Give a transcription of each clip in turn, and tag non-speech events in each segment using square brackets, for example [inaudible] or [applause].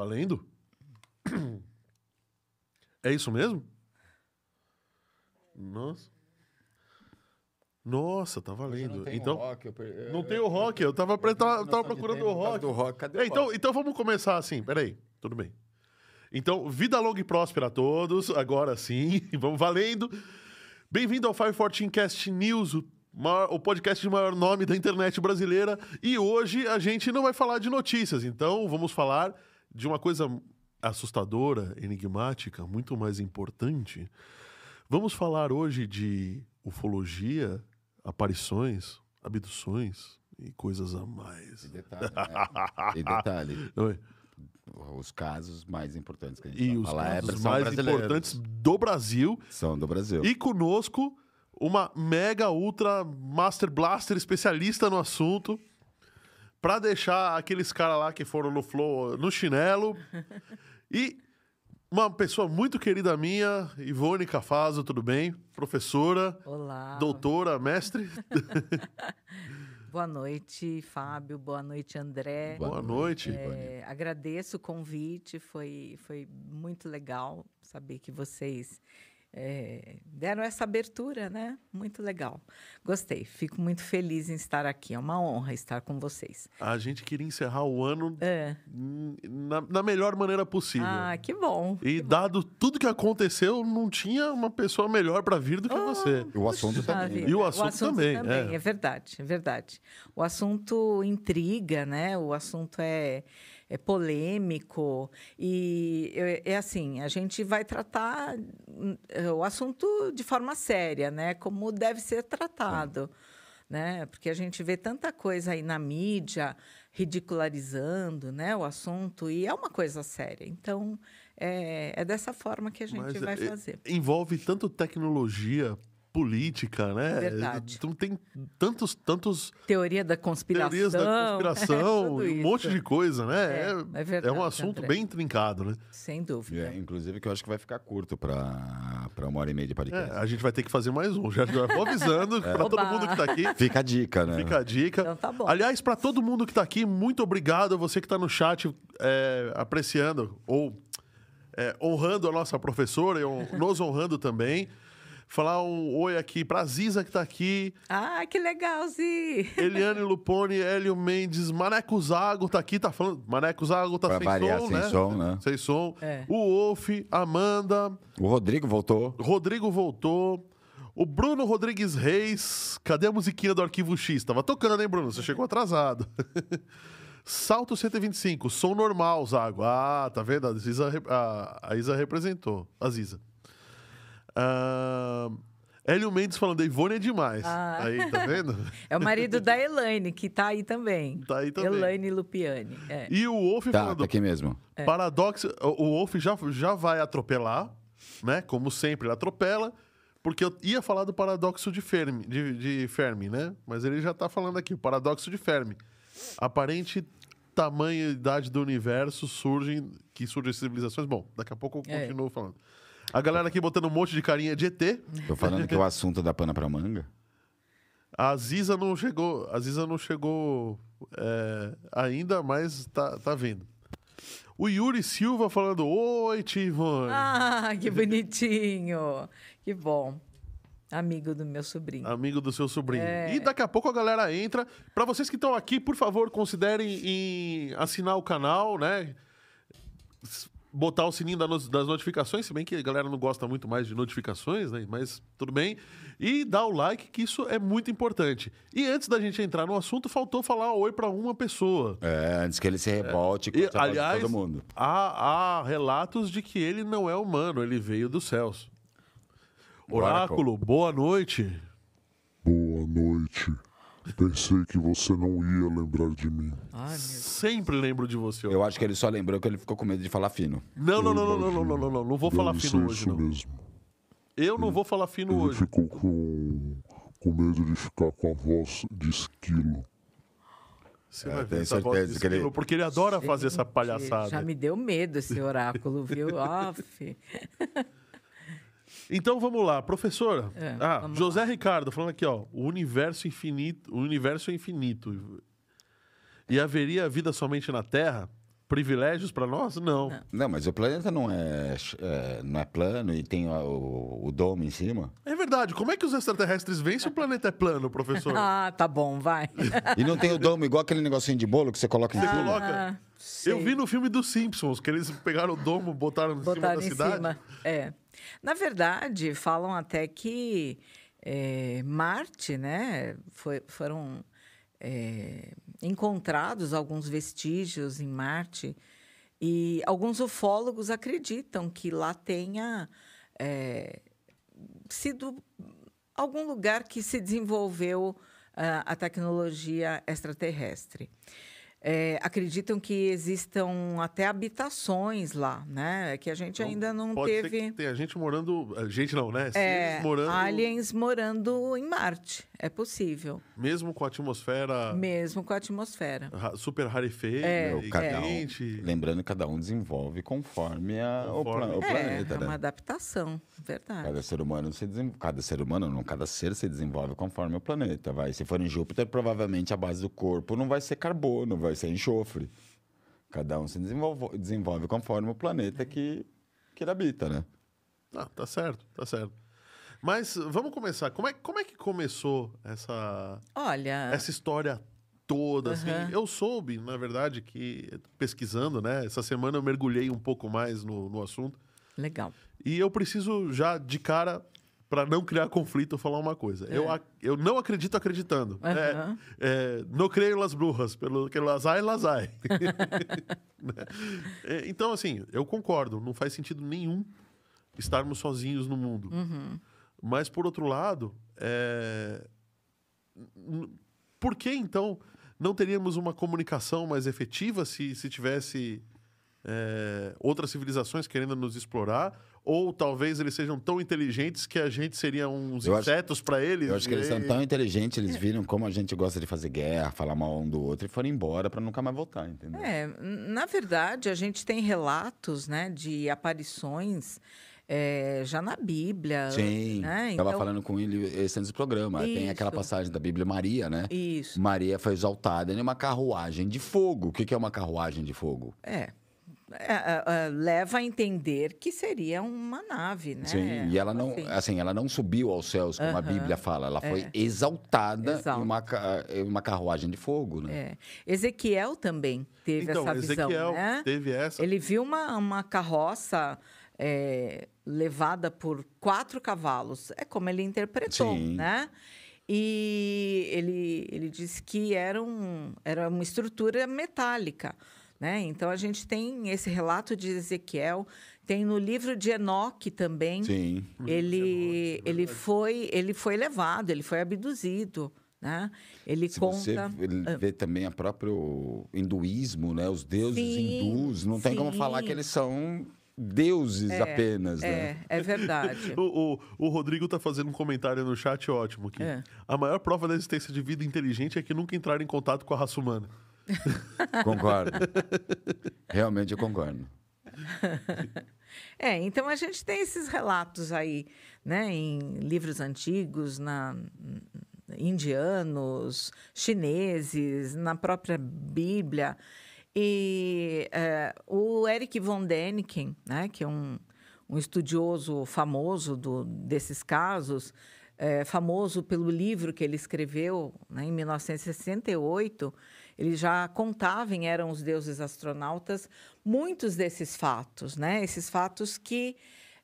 Valendo? É isso mesmo? Nossa. Nossa, tá valendo. Então, rock, eu per- não tem o rock, eu tava, pre- tava, tava Noção de procurando o rock. do rock. Cadê É, o então, rock? então vamos começar assim, peraí, tudo bem. Então, vida longa e próspera a todos, agora sim, [laughs] vamos valendo. Bem-vindo ao 514 Cast News, o, maior- o podcast de maior nome da internet brasileira. E hoje a gente não vai falar de notícias, então vamos falar de uma coisa assustadora, enigmática, muito mais importante. Vamos falar hoje de ufologia, aparições, abduções e coisas a mais. E detalhe, né? E detalhe, [laughs] Oi. os casos mais importantes que a gente E os falar é, casos são mais importantes do Brasil. São do Brasil. E conosco, uma mega, ultra, master blaster especialista no assunto. Pra deixar aqueles caras lá que foram no Flow no chinelo. E uma pessoa muito querida minha, Ivone Cafazo, tudo bem? Professora, Olá. doutora, mestre. [laughs] Boa noite, Fábio. Boa noite, André. Boa noite. É, agradeço o convite, foi, foi muito legal saber que vocês é, deram essa abertura, né? Muito legal. Gostei, fico muito feliz em estar aqui. É uma honra estar com vocês. A gente queria encerrar o ano É. na, na melhor maneira possível. Ah, que bom. E dado tudo que aconteceu, não tinha uma pessoa melhor pra vir do que Oh, você. E o assunto Puxa também. vida. E o assunto também, é. é. verdade, é verdade. O assunto intriga, né? O assunto é, é polêmico e é, assim, a gente vai tratar hum, o assunto de forma séria, né? Como deve ser tratado. Né? Porque a gente vê tanta coisa aí na mídia ridicularizando né, o assunto, e é uma coisa séria. Então, é, é dessa forma que a gente Mas, vai é, fazer. Envolve tanto tecnologia, política, né? Verdade. Então tem tantos, tantos Teoria da conspiração. teorias da conspiração, [laughs] um monte de coisa, né? É, é verdade, um assunto André. bem intrincado, né? Sem dúvida. É, inclusive que eu acho que vai ficar curto para uma hora e meia de É, podcast. a gente vai ter que fazer mais um. Já, já vou avisando [laughs] pra todo mundo que tá aqui. Fica a dica, né? Fica a dica. Então tá bom. Aliás, para todo mundo que está aqui, muito obrigado a você que está no chat é, apreciando ou é, honrando a nossa professora e nos honrando também. Falar um oi aqui para Ziza que está aqui, Ah, que legal, Zi! Eliane Lupone, Hélio Mendes, Maneco Zago tá aqui, tá falando. Maneco Zago tá Pra sem variar, som, sem né? som, né? Sem som. É. O Wolf, Amanda, O Rodrigo voltou. Rodrigo voltou. O Bruno Rodrigues Reis. Cadê a musiquinha do Arquivo X? Tava tocando, hein, Bruno? Você chegou atrasado. [laughs] Salto 125, som normal, Zago. Ah, tá vendo? A Isa, a, a Isa representou. A Ziza. Ah, Hélio Mendes falando, Ivone é demais. Ah. Aí, tá vendo? [laughs] É o marido da Elaine, que tá aí também. Tá aí também. Elaine Lupiani. É. E o Wolf Tá, falando, tá aqui mesmo. Paradoxo, o Wolf já, já vai atropelar, né? Como sempre, ele atropela, porque eu ia falar do paradoxo de Fermi, de, de Fermi, né? Mas ele já tá falando aqui, o paradoxo de Fermi. Aparente tamanho e idade do universo surgem, que surgem civilizações. Bom, daqui a pouco eu É. continuo falando. A galera aqui botando um monte de carinha de ET. Tô falando que o assunto da pana pra manga. A Ziza não chegou, a Ziza não chegou é, ainda, mas tá, tá vindo. O Yuri Silva falando, oi, Tivone. Ah, que bonitinho! Que bom. Amigo do meu sobrinho. Amigo do seu sobrinho. É. E daqui a pouco a galera entra. Para vocês que estão aqui, por favor, considerem em assinar o canal, né? Botar o sininho das notificações, se bem que a galera não gosta muito mais de notificações, né? Mas tudo bem. E dá o like, que isso é muito importante. E antes da gente entrar no assunto, faltou falar oi para uma pessoa. É, antes que ele se rebote E, voz de aliás, todo mundo. há, há relatos de que ele não é humano, ele veio dos céus. Oráculo, boa noite. Boa noite. Pensei que você não ia lembrar de mim. Ai, meu Sempre lembro de você. Eu acho que ele só lembrou que ele ficou com medo de falar fino. Não, não, não, não, não, não, não, não, não, não vou falar fino ser hoje, isso não. mesmo. Eu não vou falar fino Ele hoje. ficou com, com medo de ficar com a voz de esquilo. Você É, vai ver essa voz certeza de que ele- esquilo, porque ele adora fazer essa Gente, palhaçada. Já me deu medo esse oráculo, viu? [laughs] Aff. Então vamos lá, professora. É, ah, José Ricardo falando aqui, ó, o universo infinito, o universo é infinito. E haveria vida somente na Terra? Privilégios para nós? Não. Não, mas o planeta não é, é, não é plano e tem o, o, o domo em cima. É verdade. Como é que os extraterrestres vêm se o planeta é plano, professor? [laughs] Ah, tá bom, vai. E não tem o domo igual aquele negocinho de bolo que você coloca em Você cima. coloca. Ah, Eu vi no filme dos Simpsons que eles pegaram o domo, botaram em Botaram cima em da cidade. cima. É. Na verdade, falam até que é, Marte, né? foi- foram é, encontrados alguns vestígios em Marte e alguns ufólogos acreditam que lá tenha é, sido algum lugar que se desenvolveu ah, a tecnologia extraterrestre. É, acreditam que existam até habitações lá, né? É Que a gente ainda não Pode ser teve que tenha gente morando. a Gente não, né? Seres é, morando. aliens morando em Marte. É possível, Mesmo com a atmosfera mesmo com a atmosfera. ra- super rarefeita É, e Cada um, quente. lembrando que cada um desenvolve conforme, a- o, Conforme. pla- o é, planeta, é uma né? adaptação, verdade. Cada ser humano se desen... cada ser humano, não, cada ser se desenvolve conforme o planeta, vai. Se for em Júpiter, provavelmente a base do corpo não vai ser carbono, vai ser enxofre. Cada um se desenvolve, desenvolve conforme o planeta que, que ele habita, né? Ah, tá certo, tá certo. Mas vamos começar. Como é, como é que começou essa, Olha, essa história toda? Assim? Eu soube, na verdade, que pesquisando, né? Essa semana eu mergulhei um pouco mais no, no assunto. legal. E eu preciso já de cara, para não criar conflito, falar uma coisa. Eu, ac- eu não acredito acreditando. É. Aham. É, é, não creio las brujas, pelo que las hay, las hay. [laughs] Né? É, então, assim, eu concordo. Não faz sentido nenhum estarmos sozinhos no mundo. Uhum. Mas, por outro lado, é, por que então não teríamos uma comunicação mais efetiva se, se tivesse é, outras civilizações querendo nos explorar? Ou talvez eles sejam tão inteligentes que a gente seria uns Eu insetos para eles? Eu acho que eles são tão inteligentes, eles viram como a gente gosta de fazer guerra, falar mal um do outro e foram embora para nunca mais voltar, entendeu? É, na verdade, a gente tem relatos né, de aparições é, já na Bíblia. Sim, né? Então, falando com ele esse antes do programa. Tem aquela Isso. passagem da Bíblia Maria, né? Isso. Maria foi exaltada em uma carruagem de fogo. O que que é uma carruagem de fogo? É. É, é, é, leva a entender que seria uma nave, né? Sim, e ela não, Assim. assim, ela não subiu aos céus, como a Bíblia fala. Ela foi é. exaltada em uma, em uma carruagem de fogo, né? É. Ezequiel também teve Então, essa visão, Ezequiel né? teve essa. Ele viu uma, uma carroça é, levada por quatro cavalos. É como ele interpretou, Sim. né? E ele, ele disse que era, um, era uma estrutura metálica. Né? Então, a gente tem esse relato de Ezequiel, tem no livro de Enoque também. Sim. Ele, ele, foi, ele foi levado, ele foi abduzido. Né? Ele Se conta. você ele vê também a próprio hinduísmo, né? Os deuses Sim, hindus, não tem como sim. falar que eles são deuses apenas, né? É, é verdade. [laughs] O, o, o Rodrigo tá fazendo um comentário no chat ótimo aqui. É. A maior prova da existência de vida inteligente é que nunca entraram em contato com a raça humana. [laughs] Concordo. Realmente eu concordo. É, então a gente tem esses relatos aí, né, em livros antigos, na indianos, chineses, na própria Bíblia. E é, o Eric von Däniken, né, que é um, um estudioso famoso do, desses casos, é, famoso pelo livro que ele escreveu né, em 1968, ele já contava em Eram os Deuses Astronautas muitos desses fatos, né? Esses fatos que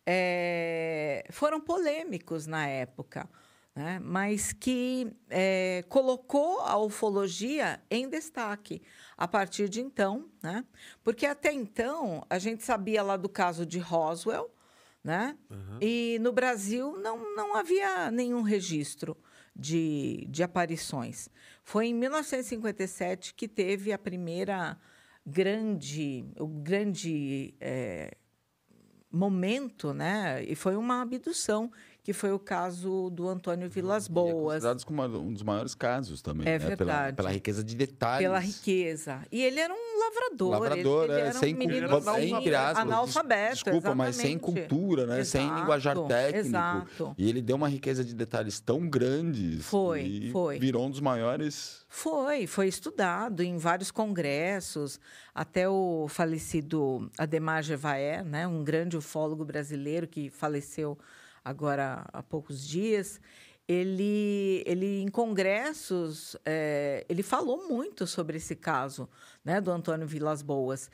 é, foram polêmicos na época, né? mas que é, colocou a ufologia em destaque a partir de então, né? Porque até então a gente sabia lá do caso de Roswell, né? E no Brasil não, não havia nenhum registro de, de aparições. Foi em 1957 que teve a primeira grande, o grande eh, momento, né? E foi uma abdução que foi o caso do Antônio Vilas E é Boas. considerado como um dos maiores casos também. É né? Pela, verdade. pela riqueza de detalhes. Pela riqueza. E ele era um lavrador. Lavrador, ele, ele é, era sem um cultura, entre aspas, analfabeto. Desculpa, mas sem exatamente. cultura, né? Sem Exato, linguajar técnico. Exato. E ele deu uma riqueza de detalhes tão grandes. Foi, foi. Virou um dos maiores. Foi, foi estudado em vários congressos, até o falecido Ademar Jevaé, né, um grande ufólogo brasileiro que faleceu agora há poucos dias, ele, ele em congressos, eh, ele falou muito sobre esse caso né, do Antônio Vilas Boas.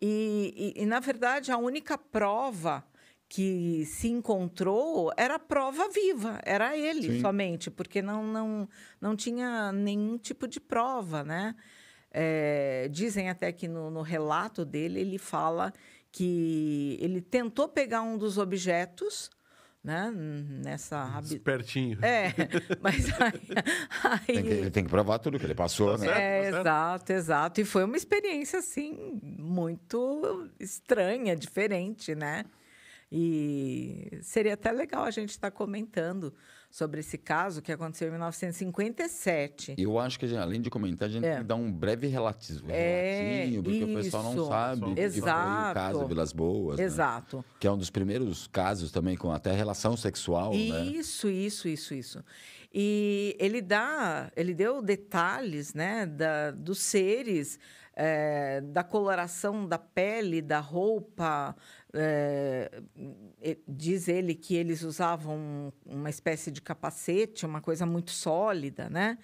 E, e, e, na verdade, a única prova que se encontrou era a prova viva, era ele Sim. somente, porque não, não, não tinha nenhum tipo de prova, né? É, dizem até que no, no relato dele ele fala que ele tentou pegar um dos objetos, né? Nessa Espertinho. é, [laughs] mas aí, aí- Tem que, ele tem que provar tudo que ele passou, Tá né? certo. é, certo. exato, exato. E foi uma experiência, assim, muito estranha, diferente, né? E seria até legal a gente estar comentando sobre esse caso que aconteceu em 1957. Eu acho que, além de comentar, a gente É. tem que dar um breve relati- É, relatinho, porque o pessoal não isso. sabe o que foi o Exato. caso Vilas Boas, né? Exato. que é um dos primeiros casos também com até relação sexual, né? Isso, isso, isso, isso. E ele dá, ele deu detalhes, né, da, dos seres, eh, da coloração da pele, da roupa. e- diz ele que eles usavam uma espécie de capacete, uma coisa muito sólida, né?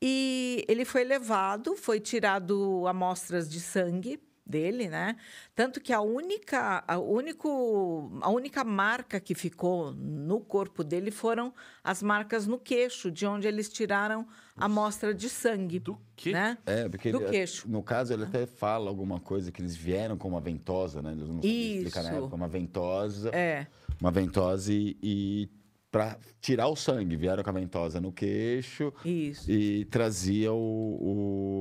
E ele foi levado, foi tirado amostras de sangue dele, né? Tanto que a única, a, único, a única marca que ficou no corpo dele foram as marcas no queixo, de onde eles tiraram amostra de sangue. Do quê? Né? É, porque Do ele- queixo. no caso ele até fala alguma coisa que eles vieram com uma ventosa, né? Eles não explicar na Isso. época, uma ventosa, É, uma ventosa e, e para tirar o sangue, vieram com a ventosa no queixo isso. e trazia o,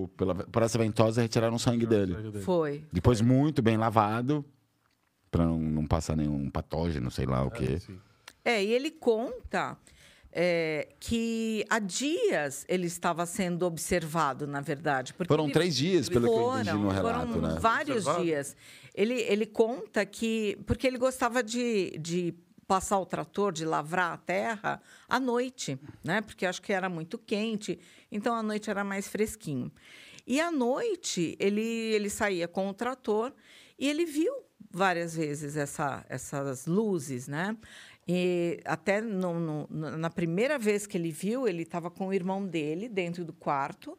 o pela, por essa ventosa retiraram o sangue dele. Foi. Depois muito bem lavado para não, não passar nenhum patógeno, sei lá o quê. Sim. É, e ele conta é, que há dias ele estava sendo observado, na verdade. porque Foram ele- três dias, pelo que eu entendi no relato, foram né? vários Observado? dias. Ele, ele conta que... Porque ele gostava de, de passar o trator, de lavrar a terra à noite, né? Porque acho que era muito quente, então à noite era mais fresquinho. E à noite ele, ele saía com o trator e ele viu várias vezes essa, essas luzes, né? E até no- no- na primeira vez que ele viu, ele estava com o irmão dele dentro do quarto.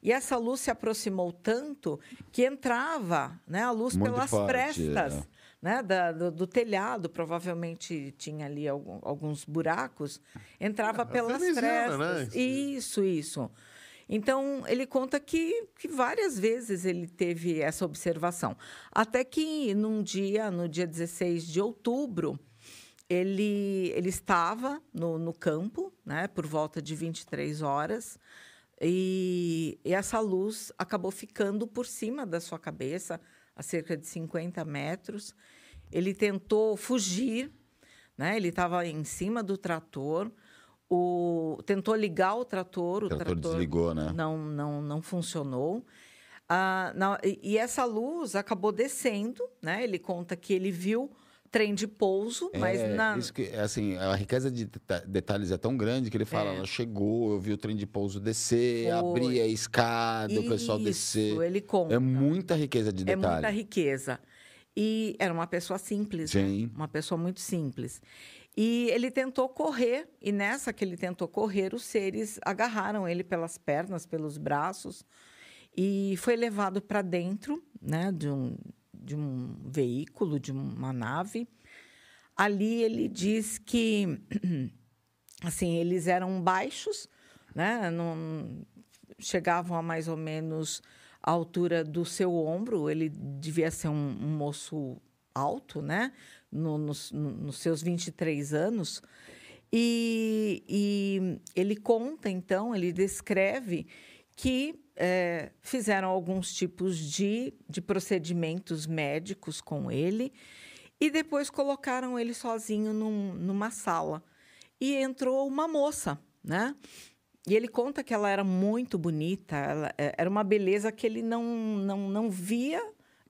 E essa luz se aproximou tanto que entrava né, a luz Muito pelas forte, prestas é. né, da- do, do telhado. Provavelmente tinha ali algum- alguns buracos. Entrava pelas veneziana, né? prestas. Isso, isso. Então, ele conta que, que várias vezes ele teve essa observação. Até que num dia, no dia 16 de outubro, ele, ele estava no, no campo, né, por volta de 23 horas, e, e essa luz acabou ficando por cima da sua cabeça, a cerca de 50 metros. Ele tentou fugir, né, ele estava em cima do trator, o, tentou ligar o trator, o O trator trator desligou, né? não, não, não funcionou. Ah, na- e, e essa luz acabou descendo, né? Ele conta que ele viu trem de pouso, mas é, na, isso que, é assim, a riqueza de deta- detalhes é tão grande que ele fala, É. ela chegou, eu vi o trem de pouso descer, Foi. abrir a escada, o pessoal Isso, descer. ele conta. É muita riqueza de É detalhe. muita riqueza. E era uma pessoa simples, né? Sim. Uma pessoa muito simples. E ele tentou correr, e nessa que ele tentou correr, os seres agarraram ele pelas pernas, pelos braços, e foi levado para dentro né, de, um, de um veículo, de uma nave. Ali ele diz que [clears throat] assim, eles eram baixos, né? Não, chegavam a mais ou menos a altura do seu ombro. Ele devia ser um, um moço alto, né? No, nos, no- nos seus 23 anos. E, e ele conta, então, ele descreve que eh, fizeram alguns tipos de, de procedimentos médicos com ele e depois colocaram ele sozinho num- numa sala. e entrou uma moça, né? E ele conta que ela era muito bonita, ela, é, era uma beleza que ele não, não, não via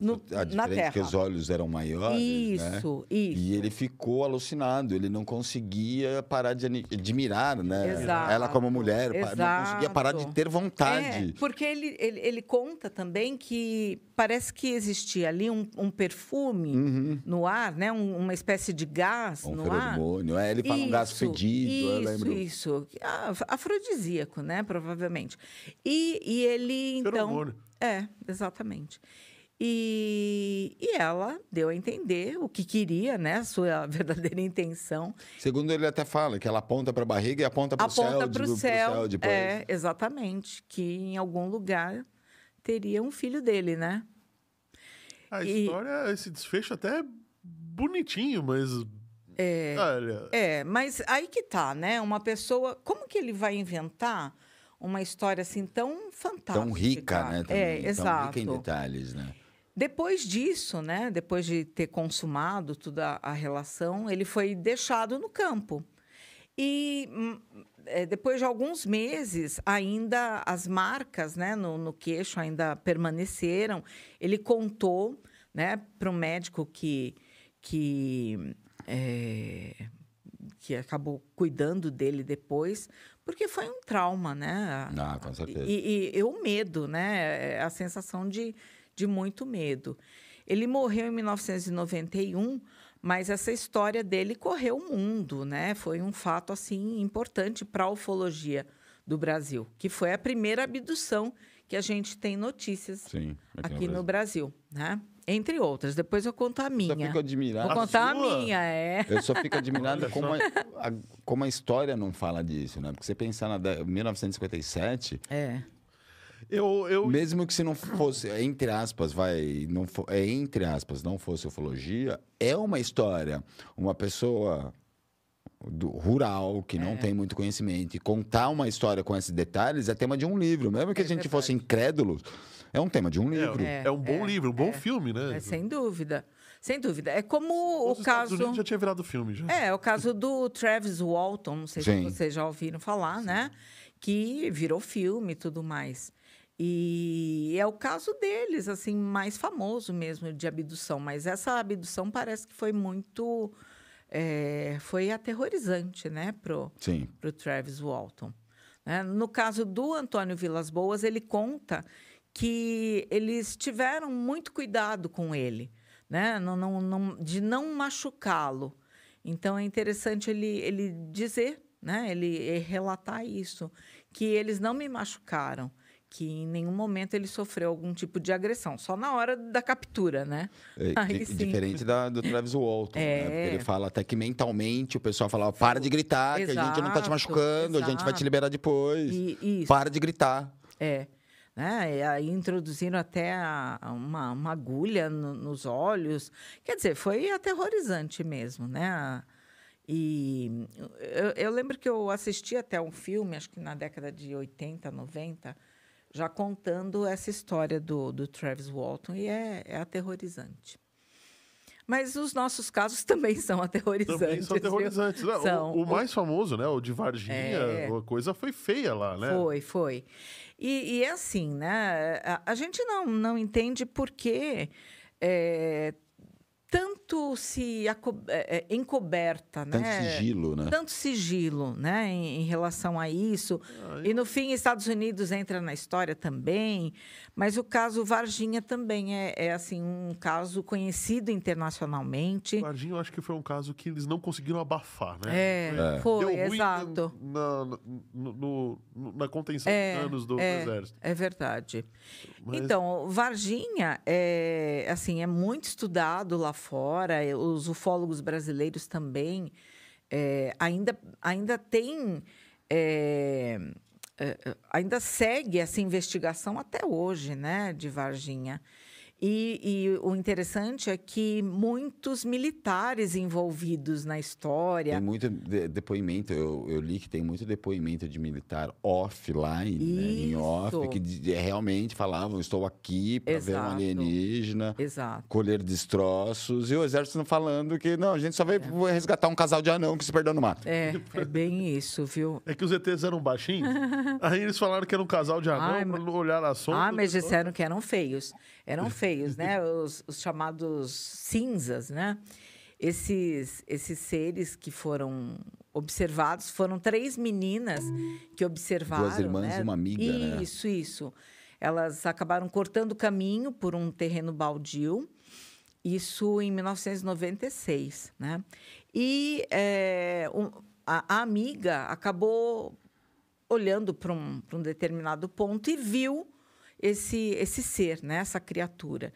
no, a na diferença Terra. que os olhos eram maiores, né? Isso, isso. E ele ficou alucinado, ele não conseguia parar de admirar, né? Exato, Ela como mulher, pa- não conseguia parar de exato. ter vontade. É, porque ele, ele, ele conta também que parece que existia ali um, um perfume no ar, né? Um- uma espécie de gás Um no ar. feromônio. É, ele fala um gás Isso, fedido, eu Isso, lembro. isso. Afrodisíaco, né? Provavelmente. E, e ele, então... Feromônio. É, exatamente. E, e ela deu a entender o que queria, né? A sua [laughs] verdadeira intenção. Segundo ele até fala, que ela aponta para a barriga e aponta para o céu. Aponta para o pro céu. depois. É, exatamente. Que em algum lugar teria um filho dele, né? A E- história, esse desfecho até é bonitinho, mas. É. Olha. É, mas aí que tá, né? Uma pessoa. Como que ele vai inventar uma história assim tão fantástica? Tão rica, né? Também, É, tão exato. rica em detalhes, né? Depois disso, né, depois de ter consumado toda a relação, ele foi deixado no campo. E hum, eh, depois de alguns meses, ainda as marcas né, no, no queixo ainda permaneceram. Ele contou né, para o médico que, que, eh, que acabou cuidando dele depois, porque foi um trauma, né? Ah, com certeza. E, e- e o medo, né? É A sensação de, de muito medo. Ele morreu em 1991, mas essa história dele correu o mundo, né? Foi um fato assim importante para a ufologia do Brasil, que foi a primeira abdução que a gente tem notícias Sim. aqui no Brasil, né? Entre outras. Depois eu conto a Só minha. fico admirado. Vou contar a sua? minha, é. Eu só fico admirado como a, a- como a história não fala disso, né? Porque você pensar na dé- 1957, É. Eu, eu, mesmo que se não fosse, entre aspas, vai, não fo- é entre aspas, não fosse ufologia, é uma história. Uma pessoa do rural que É. não tem muito conhecimento e contar uma história com esses detalhes é tema de um livro, mesmo que É a gente verdade. fosse incrédulo, é um tema de um é, livro. É, é um bom é, livro, um bom é. filme, né? É, sem dúvida. Sem dúvida. É como o Nos Estados caso. Unidos já tinha virado filme, já. É, o caso do Travis Walton, não sei Sim. se vocês já ouviram falar, né? Que virou filme e tudo mais. E é o caso deles, assim, mais famoso mesmo de abdução. Mas essa abdução parece que foi muito. é, foi aterrorizante, né, pro, Sim. para o Travis Walton. né? No caso do Antônio Vilas Boas, ele conta que eles tiveram muito cuidado com ele, né? não, não, não- de não machucá-lo. Então, é interessante ele, ele dizer, né? ele relatar isso, que eles não me machucaram, que em nenhum momento ele sofreu algum tipo de agressão, só na hora da captura, né? É, [laughs] Aí diferente da, do Travis Walton, né? É. Porque ele fala até que mentalmente o pessoal fala, para de gritar, que a gente não tá te Exato, machucando, a gente vai te exato. liberar depois. E-. Para de gritar. É. Né? Aí introduziram até a- uma, uma agulha no- nos olhos. Quer dizer, foi aterrorizante mesmo, né? E eu, eu lembro que eu assisti até um filme, acho que na década de 80, 90, já contando essa história do, do Travis Walton, e é, é aterrorizante. Mas os nossos casos [laughs] também são aterrorizantes. Também são aterrorizantes. né? O- São. O, mais famoso, né? O de Varginha, É. a coisa foi feia lá, né? Foi, foi. E, e é assim, né? A, a gente não, não entende por que é, tanto se aco- é, é, encoberta, Tanto né? sigilo, né? Tanto sigilo, né, em, em relação a isso. E no fim, Estados Unidos entra na história também. Mas o caso Varginha também é, é assim um caso conhecido internacionalmente. Varginha, eu acho que foi um caso que eles não conseguiram abafar, né? É, foi, Deu ruim exato. Na, na, no- na contenção É, dos anos do, do é. exército. É verdade. Mas- Então, Varginha é assim é muito estudado lá fora. E Os ufólogos brasileiros também é, ainda ainda tem é, ainda segue essa investigação até hoje, né, de Varginha. E, e o interessante é que muitos militares envolvidos na história. Tem muito de- depoimento, eu, eu li que tem muito depoimento de militar offline, né, em off, que de- realmente falavam, estou aqui para ver um alienígena, Exato. colher destroços, e o exército falando que não, a gente só veio resgatar um casal de anão que se perdeu no mato. É, é bem isso, viu? É que os ETs eram baixinhos, [laughs] aí eles falaram que era um casal de Ai, anão, mas- pra não olhar a sombra. Ah, mas disseram que eram feios. Eram [laughs] feios, né? Os, os chamados cinzas, né? Esses, esses seres que foram observados foram três meninas que observaram. Duas irmãs né? e uma amiga, né? Isso, isso. Elas acabaram cortando o caminho por um terreno baldio. Isso em 1996, né? E eh, um- a, a amiga acabou olhando para um, um determinado ponto e viu esse, esse ser, né? essa criatura.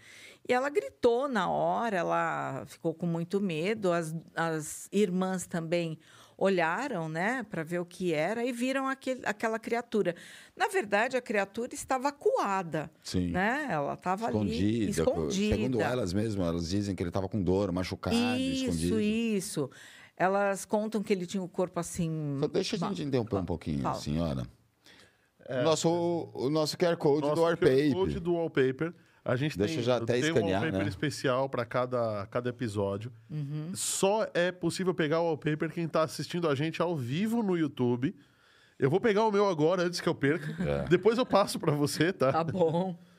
E ela gritou na hora, ela ficou com muito medo. As, as irmãs também olharam né, para ver o que era e viram aquele, aquela criatura. Na verdade, a criatura estava acuada. Sim. Né? Ela estava ali Escondida. Segundo elas mesmas, elas dizem que ele estava com dor, machucado, Isso, escondido. isso. Elas contam que ele tinha o corpo assim. Só deixa a gente interromper um pouquinho, fala. senhora. O, nosso, o nosso QR Code Nosso do wallpaper. QR Code do wallpaper. A gente Deixa tem, já até tem um escanear, wallpaper né? especial para cada, cada episódio. Uhum. Só é possível pegar o wallpaper quem está assistindo a gente ao vivo no YouTube. Eu vou pegar o meu agora antes que eu perca. É. Depois eu passo para você, tá? Tá bom. [laughs]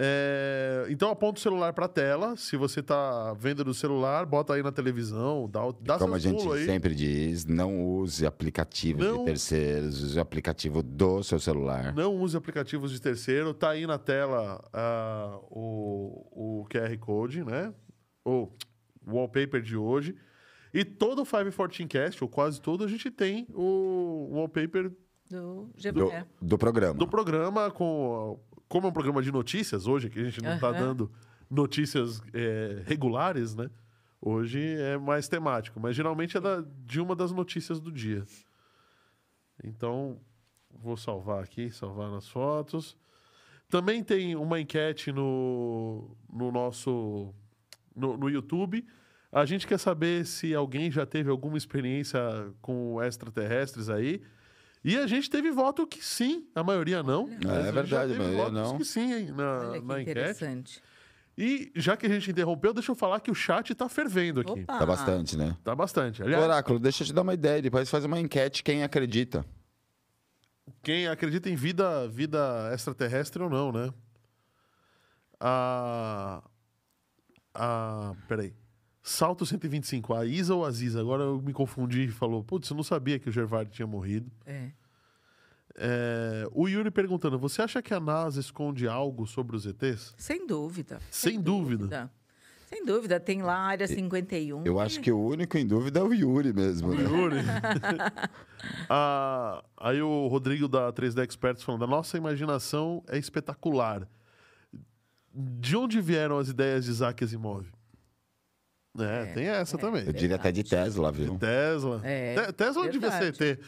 É, Então aponta o celular para a tela. Se você tá vendo no celular, bota aí na televisão, dá, dá Como a gente aí. sempre diz, não use aplicativos Não. de terceiros, use o aplicativo do seu celular. Não use aplicativos de terceiro. Tá aí na tela ah, o, o QR Code, né? O wallpaper de hoje. E todo o 514cast, ou quase todo, a gente tem o wallpaper Do Do, do programa. do programa com... Como é um programa de notícias hoje, que a gente não está dando notícias é, regulares, né? Hoje é mais temático, mas geralmente é da- de uma das notícias do dia. Então, vou salvar aqui, salvar nas fotos. Também tem uma enquete no, no nosso no, no YouTube. A gente quer saber se alguém já teve alguma experiência com extraterrestres aí. E a gente teve voto que sim, a maioria não. É, é verdade, a maioria não. que sim, hein, na, Olha que na enquete. interessante. E já que a gente interrompeu, deixa eu falar que o chat tá fervendo aqui. Opa! Tá bastante, né? Tá bastante. Aliás, Oráculo, deixa eu te dar uma ideia. Depois faz uma enquete quem acredita. quem acredita em vida, vida extraterrestre ou não, né? A. A. Peraí. Salto 125, a Isa ou a Aziza? Agora eu me confundi e falou: Putz, eu não sabia que o Gervard tinha morrido. É. É, o Yuri perguntando: Você acha que a NASA esconde algo sobre os ETs? Sem dúvida. Sem dúvida. Sem dúvida. Tem lá a área 51. Eu acho que o único em dúvida é o Yuri mesmo. Né? Yuri. [laughs] [laughs] Ah, aí o Rodrigo da 3D Experts falando: a nossa imaginação é espetacular. De onde vieram as ideias de Isaac Asimov? É, tem essa também. Eu diria até de Tesla, viu? Tesla. É, Te- Tesla devia ser ET.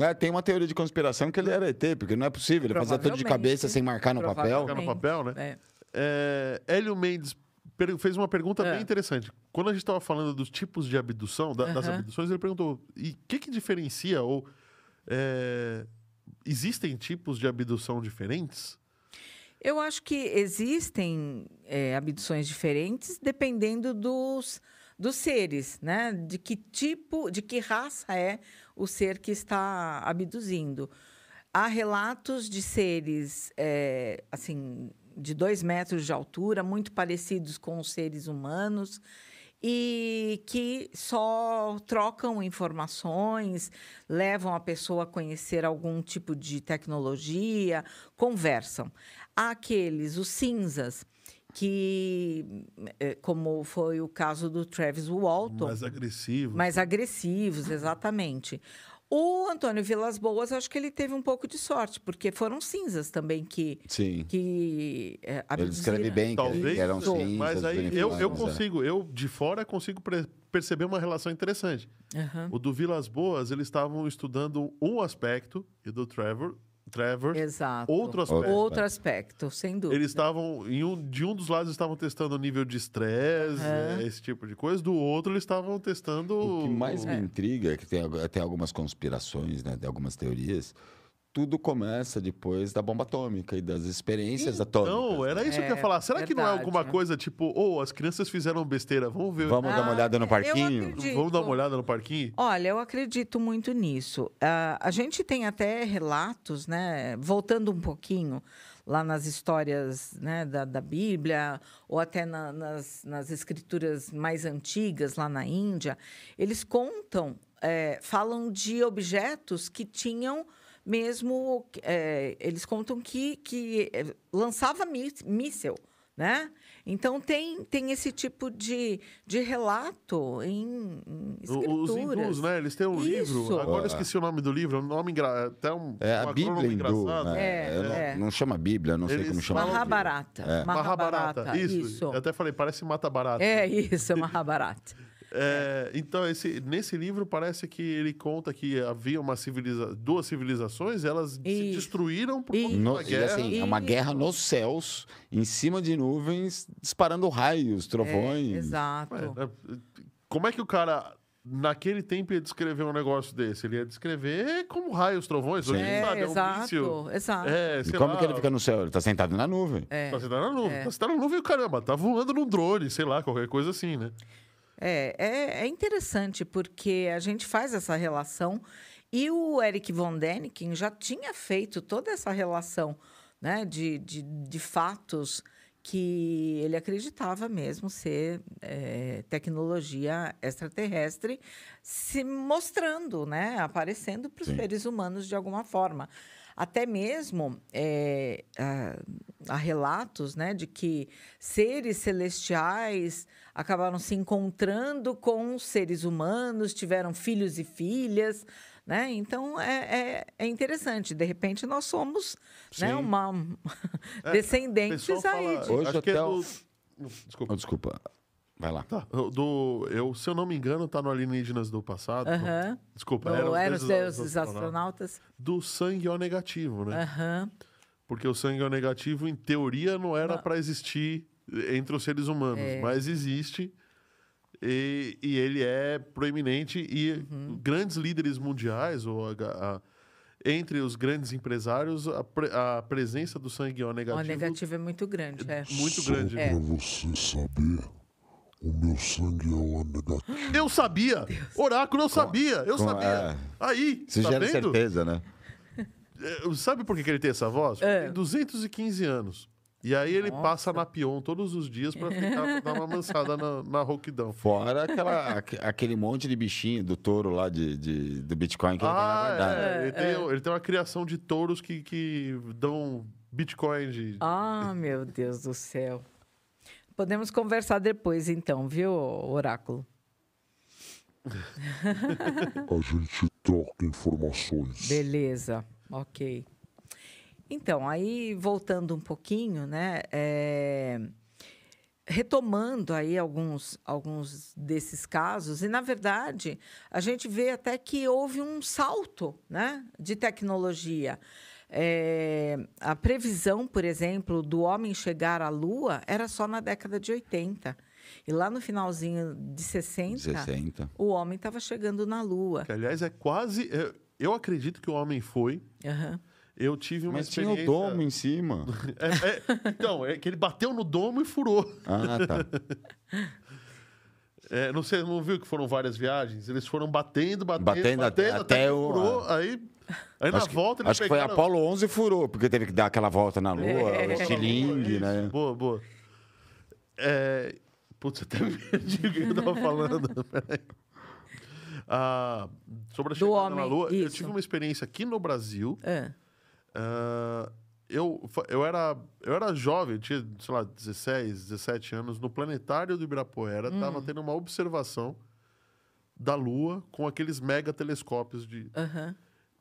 É, tem uma teoria de conspiração que ele era ET, porque não é possível. Ele fazia tudo de Provavelmente. cabeça sem marcar no papel. Ficar no papel, né? É. É, Hélio Mendes per- fez uma pergunta É. bem interessante. Quando a gente estava falando dos tipos de abdução, da- das Aham. abduções, ele perguntou: e o que, que diferencia? Ou é, existem tipos de abdução diferentes? Eu acho que existem é, abduções diferentes dependendo dos, dos seres, né? De que tipo, de que raça é o ser que está abduzindo. Há relatos de seres, é, assim, de dois metros de altura, muito parecidos com os seres humanos e que só trocam informações, levam a pessoa a conhecer algum tipo de tecnologia, conversam. Há aqueles, os cinzas, que, eh, como foi o caso do Travis Walton, Mais agressivo. mais agressivos, exatamente. O Antônio Vilas Boas, acho que ele teve um pouco de sorte, porque foram cinzas também que, Sim. que é, Ele descreve bem que Talvez, eram Isso. cinzas. mas aí eu, eu é. consigo, eu de fora consigo perceber uma relação interessante. Aham. O do Vilas Boas, eles estavam estudando um aspecto, e do Trevor, Trevor. Exato. Outro aspecto. Outro aspecto, sem dúvida. Eles estavam, em um, de um dos lados estavam testando o nível de estresse, eh, esse tipo de coisa, do outro eles estavam testando... O que mais me É. intriga é que tem algumas conspirações, né? Tem algumas teorias. Tudo começa depois da bomba atômica e das experiências atômicas. Não, era isso que eu ia É, falar. Será que não é verdade. alguma coisa tipo, ou as crianças fizeram besteira, vamos ver, Vamos dar uma Ah, olhada no parquinho? vamos dar uma olhada no parquinho? Olha, eu acredito muito nisso. Ah, a gente tem até relatos, né? Voltando um pouquinho lá nas histórias né, da, da Bíblia, ou até na- nas, nas escrituras mais antigas lá na Índia, eles contam, eh, falam de objetos que tinham mesmo. eh, eles contam que, que eh, lançava mí- míssel. Né? Então tem, tem esse tipo de, de relato em, em O- escrituras. Os hindus, né? Eles têm um Isso. livro. Agora eu esqueci o nome do livro. É um nome engra... até um, É um a Bíblia hindu, né? É, Eu não, é. não chama Bíblia, não sei Eles como chama. Mahabharata. É. Mahabharata. Isso. Isso. Eu até falei, parece Mata Barata. É isso, Mahabharata. [laughs] É, então, esse, nesse livro parece que ele conta que havia uma civiliza... duas civilizações, elas se Isso. destruíram por conta e guerra. assim, é uma E- guerra nos céus, em cima de nuvens, disparando raios, trovões. É, exato. É, né? Como é que o cara, naquele tempo, ia descrever um negócio desse? Ele ia descrever como raios, trovões. Hoje, É, sabe, é um exato, míssil. exato. É, E como lá, que ele fica no céu? Ele tá sentado na nuvem. É. Tá sentado na nuvem. É. Tá sentado na nuvem e caramba, tá voando num drone, sei lá, qualquer coisa assim, né? É, é, é interessante porque a gente faz essa relação e o Eric von Däniken já tinha feito toda essa relação né, de, de, de fatos que ele acreditava mesmo ser é, tecnologia extraterrestre se mostrando, né, aparecendo para os seres humanos de alguma forma. Até mesmo é, há, relatos né, de que seres celestiais acabaram se encontrando com seres humanos, tiveram filhos e filhas. Né? Então é, é, é interessante. De repente, nós somos né, uma É, [laughs] descendentes fala- aí. de- Hoje acho que é até do... o- Desculpa. Oh, desculpa. Vai lá. Tá, do, eu, se eu não me engano, tá no Alienígenas do passado. Aham. Desculpa, No- eram os deuses astronautas. Do sangue O negativo, né? Porque o sangue O negativo, em teoria, não era para existir entre os seres humanos, mas existe. E, e ele é proeminente e Uhum. grandes líderes mundiais, ou a- a- entre os grandes empresários, a, pre- a presença do sangue O O negativo, negativo é muito grande. É. muito Só grande. É. pra você saber, o meu sangue é o negativo. Eu sabia! Oráculo, eu sabia! Eu com- sabia! é. Aí, Isso tá gera vendo? certeza, né? É, Sabe por que que ele tem essa voz? Porque É. Tem 215 anos. E aí ele Nossa. passa na peão todos os dias pra ficar, pra [laughs] dar uma mansada na, na rouquidão. Fora aquela, aque- aquele monte de bichinho do touro lá de, de- do Bitcoin que ele tem na Ah, verdade. é. Ele, tem, ele tem uma criação de touros que, que dão Bitcoin de. Ah, meu Deus do céu. Podemos conversar depois, então, viu, Oráculo? [laughs] A gente troca informações. Beleza, ok. Então, aí voltando um pouquinho, né? é, Retomando aí alguns, alguns desses casos, e na verdade a gente vê até que houve um salto né, de tecnologia. É, a previsão, por exemplo, do homem chegar à Lua era só na década de 80. E lá no finalzinho de 60, 60. o homem estava chegando na Lua. Que, aliás, é quase. é, Eu acredito que o homem foi. Aham. Eu tive uma Mas tinha o experiência. domo em cima. [laughs] É, é, então, é que ele bateu no domo e furou. Ah, tá. [laughs] É, não sei, não viu que foram várias viagens? Eles foram batendo, batendo, Batendo batendo, até- até, até o- furou. Aí, aí na acho que, volta eles acho que foi. Apolo 11 e furou, porque teve que dar aquela volta na Lua, É. o estilingue, Isso, né? Boa, boa. É... Putz, [laughs] até me perdi o que eu tava falando. [laughs] Ah, sobre a Do chegada na homem, Lua, eu isso. tive uma experiência aqui no Brasil. É. Ah, eu, eu, era, eu era jovem, eu tinha, sei lá, 16, 17 anos, no planetário do Ibirapuera, Hum. tava tendo uma observação da Lua com aqueles mega telescópios de, Aham.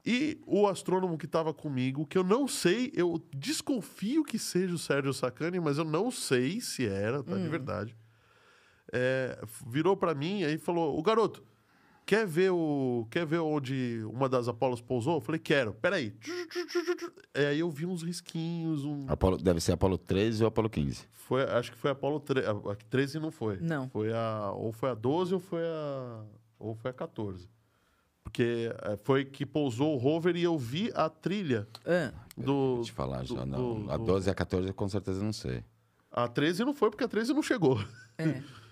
E o astrônomo que estava comigo, que eu não sei, eu desconfio que seja o Sérgio Sacani, mas eu não sei se era, tá Hum. de verdade. É, virou para mim aí falou: O garoto, quer ver o quer ver onde uma das Apolos pousou? Eu falei, quero. Peraí. E aí eu vi uns risquinhos, um... Apolo, deve ser Apolo 13 ou Apolo 15. Foi, acho que foi a Apolo 13. A 13 não foi. Não. Foi a. Ou foi a 12 ou foi a. Ou foi a 14. Porque eh, foi que pousou o rover e eu vi a trilha Ah, do. Vou te falar do- já. Não. do- a do- 12 e a 14 eu com certeza não sei. A 13 não foi, porque a 13 não chegou. é. [laughs]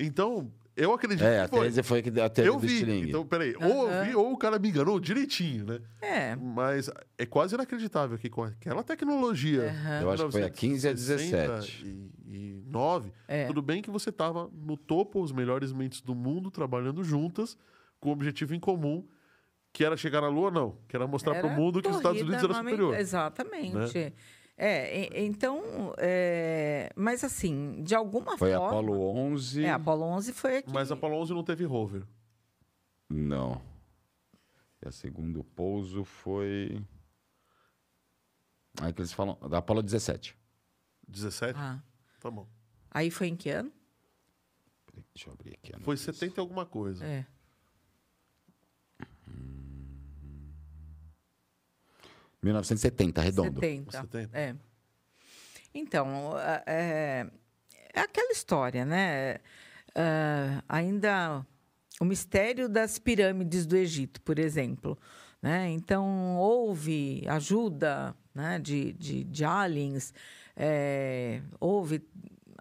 Então, eu acredito É, que a foi. 13 foi que a teve Eu do vi. Então, peraí. Ou eu vi, ou o cara me enganou direitinho, né? É. Mas é quase inacreditável que com aquela tecnologia. Aham. Eu acho que foi a 15 e a 17. E, e 9. É. Tudo bem que você estava no topo, os melhores mentes do mundo, trabalhando juntas, com um objetivo em comum, que era chegar na Lua, não. Que era mostrar para o mundo que os Estados Unidos era armament- superior. Né? Exatamente. É, e- então, é, mas assim, de alguma Foi forma... Apolo 11. É, Apolo 11 foi aqui. Mas a Apollo 11 não teve rover. Não. E a segundo pouso foi. Aí que eles falam. Da Apolo 17. 17? Ah, Tá bom. aí foi em que ano? Deixa eu abrir aqui. a Foi notícia. 70 e alguma coisa. É. 1970, redondo. 70. 70. É. Então, é, é aquela história, né? Ah, ainda o mistério das pirâmides do Egito, por exemplo. Né? Então, houve ajuda né, de, de, de aliens, é, houve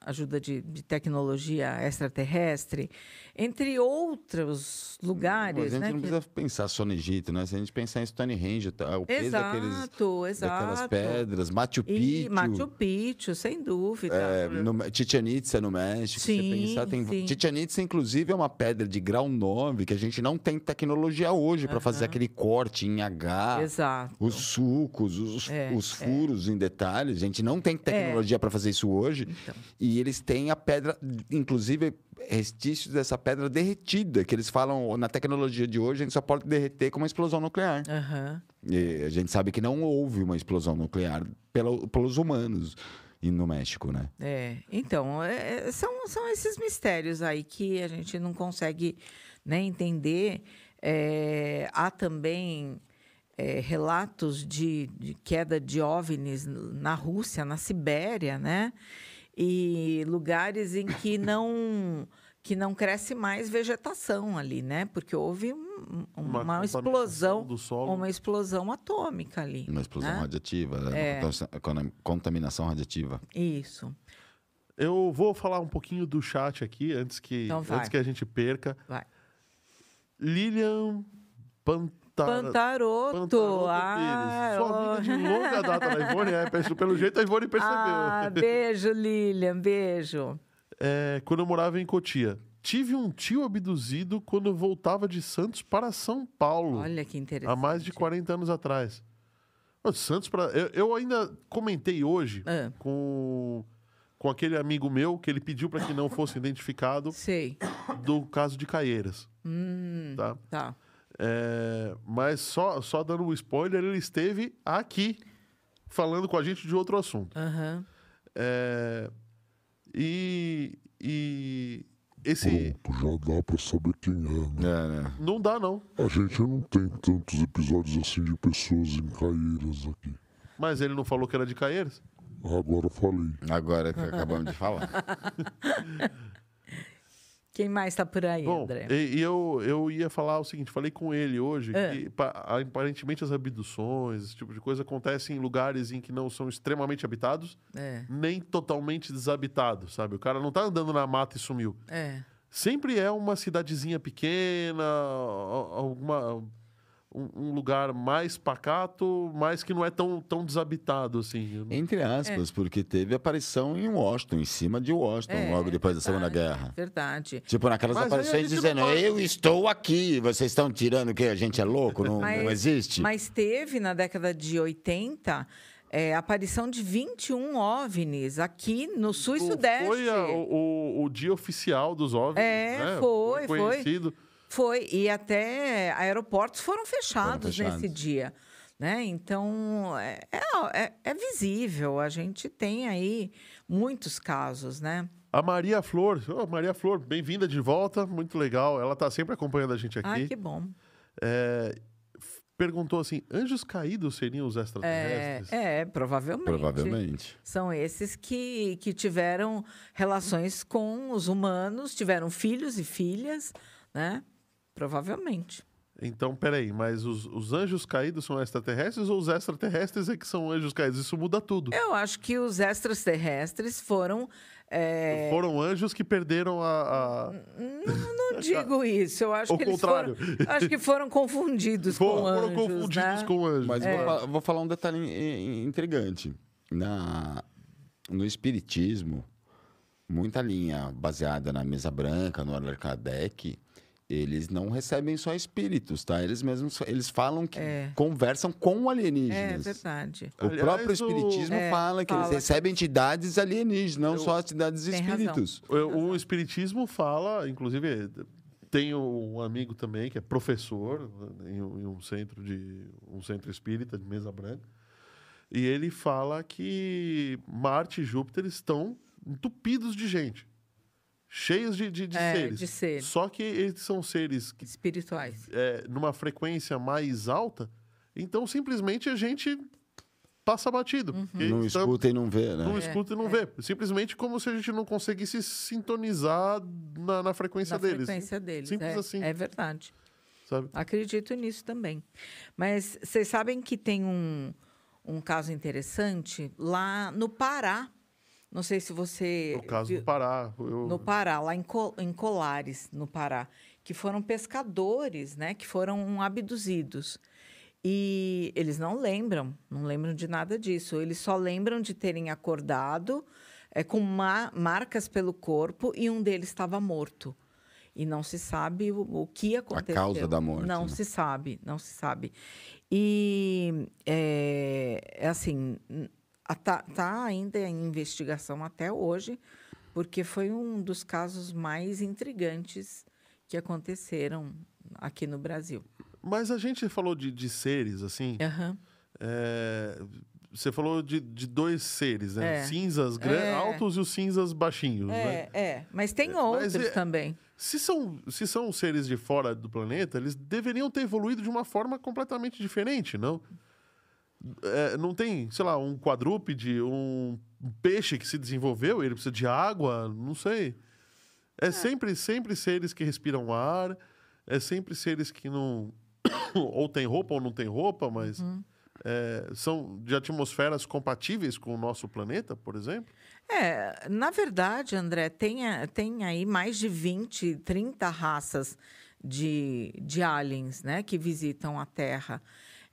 ajuda de, de tecnologia extraterrestre, entre outros lugares. Mas a gente né, não que- precisa pensar só no Egito, né? Se a gente pensar em Stonehenge, tá? o peso daqueles, Exato, daquelas exato. pedras, Machu E Picchu, Machu Picchu, sem dúvida. é, no, Chichen Itza, no México. Sim, você pensar, tem, sim. Chichen Itza, inclusive, é uma pedra de grau 9 que a gente não tem tecnologia hoje para fazer aquele corte em H. Exato. Os sucos, os, É, os é. furos em detalhes, a gente não tem tecnologia para fazer isso hoje. Então. E eles têm a pedra, inclusive restícios dessa pedra derretida, que eles falam na tecnologia de hoje, a gente só pode derreter com uma explosão nuclear. Aham. E a gente sabe que não houve uma explosão nuclear pelo- pelos humanos no México, né? É, então, é, é, são, são esses mistérios aí que a gente não consegue né, entender. É, há também é, relatos de, de queda de OVNIs na Rússia, na Sibéria, né? E lugares em que não que não cresce mais vegetação ali, né? Porque houve um- uma, contaminação explosão, do solo. uma explosão atômica ali. Uma explosão né? radiativa, né? É. Uma contam- contaminação radiativa. Isso. Eu vou falar um pouquinho do chat aqui, antes que, Então antes que a gente perca. Vai. Lilian Panta... Pantaroto. Pantaroto Ah, Pires. Sua amiga de longa data da Ivone, é, pelo [laughs] jeito a Ivone percebeu. Ah, beijo, Lilian, beijo. É, quando eu morava em Cotia. Tive um tio abduzido quando voltava de Santos para São Paulo. Olha que interessante. há mais de 40 anos atrás. Santos para eu, eu ainda comentei hoje Ah. com, com aquele amigo meu que ele pediu para que não fosse identificado Sei. do caso de Caieiras. Hum, Tá? tá. É, mas só, só dando um spoiler, ele esteve aqui falando com a gente de outro assunto. Aham. É, e, e esse. Pronto, já dá pra saber quem é, né? É, né? Não dá, não. A gente não tem tantos episódios assim de pessoas em caíras aqui. Mas ele não falou que era de Caieiras? Agora falei. Agora que acabamos de falar. [laughs] Quem mais está por aí, Bom, André? e, e eu, eu ia falar o seguinte: falei com ele hoje É. que pa- aparentemente as abduções, esse tipo de coisa, acontecem em lugares em que não são extremamente habitados, É, nem totalmente desabitados, sabe? O cara não tá andando na mata e sumiu. é. Sempre é uma cidadezinha pequena, alguma um, um lugar mais pacato, mas que não é tão, tão desabitado assim. Entre aspas, porque teve aparição em Washington, em cima de Washington, É, logo depois da Segunda verdade, Guerra. Verdade. Tipo, naquelas Mas aparições dizendo, pode- eu estou aqui, vocês estão tirando o quê? A gente é louco? Não, não existe? Mas teve na década de 80 é, a aparição de 21 OVNIs aqui no sul e sudeste. Foi a- o, o- o dia oficial dos OVNIs, É, né? foi, foi. conhecido. Foi, e até aeroportos foram fechados, fechados. nesse dia. Né? Então, é, é, é- é visível, a gente tem aí muitos casos, né? A Maria Flor, Ô, Maria Flor, bem-vinda de volta, muito legal. Ela tá sempre acompanhando a gente aqui. Ah, que bom. É, perguntou assim: anjos caídos seriam os É, extraterrestres? é, provavelmente. Provavelmente. São esses que, que tiveram relações com os humanos, tiveram filhos e filhas, né? Provavelmente. Então, peraí, mas os, os anjos caídos são extraterrestres ou os extraterrestres é que são anjos caídos? Isso muda tudo. Eu acho que os extraterrestres foram. é, Foram anjos que perderam a. a- Não, não [laughs] digo isso. Eu acho Ao que eles contrário. foram, acho que foram confundidos Foram, com foram anjos, confundidos né? com anjos. Mas É. vou, vou falar um detalhe in- in- intrigante. Na, no Espiritismo, muita linha baseada na mesa branca, no Allan Kardec, eles não recebem só espíritos, tá? Eles mesmos eles falam que É. conversam com É alienígenas. verdade. O Aliás, próprio o- espiritismo É, fala que eles fala. recebem entidades alienígenas, não só entidades espíritos. O, o Espiritismo fala, inclusive, tem um amigo também que é professor né, em, um- em um centro de um centro espírita de mesa branca. E ele fala que Marte e Júpiter estão entupidos de gente. Cheios de, de, de É, seres. de seres. Só que eles são seres que Espirituais. é, numa frequência mais alta, então simplesmente a gente passa batido. Uhum. Não estamos- escuta e não vê, né? não escuta e não vê. Simplesmente como se a gente não conseguisse sintonizar na, na frequência Na deles. frequência deles. Simples é, assim. é verdade. Sabe? Acredito nisso também. Mas vocês sabem que tem um, um caso interessante lá no Pará. Não sei se você. No caso viu- do Pará. Eu... no Pará, lá em, Co- em Colares, no Pará, que foram pescadores, né, que foram abduzidos. E eles não lembram, não lembram de nada disso. Eles só lembram de terem acordado é, com ma- marcas pelo corpo e um deles estava morto. E não se sabe o, o que aconteceu. causa da morte, Não né? se sabe, não se sabe. E é, é assim, está tá ainda em investigação até hoje, porque foi um dos casos mais intrigantes que aconteceram aqui no Brasil. Mas a gente falou de, de seres, assim. Aham. é, Você falou de, de dois seres, né? É. Cinzas É. altos e os cinzas baixinhos, né? É, é, mas tem mas outros é- também. Se são, se são seres de fora do planeta, eles deveriam ter evoluído de uma forma completamente diferente, não? É, não tem, sei lá, um quadrúpede, um peixe que se desenvolveu, ele precisa de água, não sei. É, sempre, sempre seres que respiram ar, é sempre seres que não. [coughs] ou tem roupa ou não tem roupa, mas é, são de atmosferas compatíveis com o nosso planeta, por exemplo. É, na verdade, André, tem, tem aí mais de 20, 30 raças de, de aliens né, que visitam a Terra.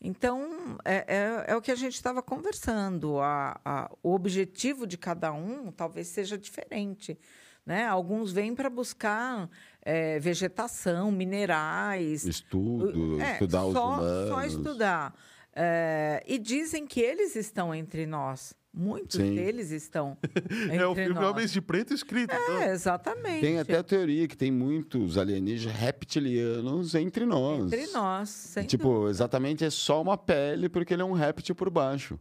Então, é, é, é o que a gente estava conversando. A, a- o objetivo de cada um talvez seja diferente. Né? Alguns vêm para buscar é, vegetação, minerais, Estudo, é, estudar os só, humanos. Só estudar. É, e dizem que eles estão entre nós. Muitos Sim. deles estão entre [laughs] é o filme nós. Homens de Preto escrito. então. É, exatamente. Tem até a teoria que tem muitos alienígenas reptilianos entre nós. Entre nós. Sem Tipo, exatamente é só uma pele porque ele é um réptil por baixo.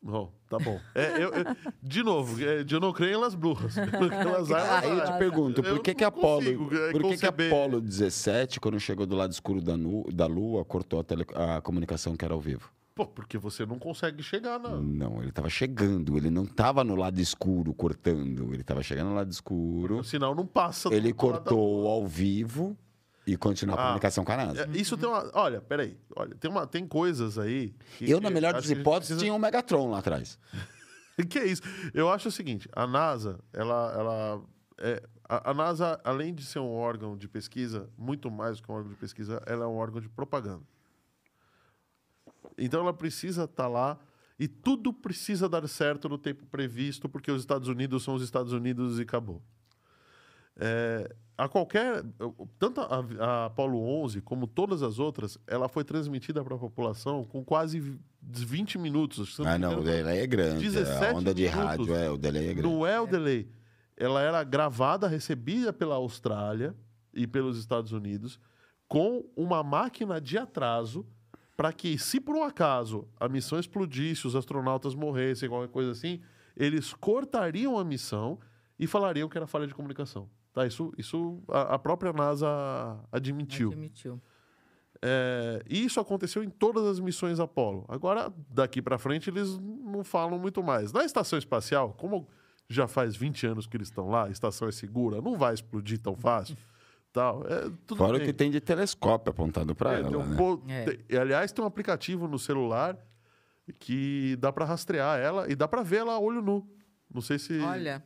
Bom, tá bom. É, eu- eu- de novo, é, eu não creio elas bruxas. [laughs] Elas Aí eu te pergunto, Eu por que que Apolo, é, por que que. Apolo 17, quando chegou do lado escuro da, nu- da Lua, cortou a, tele- a comunicação que era ao vivo? Pô, porque você não consegue chegar na. Não, ele estava chegando, ele não estava no lado escuro cortando, ele estava chegando no lado escuro, O sinal não passa. ele lado cortou ao vivo e continuou a Ah, comunicação com a NASA. É, Isso tem uma. Olha, peraí. Olha, tem, uma, tem coisas aí. que- Eu, na melhor das hipóteses, precisa- tinha um Megatron lá atrás. [laughs] que é isso? Eu acho o seguinte: a NASA, ela. ela é, a, a NASA, além de ser um órgão de pesquisa, muito mais do que um órgão de pesquisa, ela é um órgão de propaganda. Então ela precisa estar lá e tudo precisa dar certo no tempo previsto, porque os Estados Unidos são os Estados Unidos e acabou. É, a qualquer. Tanto a, a Apollo 11 como todas as outras, ela foi transmitida para a população com quase 20 minutos. se Ah, não, engano, o delay é grande. 17 A onda de minutos. rádio, é, o delay é grande. não é o delay. Ela era gravada, recebida pela Austrália e pelos Estados Unidos, com uma máquina de atraso, para que, se por um acaso a missão explodisse, os astronautas morressem, qualquer coisa assim, eles cortariam a missão e falariam que era falha de comunicação. Tá, isso, isso a, a própria NASA admitiu. Admitiu. É, e isso aconteceu em todas as missões Apollo. Agora, daqui para frente, eles não falam muito mais. Na estação espacial, como já faz 20 anos que eles estão lá, a estação é segura, não vai explodir tão fácil. Tal. É, tudo Fora o bem. que tem de telescópio apontado para É, tem ela, um né? po- É. tem- aliás, tem um aplicativo no celular que dá para rastrear ela e dá para ver ela a olho nu. Não sei se, Olha,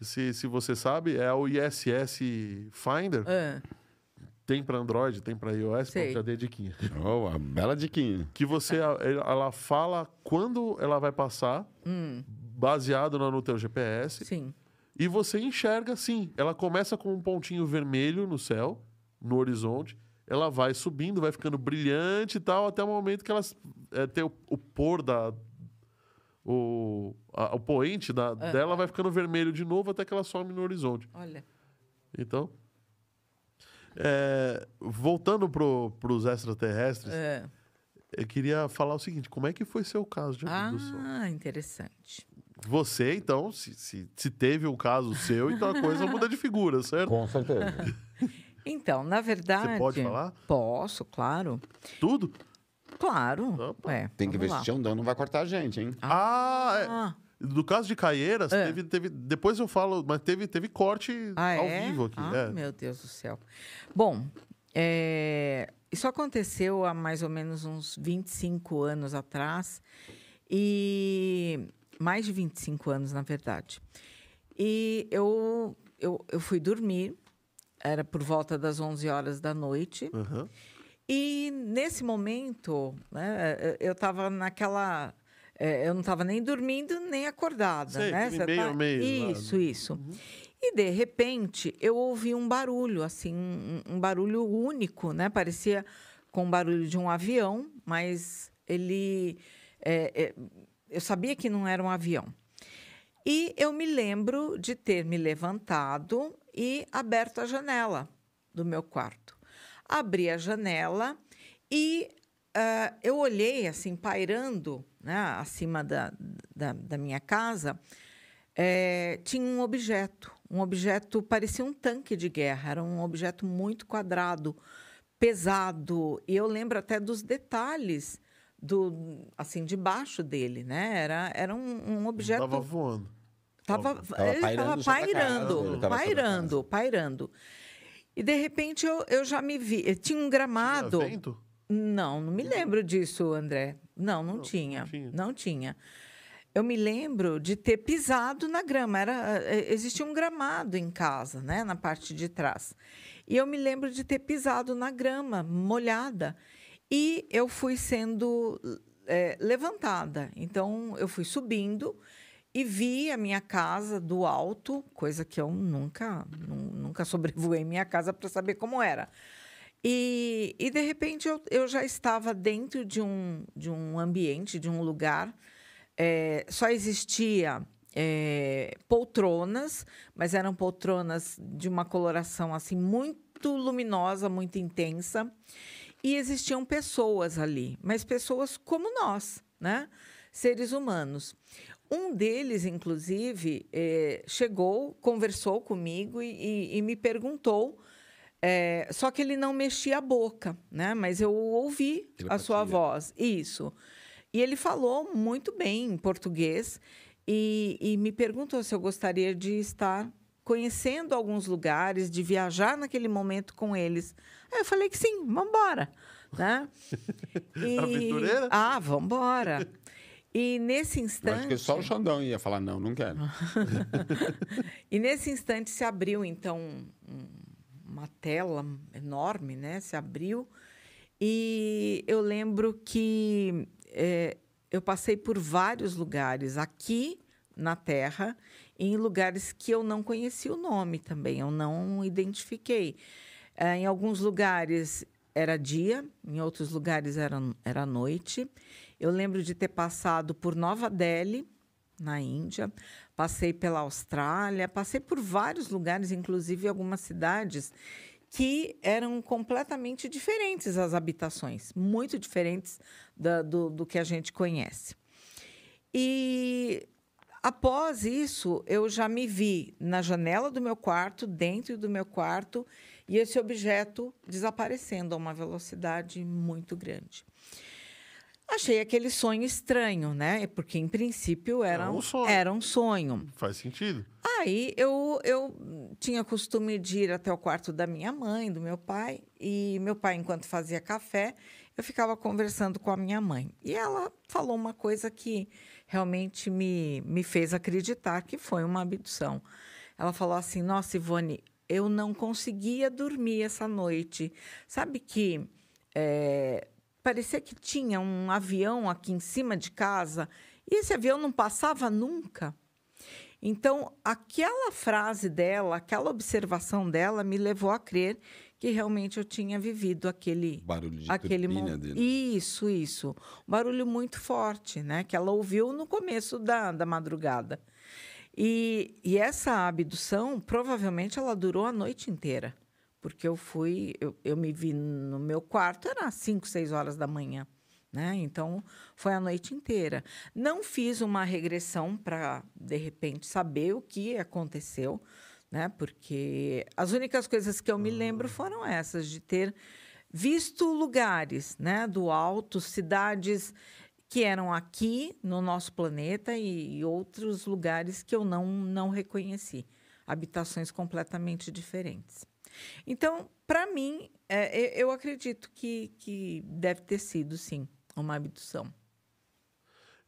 se, se você sabe, é o ISS Finder. ah, Tem para Android, tem para iOS, Sei. pronto, já dei a diquinha. Oh, a bela diquinha. Que você, ela fala quando ela vai passar, baseado no, no teu GPS, sim. E você enxerga, sim. Ela começa com um pontinho vermelho no céu, no horizonte. Ela vai subindo, vai ficando brilhante e tal, até o momento que ela é, tem o, o pôr da. O, a- o poente da, dela vai ficando vermelho de novo até que ela some no horizonte. Olha. Então. é, voltando para os extraterrestres, É. eu queria falar o seguinte: como é que foi seu caso de abdução? Ah, interessante. Você, então, se, se, se teve um caso seu, então a coisa [laughs] muda de figura, certo? Com certeza. [laughs] Então, na verdade. pode falar? Posso, claro. Tudo? Claro. É, Tem que ver se lá. Xandão não vai cortar a gente, hein? Ah, é. Ah, No caso de Caieiras, É. teve, teve. Depois eu falo, mas teve, teve corte ah, ao é? vivo aqui. Ah, é. meu Deus do céu. Bom, é, isso aconteceu há mais ou menos uns 25 anos atrás. E mais de 25 anos, na verdade. E eu, eu, eu fui dormir, era por volta das 11 horas da noite. Aham. E nesse momento, né, eu estava naquela. eh, eu não estava nem dormindo nem acordada, Sei, né? Você meio a meio lá, Isso, né? isso. E de repente eu ouvi um barulho, assim, um, barulho único, né? Parecia com o barulho de um avião, mas ele. eh, eh, eu sabia que não era um avião. E eu me lembro de ter me levantado e aberto a janela do meu quarto. Abri a janela e ah, eu olhei assim, pairando né, acima da, da, da minha casa, eh, tinha um objeto. Um objeto, parecia um tanque de guerra, era um objeto muito quadrado, pesado. E eu lembro até dos detalhes do assim debaixo dele, né? Era, era um, um objeto Tava voando. Tava, Tava ele pairando estava casa, pairando, a pairando, pairando. E de repente eu, eu já me vi. Tinha um gramado. Tinha vento? Não, não me lembro disso, André. Não, não, tinha, não tinha. Não tinha. Eu me lembro de ter pisado na grama. Era, eh, existia um gramado em casa, né, na parte de trás. E eu me lembro de ter pisado na grama, molhada. E eu fui sendo eh, levantada. Então, eu fui subindo e vi a minha casa do alto, coisa que eu nunca, nu- nunca sobrevoei minha casa para saber como era. E, e de repente eu, eu já estava dentro de um, de um ambiente, de um lugar. eh, só existia eh, poltronas, mas eram poltronas de uma coloração assim muito luminosa, muito intensa. E existiam pessoas ali, mas pessoas como nós, né? Seres humanos. Um deles, inclusive, eh, chegou, conversou comigo e, e- e me perguntou. eh, só que ele não mexia a boca, né? Mas eu ouvi a sua Telepatia. voz. Isso. E ele falou muito bem em português e, e me perguntou se eu gostaria de estar conhecendo alguns lugares, de viajar naquele momento com eles. Aí eu falei que sim, vamos embora. Né? [laughs] E- Aventureira? Ah, vamos embora. E nesse Eu instante. acho que só o Xandão ia falar, não, não quero. [laughs] E nesse instante se abriu, então, um- uma tela enorme, né? Se abriu. E eu lembro que eh, eu passei por vários lugares aqui na Terra, em lugares que eu não conhecia o nome também, eu não identifiquei. Eh, em alguns lugares era dia, em outros lugares era, era noite. Eu lembro de ter passado por Nova Delhi, na Índia, passei pela Austrália, passei por vários lugares, inclusive algumas cidades que eram completamente diferentes as habitações, muito diferentes da- do, do que a gente conhece. E após isso, eu já me vi na janela do meu quarto, dentro do meu quarto, e esse objeto desaparecendo a uma velocidade muito grande. Achei aquele sonho estranho, né? Porque, em princípio, era, um um, sonho. era um sonho. Faz sentido. Aí eu, eu tinha costume de ir até o quarto da minha mãe, do meu pai, e meu pai, enquanto fazia café, eu ficava conversando com a minha mãe. E ela falou uma coisa que realmente me, me fez acreditar que foi uma abdução. Ela falou assim: Nossa, Ivone, eu não conseguia dormir essa noite. Sabe que é, parecia que tinha um avião aqui em cima de casa e esse avião não passava nunca. Então, aquela frase dela, aquela observação dela me levou a crer que realmente eu tinha vivido aquele Barulho de aquele mo- dele. Isso, isso. Um barulho muito forte, né? Que ela ouviu no começo da, da madrugada. E, e essa abdução, provavelmente, ela durou a noite inteira. Porque eu fui, eu, eu me vi no meu quarto, era 5, 6 horas da manhã. Né? Então, foi a noite inteira. Não fiz uma regressão para, de repente, saber o que aconteceu, né? porque as únicas coisas que eu me lembro foram essas, de ter visto lugares né? do alto, cidades que eram aqui no nosso planeta e, e outros lugares que eu não, não reconheci. Habitações completamente diferentes. Então, para mim, é, eu acredito que, que deve ter sido, sim, uma abdução.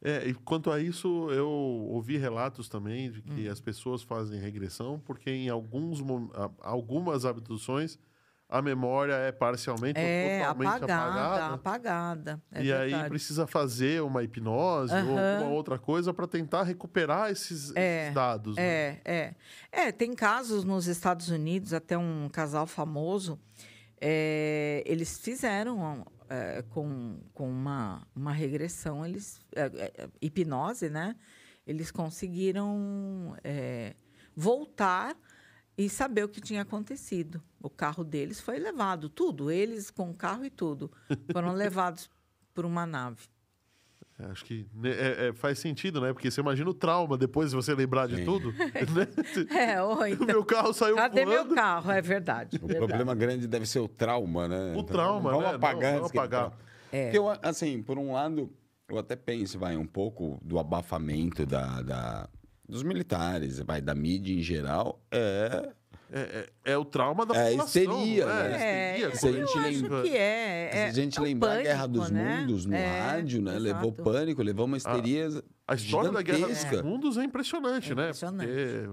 É, e quanto a isso, eu ouvi relatos também de que as pessoas fazem regressão porque em alguns, algumas abduções a memória é parcialmente É, ou totalmente apagada, apagada. apagada. é e aí verdade. precisa fazer uma hipnose ou Aham. alguma outra coisa para tentar recuperar esses, É, esses dados. né? É, é. É, tem casos nos Estados Unidos, até um casal famoso, é, eles fizeram é, com, com uma, uma regressão, eles, é, é, hipnose, né? Eles conseguiram voltar e saber o que tinha acontecido. O carro deles foi levado, tudo, eles com o carro e tudo, [laughs] foram levados por uma nave. É, Acho que né, é- é, faz sentido, né? Porque você imagina o trauma depois de você lembrar de Sim. tudo. [laughs] né? É, ou O então, meu carro saiu cadê voando. meu carro? É verdade. O verdade. problema grande deve ser o trauma, né? O trauma, vamos né? apagar Não, vamos ele apagar. É. Porque eu, assim, por um lado, eu até penso, vai, um pouco do abafamento da, da- dos militares, vai, da mídia em geral, é... É, é- é o trauma da É, população. histeria, não é? né? É, Histeria, se a gente lembra- que é. Se é a gente é lembrar a Guerra pânico, dos né? Mundos no É, rádio, né? Levou exato. pânico, levou uma histeria A história da Guerra dos. Mundos é impressionante, É né? impressionante. Porque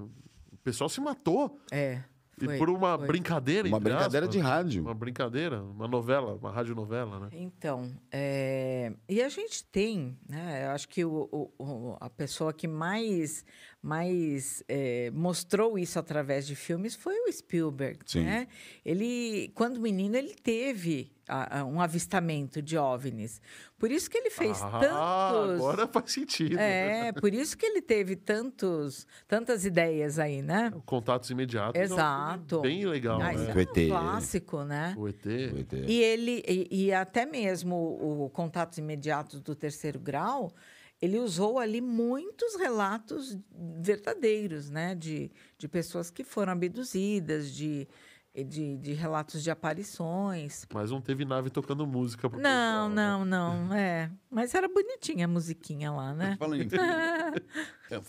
o pessoal se matou. É. E foi, por uma foi. brincadeira, Uma brincadeira aspas, de rádio. Uma brincadeira, uma novela, uma radionovela, né? Então, é, e a gente tem, né? Eu acho que o- o- a pessoa que mais, mais é, mostrou isso através de filmes foi o Spielberg, Sim. né? Ele, quando menino, ele teve a- a- um avistamento de OVNIs. Por isso que ele fez ah, tantos... agora faz sentido. É, por isso que ele teve tantos, tantas ideias aí, né? Contatos imediatos. é um Exato. bem legal, Ah, isso né? é O ET. um clássico, né? O ET. E ele e, e até mesmo o, o contatos imediatos do terceiro grau, ele usou ali muitos relatos verdadeiros, né, de, de pessoas que foram abduzidas, de, de, de relatos de aparições. Mas não teve nave tocando música pro Não, pessoal, né? não, não, é. Mas era bonitinha a musiquinha lá, né? Falando em filme,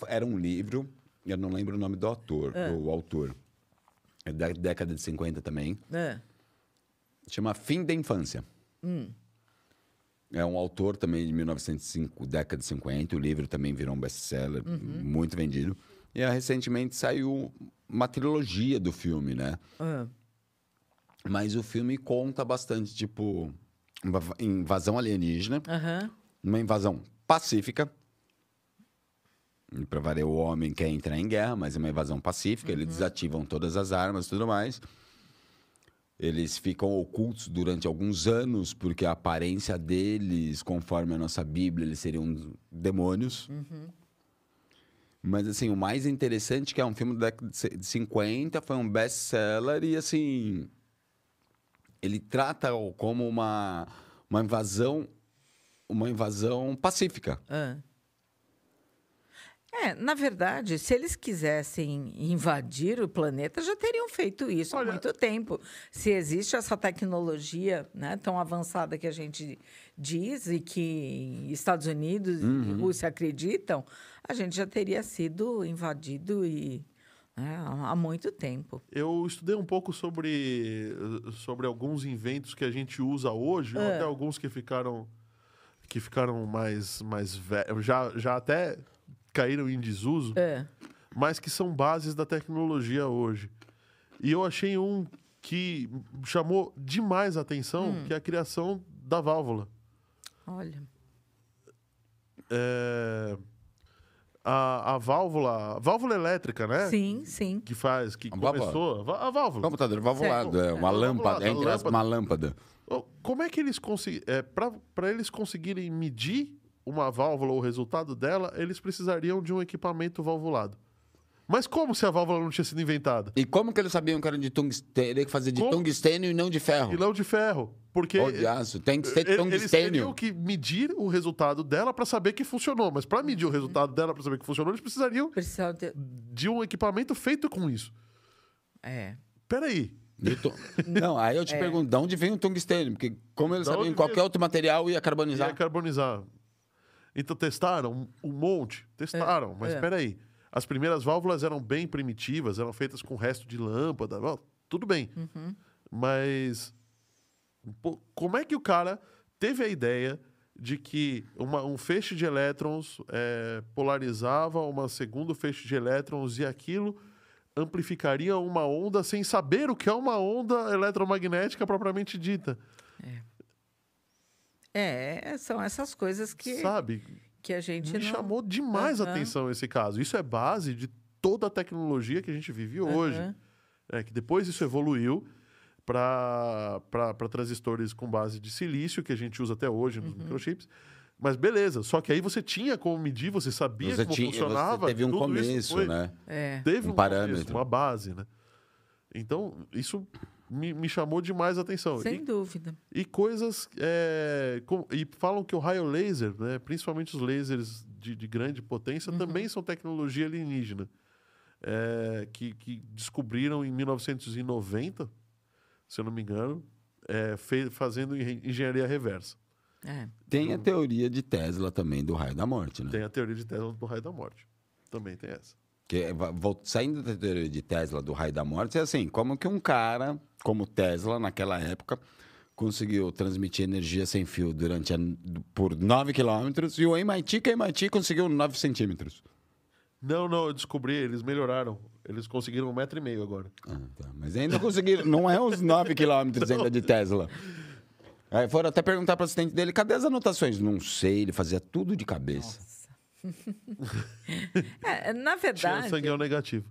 era um livro, eu não lembro o nome do autor, Ah. do autor. É da década de 50 também. É. Chama Fim da Infância. Hum. É um autor também de 1905, década de 50. O livro também virou um best-seller, Uhum. muito vendido. E recentemente saiu uma trilogia do filme, né? Ah, Mas o filme conta bastante, tipo, invasão alienígena, Aham. uma invasão pacífica. Pra variar, o homem quer entrar em guerra, mas é uma invasão pacífica. Eles desativam todas as armas e tudo mais. Eles ficam ocultos durante alguns anos, porque a aparência deles, conforme a nossa Bíblia, eles seriam demônios. Mas, assim, o mais interessante é que é um filme da década de se- de 50, foi um best-seller e, assim... Ele trata como uma, uma invasão uma invasão pacífica. ah. É, na verdade, se eles quisessem invadir o planeta, já teriam feito isso Olha- há muito tempo. Se existe essa tecnologia né, tão avançada que a gente diz e que Estados Unidos e Rússia acreditam, a gente já teria sido invadido e, né, há muito tempo. Eu estudei um pouco sobre, sobre alguns inventos que a gente usa hoje, ou até alguns que ficaram que ficaram mais mais velhos, já, já até caíram em desuso, É. mas que são bases da tecnologia hoje. E eu achei um que chamou demais a atenção, que é a criação da válvula. Olha. É, a, a válvula, a válvula elétrica, né? Sim, sim. Que faz, que A válvula. começou, a vá- a válvula. Computador valvulado, é uma É, lâmpada, entre lâmpada. uma lâmpada. Como é que eles conseguem. É, Para eles conseguirem medir uma válvula ou o resultado dela, eles precisariam de um equipamento valvulado. Mas como se a válvula não tinha sido inventada? E como que eles sabiam que era de tungstênio, teria que fazer de Como? tungstênio e não de ferro? E não de ferro. Porque de aço, tem que ser e- eles teriam tungstênio. que medir o resultado dela para saber que funcionou. Mas para medir o resultado dela para saber que funcionou, eles precisariam Precisava ter... de um equipamento feito com isso. É. Peraí. De tu- [laughs] Não, aí eu te pergunto, de onde vem o tungstênio? Porque como eles sabiam qualquer vem? outro material ia carbonizar. Ia carbonizar. Então testaram um monte. Testaram, mas é. peraí. As primeiras válvulas eram bem primitivas, eram feitas com resto de lâmpada. tudo bem. Mas pô, como é que o cara teve a ideia de que uma- um feixe de elétrons é, polarizava uma segundo feixe de elétrons e aquilo amplificaria uma onda sem saber o que é uma onda eletromagnética propriamente dita? É, são essas coisas que, Sabe? que a gente Me não... chamou demais a Aham. atenção esse caso. Isso é base de toda a tecnologia que a gente vive hoje. É, que depois isso evoluiu para transistores com base de silício, que a gente usa até hoje Uhum. nos microchips. Mas beleza, só que aí você tinha como medir, você sabia Você, como tinha, funcionava. você teve um começo, foi- né? É. Teve Um um, parâmetro. começo, uma base, né? Então, isso me, me chamou demais a atenção. Sem E- dúvida. e coisas. é, com- e falam que o raio laser, né, principalmente os lasers de, de grande potência, também são tecnologia alienígena. É, que, que descobriram em 1990, se eu não me engano, é, fe- fazendo en- engenharia reversa. É. Tem a teoria de Tesla também do raio da morte, né? Tem a teoria de Tesla do raio da morte. Também tem essa. Que é, saindo da teoria de Tesla do raio da morte, é assim, como que um cara como Tesla, naquela época, conseguiu transmitir energia sem fio durante a, por 9 quilômetros e o MIT, que o MIT conseguiu 9 centímetros. Não, não, eu descobri, eles melhoraram. Eles conseguiram um metro e meio agora. Ah, tá. Mas ainda conseguiram, não é os 9 quilômetros ainda de Tesla. Aí foram até perguntar para o assistente dele, cadê as anotações? Não sei, ele fazia tudo de cabeça. É, na verdade, sangue negativo.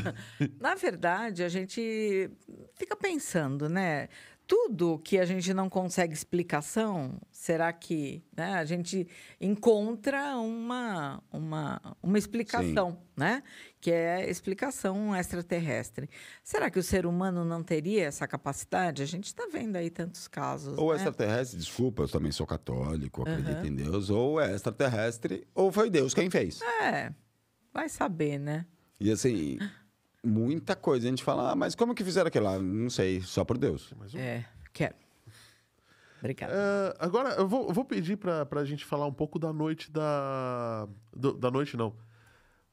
[laughs] na verdade, a gente fica pensando, né? Tudo que a gente não consegue explicação, será que né, a gente encontra uma, uma, uma explicação, né? Que é explicação extraterrestre. Será que o ser humano não teria essa capacidade? A gente está vendo aí tantos casos. Ou né? extraterrestre, desculpa, eu também sou católico, acredito em Deus, ou é extraterrestre, ou foi Deus quem fez. É, vai saber, né? E assim, muita coisa. A gente fala, ah, mas como que fizeram aquilo lá? Não sei, só por Deus. Um. É, quero. Obrigada. É, agora, eu vou, eu vou pedir pra, pra gente falar um pouco da noite da. do- da noite, não.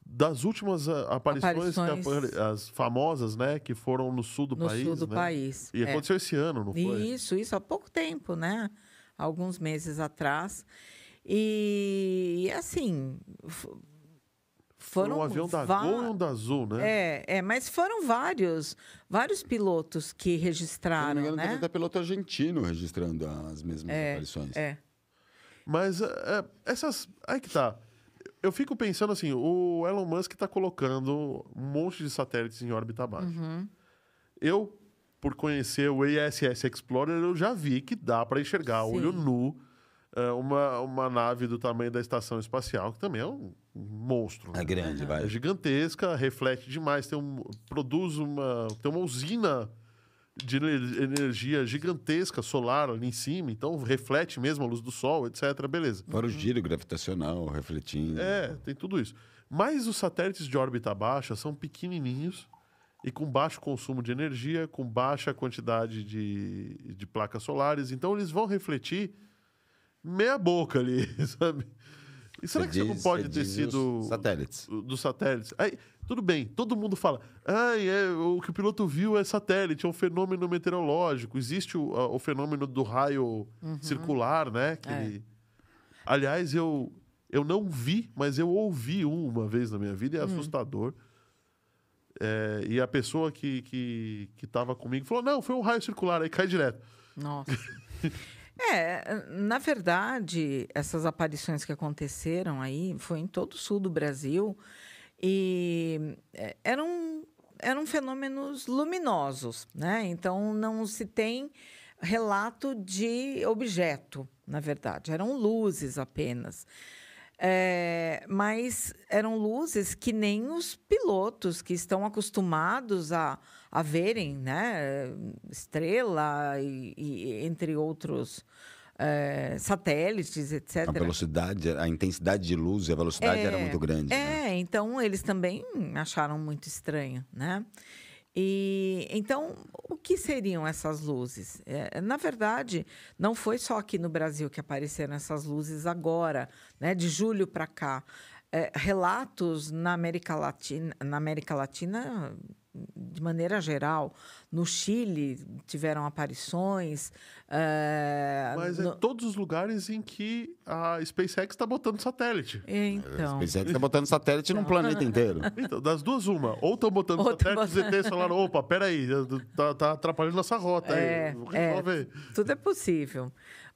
Das últimas ah, aparições, que Aparições. apare- as famosas, né? Que foram no sul do no país. sul do né? país. E é. aconteceu esse ano, não foi? Isso, isso, há pouco tempo, né? Alguns meses atrás. E, assim, f- Foi foram um avião da Gol e um da Azul, né? É, é, mas foram vários, vários pilotos que Se não me registraram, engano, né? até piloto argentino registrando as mesmas aparições. É, Mas é, é, essas. Aí que tá. Eu fico pensando assim: o Elon Musk tá colocando um monte de satélites em órbita baixa. Uhum. Eu, por conhecer o ISS Explorer, eu já vi que dá para enxergar Sim. olho nu é, uma, uma nave do tamanho da estação espacial, que também é um monstro. É né? grande, vai. É gigantesca, reflete demais, tem um, produz uma, tem uma usina de ener- energia gigantesca solar ali em cima, então reflete mesmo a luz do sol, etc. Beleza. Fora o giro gravitacional refletindo. É, tem tudo isso. Mas os satélites de órbita baixa são pequenininhos e com baixo consumo de energia, com baixa quantidade de, de placas solares. Então, eles vão refletir meia boca ali, [laughs] sabe? E será Você que isso pode ter sido satélites. dos satélites? Aí, tudo bem, todo mundo fala, ai, é, o que o piloto viu é satélite, é um fenômeno meteorológico. Existe o, o fenômeno do raio circular, né? que É. ele- Aliás, eu, eu não vi, mas eu ouvi um uma vez na minha vida, é assustador. É, e a pessoa que, que, que tava comigo falou: não, foi um raio circular, aí cai direto. Nossa. [laughs] É, na verdade, essas aparições que aconteceram aí foi em todo o sul do Brasil e é, eram, eram fenômenos luminosos, né? Então não se tem relato de objeto, na verdade, eram luzes apenas. É, mas eram luzes que nem os pilotos que estão acostumados a, a verem, né? Estrela e, e entre outros é, satélites, etc. A velocidade, a intensidade de luz e a velocidade era muito grande. né? É, então eles também acharam muito estranho, né? E então, o que seriam essas luzes? É, na verdade, não foi só aqui no Brasil que apareceram essas luzes agora, né? De julho para cá. É, relatos na América Latina, na América Latina, de maneira geral, no Chile tiveram aparições. é, Mas é no- todos os lugares em que a SpaceX está botando satélite. Então, A SpaceX está botando satélite num planeta inteiro. [laughs] Então, das duas, uma. Ou estão botando Ou satélite, os ETs falaram, opa, peraí, tá, tá atrapalhando nossa rota É, aí. É. Tudo é possível.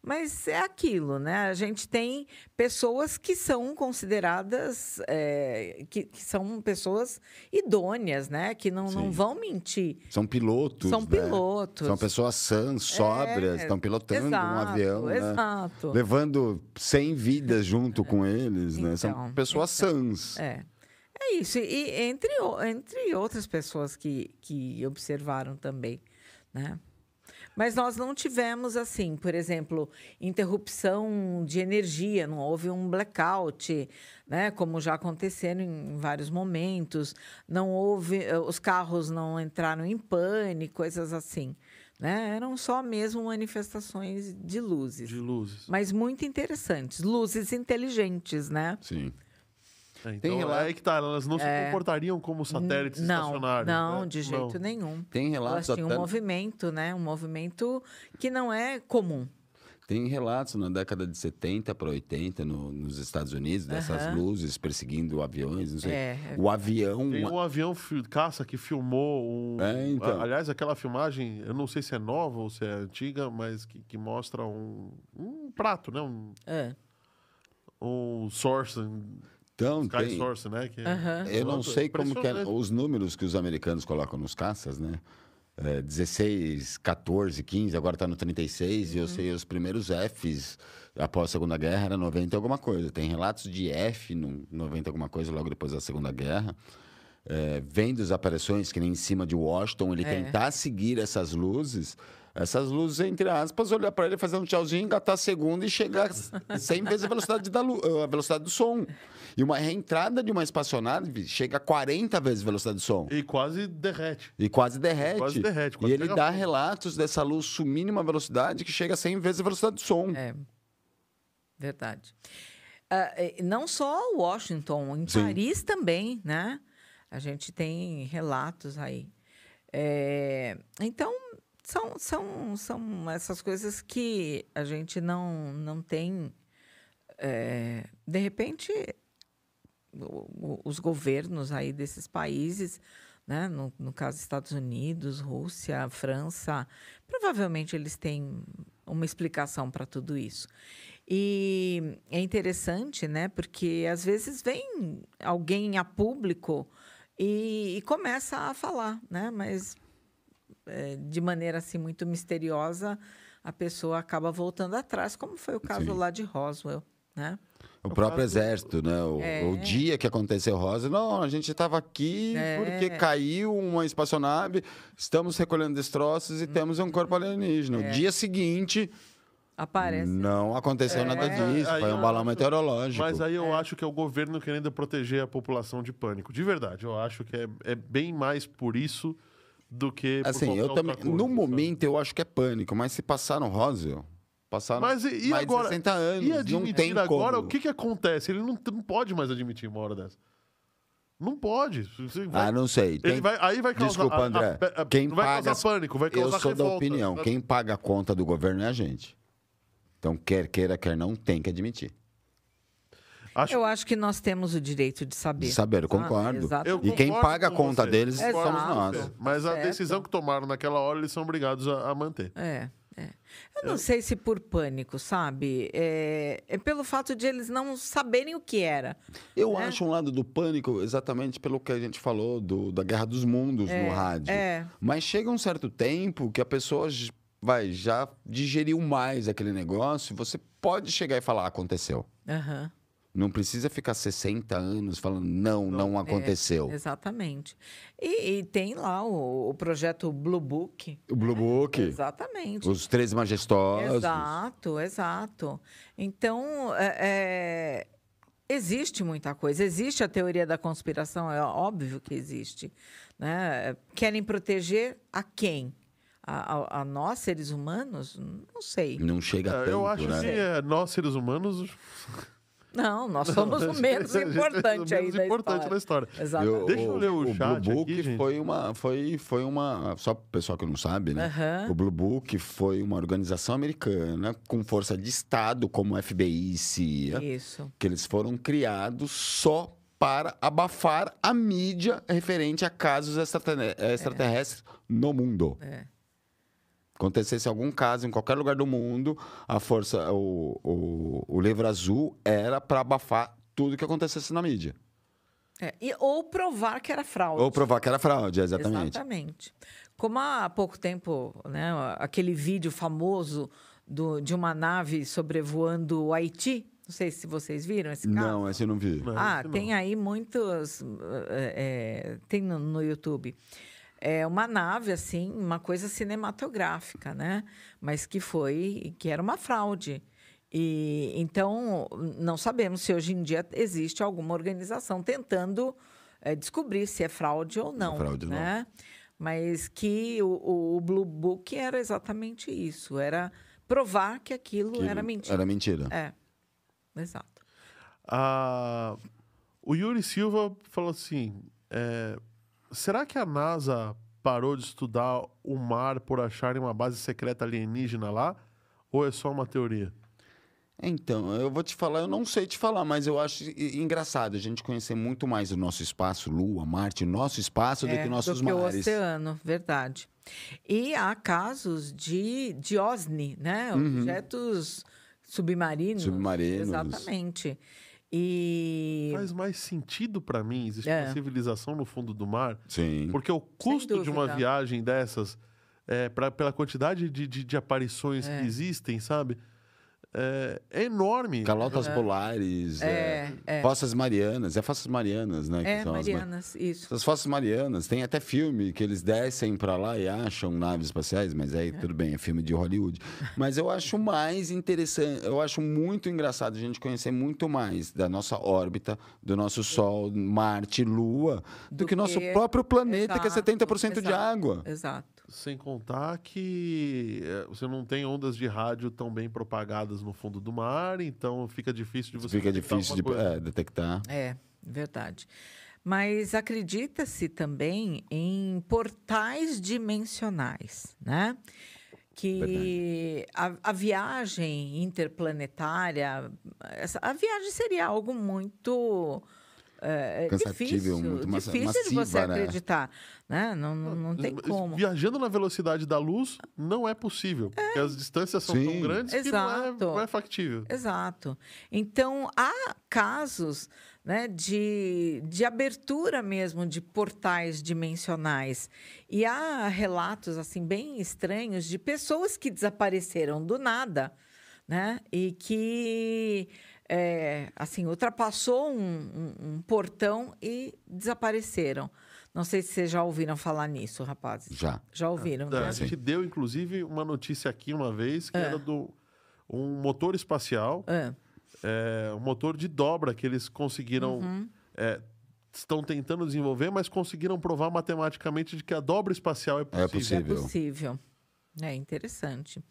Mas é aquilo, né? A gente tem pessoas que são consideradas, é, que, que são pessoas idôneas, né? Que não, não vão mentir. São pilotos. São né? pilotos. São pessoas sãs, sóbrias, É, estão pilotando um exato, avião. né? Exato. Levando 100 vidas junto com eles, né? São Então, pessoas sãs. É. É isso. E entre, entre outras pessoas que, que observaram também, né? Mas nós não tivemos, assim, por exemplo, interrupção de energia, não houve um blackout, né? Como já aconteceram em vários momentos. Não houve, eh, os carros não entraram em pane, coisas assim. Né? Eram só mesmo manifestações de luzes. De luzes. Mas muito interessantes. Luzes inteligentes, né? Sim. É, então, relato- é aí que tá, elas não se comportariam como satélites não, estacionários. Não, né? de jeito nenhum. Tem Elas relatos tinham até... um movimento, né? Um movimento que não é comum. Tem relatos na década de 70 para 80 no- nos Estados Unidos dessas Aham. luzes perseguindo aviões, não sei. É. O avião, Tem um avião caça que filmou um. É, então. Aliás, aquela filmagem, eu não sei se é nova ou se é antiga, mas que, que mostra um, um prato, né? Um, É. um source, então sky tem, source, né? Que Aham. Eu não sei como que é, os números que os americanos colocam nos caças, né? É, 16, 14, 15, agora está no 36, e eu sei os primeiros Fs após a Segunda Guerra era 90 e alguma coisa. Tem relatos de F no 90 e alguma coisa logo depois da Segunda Guerra. É, vendo as aparições que nem em cima de Washington, ele É. tentar seguir essas luzes, essas luzes, entre aspas, olhar para ele, fazer um tchauzinho, engatar a segunda e chegar 100 vezes a velocidade, da lu- a velocidade do som. E uma reentrada de uma espaçonave chega a 40 vezes a velocidade do som. E quase derrete. E quase derrete. Quase derrete, quase e ele dá relatos dessa luz sumir numa velocidade que chega a 100 vezes a velocidade do som. É. Verdade. Eh, não só Washington, em Sim. Paris também, né? A gente tem relatos aí. É, então, são, são, são essas coisas que a gente não, não tem. é, de repente, os governos aí desses países, né? no, no caso Estados Unidos, Rússia, França, provavelmente eles têm uma explicação para tudo isso. E é interessante, né? Porque às vezes vem alguém a público e, e começa a falar, né? Mas é, de maneira assim muito misteriosa, a pessoa acaba voltando atrás, como foi o caso Sim. lá de Roswell, né? O próprio exército, né? O, É. o dia que aconteceu Rosa, não, a gente estava aqui É. porque caiu uma espaçonave, estamos recolhendo destroços e temos um corpo alienígena. É. O dia seguinte, Aparece. Não aconteceu nada disso. Aí Foi um balão acho- meteorológico. Mas aí eu acho que é o governo querendo proteger a população de pânico. De verdade, eu acho que é, é bem mais por isso do que Assim, eu também. coisa, no sabe? momento, eu acho que é pânico, mas se passar no Roswell, passaram Mas e, e mais agora? de 60 anos. e não admitir tem agora, como. o que, que acontece? Ele não, não pode mais admitir uma hora dessa. Não pode. Ah, não sei. Tem- vai, aí vai causar. Desculpa, a- a- André. a- a- quem vai paga causar pânico, vai causar Eu sou da revolta. opinião. Quem paga a conta do governo é a gente. Então, quer queira, quer não, tem que admitir. Acho, Eu acho que nós temos o direito de saber. De saber, eu tá? concordo. Exatamente. E quem paga a conta você. deles Exato. somos nós. Mas a Certo. decisão que tomaram naquela hora, eles são obrigados a, a manter. É, é. Eu não sei se por pânico, sabe? É, é pelo fato de eles não saberem o que era. Eu né? acho um lado do pânico exatamente pelo que a gente falou do, da Guerra dos Mundos no rádio. é. Mas chega um certo tempo que a pessoa vai, já digeriu mais aquele negócio, e você pode chegar e falar, "Ah, aconteceu. Aham. Não precisa ficar 60 anos falando, não, não, aconteceu. Exatamente. E, e tem lá o, o projeto Blue Book. O Blue Book, Exatamente. os Três Majestosos. Exato, exato. Então, é, é, existe muita coisa. Existe a teoria da conspiração, é óbvio que existe. Né? Querem proteger a quem? A, a- a nós, seres humanos? Não sei. Não chega É, tanto, eu acho né? que é, nós, seres humanos. Não, nós somos o [laughs] menos é importante o aí menos da importante história. na história. Exatamente. Deixa eu ler o chat Blue Book aqui, gente. foi uma, foi, foi uma, só para o pessoal que não sabe, né? Aham. O Blue Book foi uma organização americana com força de Estado, como FBI e CIA, Isso. que eles foram criados só para abafar a mídia referente a casos extraterre- extraterrestres no mundo. É. Acontecesse algum caso em qualquer lugar do mundo, a força, o, o, o livro azul era para abafar tudo que acontecesse na mídia. É, e, ou provar que era fraude. Ou provar que era fraude, exatamente. Exatamente. Como há pouco tempo, né, aquele vídeo famoso do, de uma nave sobrevoando o Haiti, não sei se vocês viram esse caso. Não, esse eu não vi. Ah, esse não. tem aí muitos. é, tem no, no YouTube. É uma nave, assim, uma coisa cinematográfica, né? Mas que foi. que era uma fraude. E então não sabemos se hoje em dia existe alguma organização tentando é, descobrir se é fraude ou não. fraude ou não. né? Mas que o, o- o Blue Book era exatamente isso. Era provar que aquilo Que era mentira. Era mentira. É. Exato. Ah, o Yuri Silva falou assim: é, será que a NASA parou de estudar o mar por acharem uma base secreta alienígena lá? Ou é só uma teoria? Então, eu vou te falar, eu não sei te falar, mas eu acho engraçado a gente conhecer muito mais o nosso espaço, Lua, Marte, nosso espaço, do É, que nossos do que o mares. oceano, verdade. E há casos de, de OSNI, né? Objetos submarinos. Uhum. Submarinos. Exatamente. E Faz mais sentido pra mim existir É. uma civilização no fundo do mar, Sim. porque o custo de uma viagem dessas, é, pra, pela quantidade de, de, de aparições que existem, sabe? É, é enorme. Calotas polares, É, é, é. fossas marianas, é fossas marianas, né? que é, são as Marianas, isso. Essas fossas marianas, tem até filme que eles descem pra lá e acham naves espaciais, mas aí tudo bem, é filme de Hollywood. [laughs] Mas eu acho mais interessante, eu acho muito engraçado a gente conhecer muito mais da nossa órbita, do nosso Sol, Marte, Lua, do, Do que nosso que- próprio planeta, que é Exato, 70% de exato. água. Exato. Sem contar que é, você não tem ondas de rádio tão bem propagadas no fundo do mar, então fica difícil de você Fica detectar difícil de é, detectar. É, verdade. Mas acredita-se também em portais dimensionais, né? Que a, a viagem interplanetária, essa, a viagem seria algo muito é, Cansativo, difícil, muito massa- difícil de você massiva, né? acreditar, né? Não, não, não tem como. Viajando na velocidade da luz não é possível, porque as distâncias são tão Sim. grandes que não é, Exato. não é factível. Exato. Então, há casos né, de, de abertura mesmo de portais dimensionais. E há relatos assim bem estranhos de pessoas que desapareceram do nada né, e que é, assim ultrapassou um, um- um portão e desapareceram. Não sei se vocês já ouviram falar nisso, rapazes. Já. Já ouviram, É, né? a gente deu, inclusive, uma notícia aqui uma vez, É. que era do um motor espacial, Ah, é, um motor de dobra que eles conseguiram. Uhum. é, estão tentando desenvolver, mas conseguiram provar matematicamente de que a dobra espacial é possível. É possível. É possível. É interessante.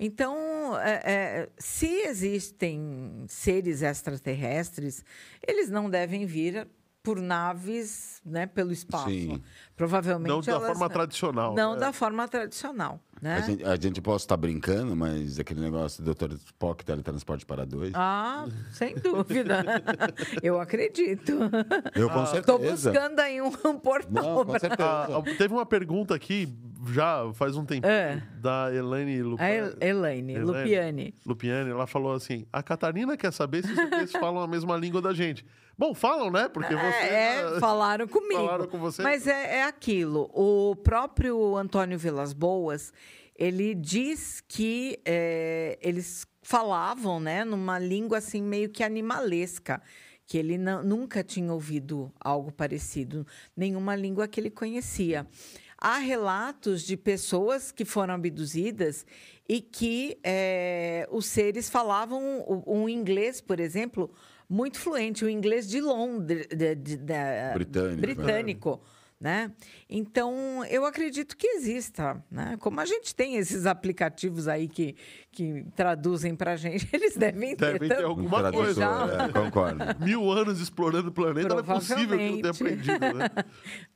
Então, é, é, se existem seres extraterrestres, eles não devem vir por naves, né, pelo espaço. Sim. Provavelmente Não da forma tradicional. Não né? da forma tradicional, né? A gente, a gente pode estar brincando, mas aquele negócio do Dr. Spock teletransporte para dois. Ah, sem dúvida. [laughs] Eu acredito. eu com Estou certeza. buscando aí um portal. Não, com pra- certeza. Ah, teve uma pergunta aqui, já faz um tempo, É. da Elaine Lup... A El- Elaine, Elaine. Lupiani. Lupiani. Ela falou assim: a Catarina quer saber se vocês [laughs] falam a mesma língua da gente. Bom, falam, né? Porque você. É, é, [laughs] falaram comigo. Falaram com você? Mas é, é aquilo. O próprio Antônio Vilas Boas, ele diz que é, eles falavam, né, numa língua assim meio que animalesca, que ele não- nunca tinha ouvido algo parecido, nenhuma língua que ele conhecia. Há relatos de pessoas que foram abduzidas e que é, os seres falavam o- um inglês, por exemplo, muito fluente, o inglês de Londres, de- de- da- Britânico, britânico, né? Então, eu acredito que exista, né? Como a gente tem esses aplicativos aí que, que traduzem para a gente, [laughs] eles devem ter. Devem ter alguma Um coisa. tradutor, [laughs] é, concordo. Mil anos explorando o planeta, não é possível que não tenha aprendido, né? [laughs]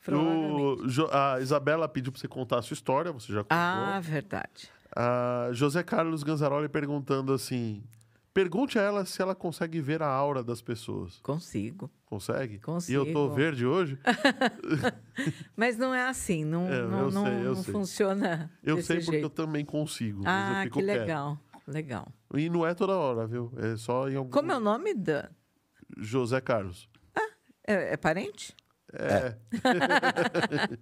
O a Isabela pediu para você contar a sua história, você já contou. Ah, verdade. A José Carlos Ganzaroli perguntando assim: pergunte a ela se ela consegue ver a aura das pessoas. Consigo. Consegue? Consigo. E eu tô verde hoje? [laughs] Mas não é assim, não, É, não, eu não, sei, não funciona. Eu sei porque eu também consigo. Ah, que quieto. legal. Legal. E não é toda hora, viu? É só em algum. Como é o nome da. José Carlos. É, é parente? É. [laughs]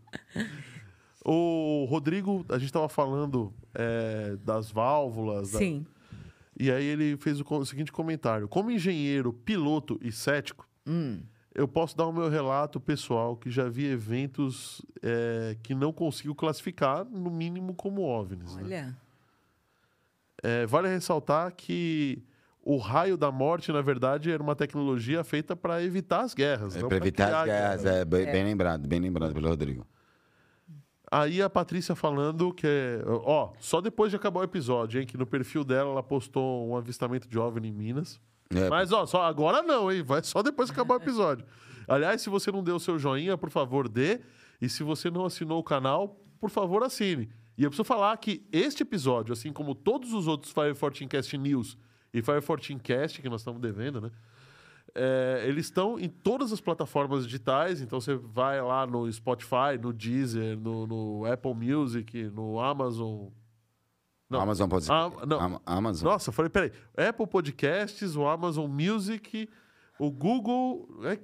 o Rodrigo, a gente tava falando é, das válvulas. da- Sim. E aí ele fez o, seguinte comentário: Como engenheiro, piloto e cético, Hum. eu posso dar o meu relato pessoal que já vi eventos é, que não consigo classificar, no mínimo, como OVNIs. né? Olha. É, vale ressaltar que o raio da morte, na verdade, era uma tecnologia feita para evitar as guerras. É para evitar as guerras, guerras. é, bem, bem lembrado, bem lembrado pelo Rodrigo. Aí a Patrícia falando que é. Ó, só depois de acabar o episódio, hein? Que no perfil dela ela postou um avistamento de OVNI em Minas. É, Mas, ó, só agora não, hein? Vai só depois que acabar o episódio. Aliás, se você não deu o seu joinha, por favor, dê. E se você não assinou o canal, por favor, assine. E eu preciso falar que este episódio, assim como todos os outros Fire 14 Cast News e Fire 14 Cast, que nós estamos devendo, né? É, eles estão em todas as plataformas digitais, então você vai lá no Spotify, no Deezer, no, no Apple Music, no Amazon. Não. Amazon pode ser. Ah, não. Am- Amazon. Nossa, falei, peraí. Apple Podcasts, o Amazon Music, o Google. É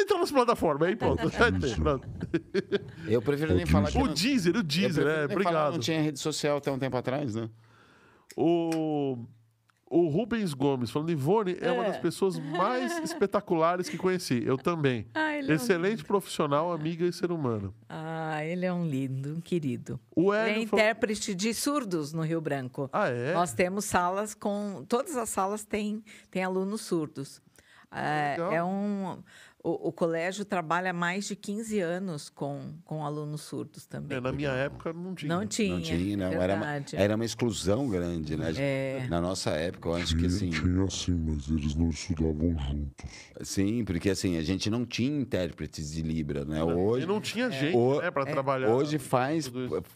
Entra nas plataformas aí, pronto. Vai ter, [laughs] pronto. Eu prefiro nem falar que. O não- Deezer, o Deezer, é, nem falar, obrigado. Não tinha rede social até um tempo atrás, né? O, o Rubens Gomes, falando, Ivone é. uma É. das pessoas mais [laughs] espetaculares que conheci. Eu também. Ah, ele é um- Excelente profissional, amiga e ser humano. Ah, ele é um lindo, um querido. O Ele é falou- intérprete de surdos no Rio Branco. Ah, é? Nós temos salas com. Todas as salas têm, têm alunos surdos. É, é um. O, o colégio trabalha há mais de 15 anos com, com alunos surdos também. É, na minha época não tinha. Não tinha. Não tinha, não. Era uma, era uma exclusão grande, né? É. Na nossa época, eu acho que Tinha, assim. tinha sim, mas eles não estudavam juntos. Sim, porque assim, a gente não tinha intérpretes de Libra, né? E Hoje. não tinha gente, O- né, pra trabalhar. Hoje faz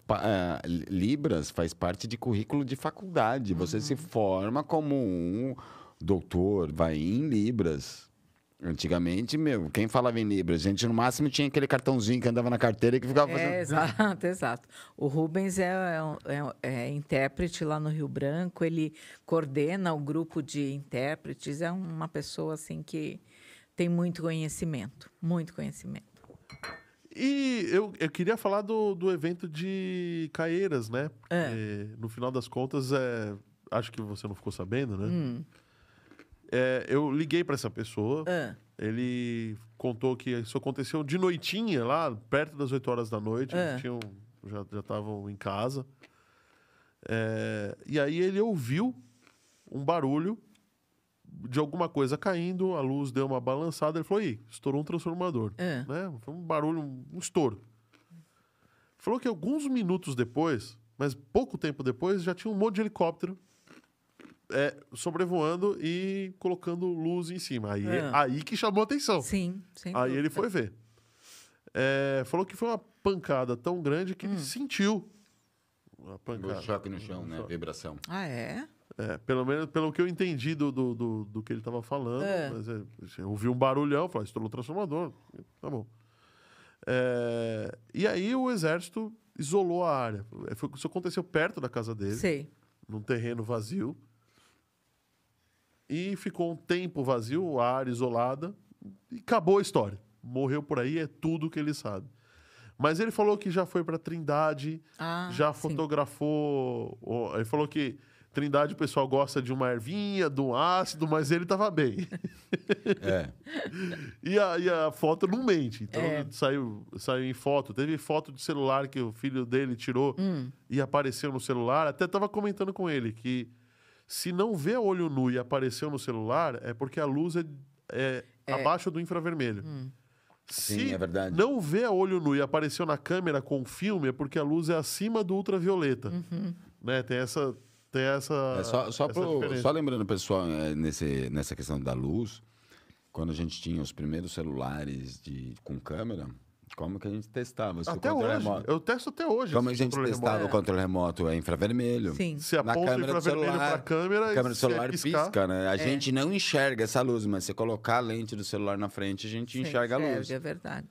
pa- ah, Libras faz parte de currículo de faculdade. Você se forma como um doutor, vai em Libras. Antigamente, meu, quem falava em Libras? A gente no máximo tinha aquele cartãozinho que andava na carteira e que ficava fazendo. É, exato, [laughs] exato. O Rubens é, é um- é- é intérprete lá no Rio Branco, ele coordena o grupo de intérpretes, é uma pessoa assim que tem muito conhecimento, muito conhecimento. E eu, eu queria falar do, do evento de Caeiras, né? Porque, É. no final das contas, é, acho que você não ficou sabendo, né? Hum. É, eu liguei para essa pessoa, Ah, ele contou que isso aconteceu de noitinha, lá perto das 8 horas da noite, É. eles tinham, já já estavam em casa. É, e aí ele ouviu um barulho de alguma coisa caindo, a luz deu uma balançada, ele falou, Ih, estourou um transformador. É. Né? Foi um barulho, um estouro. Falou que alguns minutos depois, mas pouco tempo depois, já tinha um monte de helicóptero é, sobrevoando e colocando luz em cima. Aí, É. aí que chamou a atenção. Sim, sem Aí ele dúvida. foi ver. É, falou que foi uma pancada tão grande Hum. que ele sentiu a O pancada. choque no chão, né? A vibração. Ah, é? É, pelo menos pelo que eu entendi do, do, do, do que ele estava falando. É. Mas é, eu ouvi um barulhão, falei, estourou o transformador. Tá bom. É, e aí o exército isolou a área. Foi- Isso aconteceu perto da casa dele, Sei. num terreno vazio. E ficou um tempo vazio, a área isolada, e acabou a história. Morreu por aí, é tudo que ele sabe. Mas ele falou que já foi para Trindade, Ah, já fotografou. Ele falou que Trindade o pessoal gosta de uma ervinha, de um ácido, mas ele tava bem. [laughs] É. [laughs] E a, e a foto não mente. Então É. saiu, saiu em foto. Teve foto de celular que o filho dele tirou Hum. e apareceu no celular. Até tava comentando com ele que se não vê a olho nu e apareceu no celular, é porque a luz é, é É. abaixo do infravermelho. Hum. Se Sim, é verdade. não vê a olho nu e apareceu na câmera com filme, é porque a luz é acima do ultravioleta. Uhum. Né? Tem essa. Tem essa, É só, só, essa pro- só lembrando, pessoal, é, nesse, nessa questão da luz, quando a gente tinha os primeiros celulares de, com câmera, como que a gente testava? Se o Até controle hoje. remoto- Eu testo até hoje. Como a gente testava remoto. o controle remoto é infravermelho? Sim. Na aponta o câmera do infravermelho celular, para a câmera A câmera do se celular piscar- pisca, né? É. A gente não enxerga essa luz, mas se colocar a lente do celular na frente, a gente Você enxerga a luz. É verdade.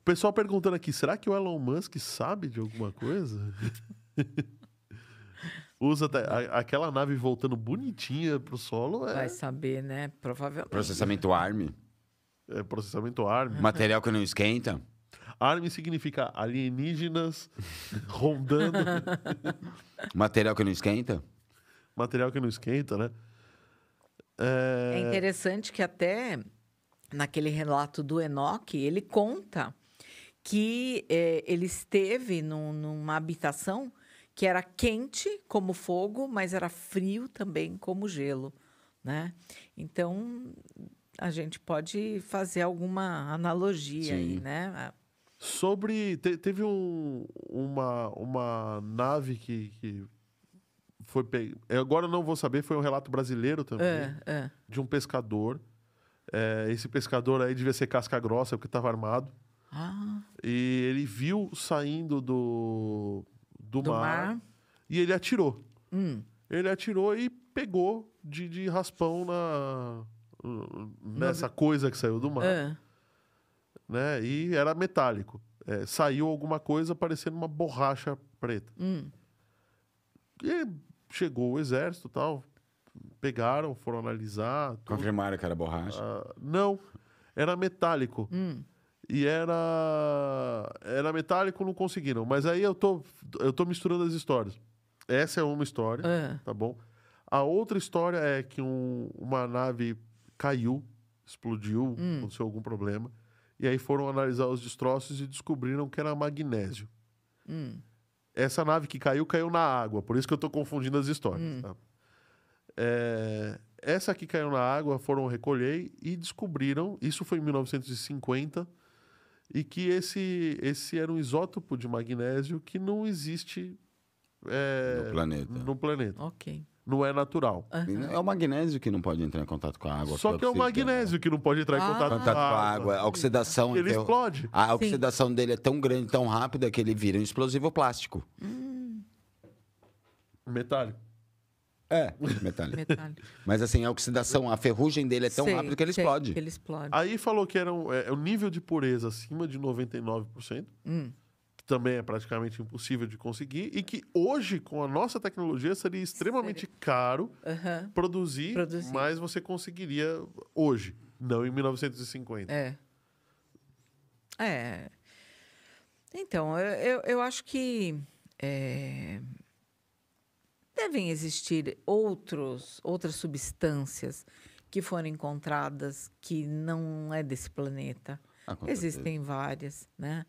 O pessoal perguntando aqui, será que o Elon Musk sabe de alguma coisa? [laughs] Usa a- aquela nave voltando bonitinha pro solo, é, Vai saber, né? Provavelmente. Processamento ARM, é processamento ARM. material que não esquenta. ARM significa alienígenas [laughs] rondando [laughs] Material que não esquenta? material que não esquenta, né? É É, interessante que até naquele relato do Enoque, ele conta que eh, ele esteve num- numa habitação que era quente como fogo, mas era frio também como gelo, né? Então a gente pode fazer alguma analogia aí, Sim. né? Sobre. te- teve um- uma, uma nave que, que foi. Pe... eu Agora eu não vou saber, foi um relato brasileiro também. É, é. de um pescador. É, esse pescador aí devia ser casca grossa, porque estava armado. Ah, E ele viu saindo do, do, do mar, mar. e ele atirou. Hum, Ele atirou e pegou de, de raspão na, nessa coisa que saiu do mar. é. Né? E era metálico. É, saiu alguma coisa parecendo uma borracha preta. Hum. E chegou o exército e tal. Pegaram, foram analisar. tudo. Confirmaram que era borracha. Ah, não, era metálico. Hum. E era. Era metálico, não conseguiram. Mas aí eu tô, eu tô misturando as histórias. Essa é uma história, É. tá bom? A outra história é que um- uma nave caiu, explodiu, Hum. aconteceu algum problema. E aí foram analisar os destroços e descobriram que era magnésio. Hum. Essa nave que caiu, caiu na água. Por isso que eu tô confundindo as histórias. Hum. tá? É, essa que caiu na água foram recolher e descobriram, isso foi em 1950, e que esse, esse era um isótopo de magnésio que não existe é, No planeta. no planeta. Ok. Não é natural. É o magnésio que não pode entrar em contato com a água. Só que é o oxida. magnésio que não pode entrar em Ah. contato, Contato com a água. A oxidação. Ele então, explode. A oxidação dele é tão grande, tão rápida, que ele vira um explosivo plástico. Metálico. É, metálico. Metálico. Mas assim, a oxidação, a ferrugem dele é tão Sei, rápido que ele sei, explode. Que ele explode. Aí falou que era um, é, é um nível de pureza acima de 99%. Hum. Também é praticamente impossível de conseguir, e que hoje, com a nossa tecnologia, seria extremamente caro Aham. produzir, Produzir. mas você conseguiria hoje, não em 1950. É. É. Então, eu, eu, eu acho que é, devem existir outros, outras substâncias que foram encontradas que não é desse planeta. Ah, Existem várias, né?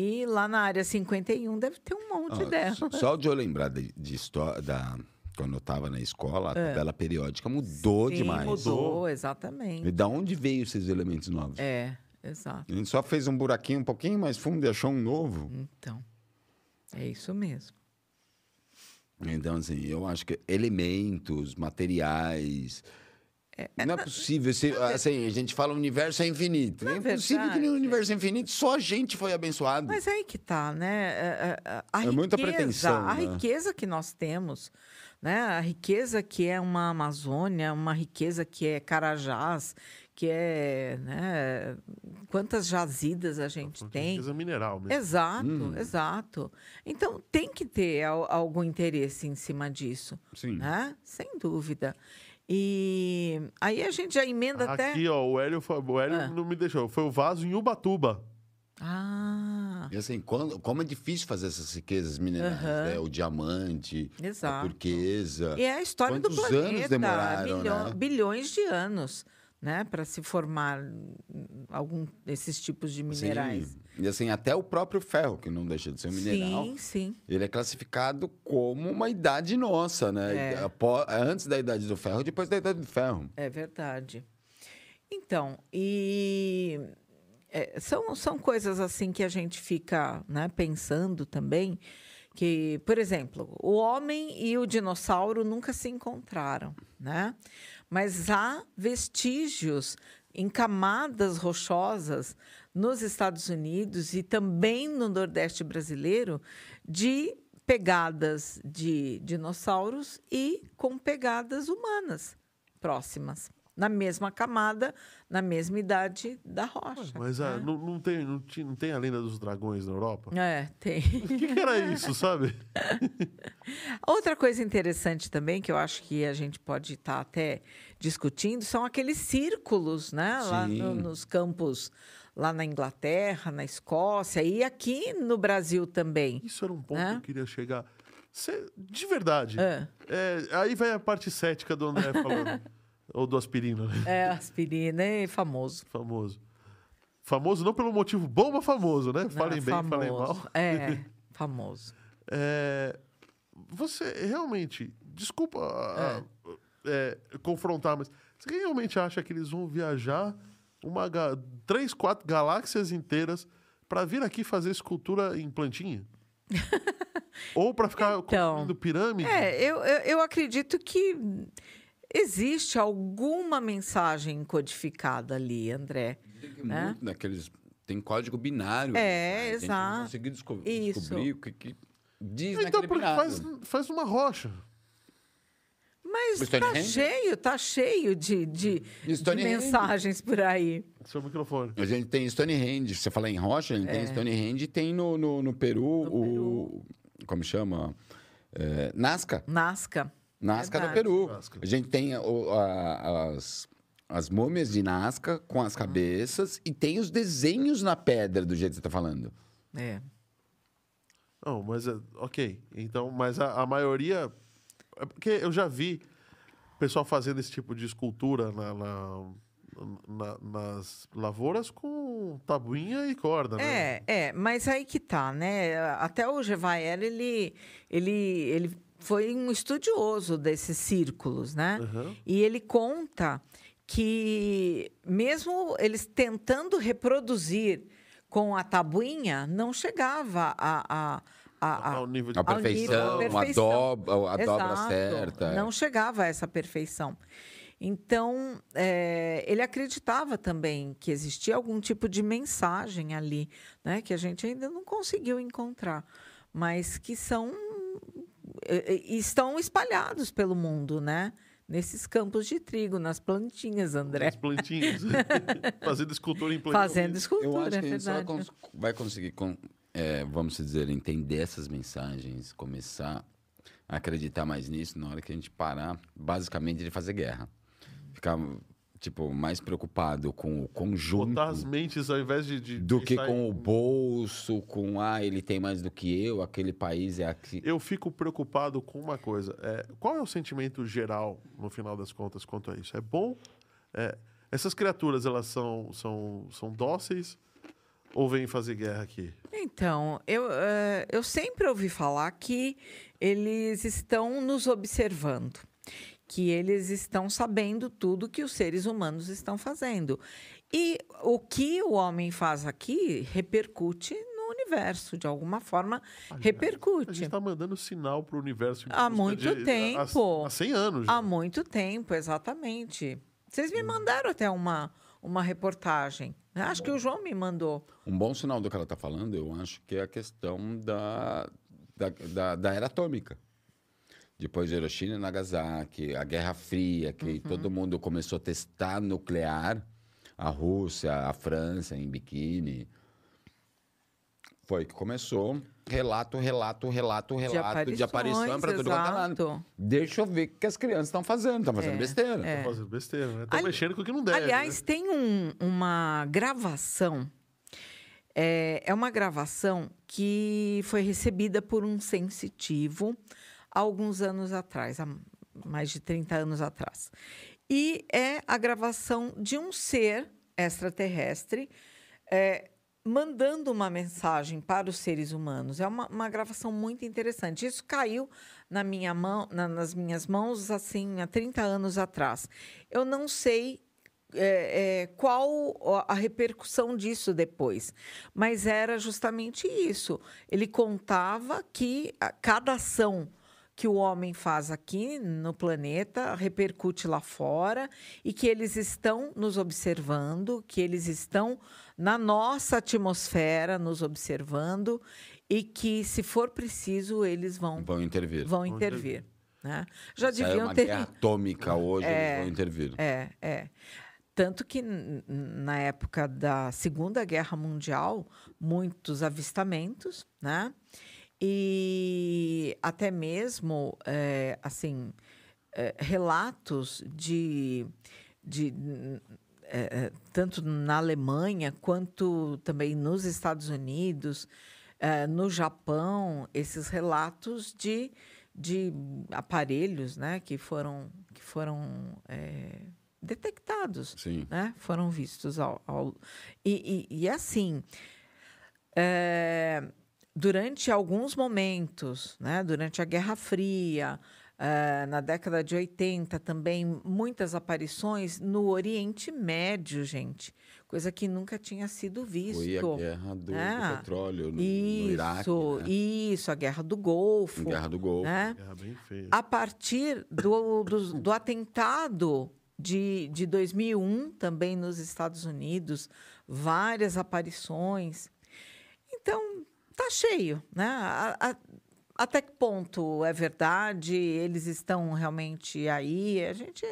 E lá na área 51 deve ter um monte Ah, delas. só- de eu lembrar de, de histó- da, quando eu estava na escola, a tabela periódica mudou Sim, demais. mudou, E exatamente. da onde veio esses elementos novos? É, exato. A gente só fez um buraquinho um pouquinho mais fundo e achou um novo. Então, é isso mesmo. Então, assim, eu acho que elementos, materiais. Não é possível. Se, assim, a gente fala o universo é infinito. Na é impossível que verdade- nenhum universo é infinito, só a gente foi abençoado. Mas aí que tá, né? É, é, A, É muita pretensão, A né? riqueza que nós temos, né? A riqueza que é uma Amazônia, uma riqueza que é Carajás, que é, né? Quantas jazidas a gente tem? Riqueza mineral mesmo. Exato, Hum. exato. Então tem que ter al- algum interesse em cima disso, Sim. né? Sem dúvida. E aí a gente já emenda até. Aqui, ó, o Hélio, foi- o Hélio Ah. não me deixou. Foi o vaso em Ubatuba. Ah, E assim, quando- como é difícil fazer essas riquezas minerais, Aham. né? O diamante, a exato. turquesa. E é a história do Quantos planeta. anos demoraram, bilhão- né? Bilhões de anos, né? Para se formar algum desses tipos de minerais. Sim. E assim, até o próprio ferro, que não deixa de ser um mineral, Sim, sim. ele é classificado como uma idade nossa, né? É. Antes da idade do ferro, depois da idade do ferro. É verdade. Então, e é, são, são coisas assim que a gente fica né, pensando também. Que, por exemplo, o homem e o dinossauro nunca se encontraram, né? Mas há vestígios em camadas rochosas nos Estados Unidos e também no Nordeste brasileiro de pegadas de dinossauros e com pegadas humanas próximas, na mesma camada, na mesma idade da rocha. Mas ah, né? não, não tem, não, não tem a lenda dos dragões na Europa? É, tem. O que, que era isso, sabe? [laughs] Outra coisa interessante também, que eu acho que a gente pode estar até discutindo, são aqueles círculos, né? Lá no- Sim. nos campos, lá na Inglaterra, na Escócia e aqui no Brasil também. Isso era um ponto Né? que eu queria chegar. Cê- de verdade. É. É, aí vai a parte cética do André falando. [laughs] Ou do aspirina, né? É, aspirina é famoso. Famoso. Famoso não pelo motivo bom, mas famoso, né? Falem É, bem, falem mal. famoso. É, [laughs] famoso. É, você realmente, desculpa ah, é, confrontar, mas você realmente acha que eles vão viajar uma, três, quatro galáxias inteiras para vir aqui fazer escultura em plantinha? [laughs] Ou para ficar Então, construindo pirâmide? É, eu, eu, eu acredito que existe alguma mensagem codificada ali, André. Né? Muito naqueles. Tem código binário. É, né? Exato. não conseguiu desco- Isso. descobrir o que, que diz então, naquele porque binário. faz, faz uma rocha. Mas tá Stonehenge? cheio, tá cheio de, de, de mensagens por aí. Seu microfone. A gente tem Stonehenge. Você fala em rocha, a gente tem Stonehenge e tem no, no, no Peru o. Como chama? É, Nazca. Nazca. Nazca do Verdade. Peru. Nazca. A gente tem o- a- as, as múmias de Nazca com as cabeças e tem os desenhos na pedra, do jeito que você está falando. É. Não, mas é, ok. Então, mas a, a maioria. É porque eu já vi pessoal fazendo esse tipo de escultura na, na- na- nas lavouras com tabuinha e corda, né? É, é, mas aí que tá, né? Até o Gevaer, ele, ele, ele foi um estudioso desses círculos, né? Aham. E ele conta que mesmo eles tentando reproduzir com a tabuinha, não chegava a, a, a, a- Ao nível de A Ao nível perfeição, a perfeição. dobra, a dobra certa. é. Não chegava a essa perfeição. Então, eh, ele acreditava também que existia algum tipo de mensagem ali, né, que a gente ainda não conseguiu encontrar, mas que são eh, eh, estão espalhados pelo mundo, né? Nesses campos de trigo, nas plantinhas, André. As plantinhas. [laughs] Fazendo escultura em plantinha. Fazendo Eu escultura, acho é que a gente só verdade. vai conseguir, com- é, vamos dizer, entender essas mensagens, começar a acreditar mais nisso na hora que a gente parar, basicamente, de fazer guerra. Ficar, tipo, mais preocupado com o conjunto Botar as mentes ao invés de. de do que com em- o bolso, com, ah, ele tem mais do que eu, aquele país é aqui. Eu fico preocupado com uma coisa. É, qual é o sentimento geral, no final das contas, quanto a isso? É bom? É, essas criaturas, elas são, são, são dóceis? Ou vem fazer guerra aqui? Então, eu, eh, eu sempre ouvi falar que eles estão nos observando, que eles estão sabendo tudo que os seres humanos estão fazendo. E o que o homem faz aqui repercute no universo, de alguma forma, A repercute. gente tá mandando sinal pro universo. em Há muito de- tempo. Há, há 100 anos. já. Há muito tempo, exatamente. Vocês me mandaram até uma, uma reportagem. Acho que o João me mandou. Um bom sinal do que ela está falando, eu acho que é a questão da, da, da, da era atômica. Depois de Hiroshima e Nagasaki, a Guerra Fria, que todo mundo começou a testar nuclear, a Rússia, a França em biquíni. Foi que começou relato, relato, relato, relato de aparição para tudo quanto é lado. exato. Deixa eu ver o que as crianças estão fazendo. Estão fazendo É, besteira. é. Tá fazendo besteira, né? Estão mexendo com o que não deve. Aliás, né? tem um- uma gravação. É, é uma gravação que foi recebida por um sensitivo há alguns anos atrás, há mais de 30 anos atrás. E é a gravação de um ser extraterrestre é, mandando uma mensagem para os seres humanos. É uma, uma gravação muito interessante. Isso caiu na minha mão, na- nas minhas mãos assim há 30 anos atrás. Eu não sei é, é, qual a repercussão disso depois. Mas era justamente isso. Ele contava que cada ação que o homem faz aqui no planeta repercute lá fora e que eles estão nos observando, que eles estão na nossa atmosfera nos observando e que, se for preciso, eles vão, Vão intervir. vão intervir. né? Já Se é deviam uma ter. guerra atômica [laughs] hoje, eles vão intervir. É, é. Tanto que na época da Segunda Guerra Mundial, muitos avistamentos, né? E até mesmo, eh, assim, eh, relatos de, de eh, tanto na Alemanha quanto também nos Estados Unidos, no Japão, esses relatos de, de aparelhos, né, que foram que foram detectados, Sim. né, foram vistos ao, ao- e, e, e assim é, durante alguns momentos, né, durante a Guerra Fria, é, na década de 80 também, muitas aparições no Oriente Médio, gente. Coisa que nunca tinha sido visto. Foi a guerra do, do É. petróleo no, no Isso, Iraque, né? isso, a Guerra do Golfo. Guerra do Golfo. né? Guerra bem feia. A partir do, do, do atentado de, de 2001, também nos Estados Unidos, várias aparições. Então, tá cheio, né? A- a- até que ponto é verdade? Eles estão realmente aí? A gente,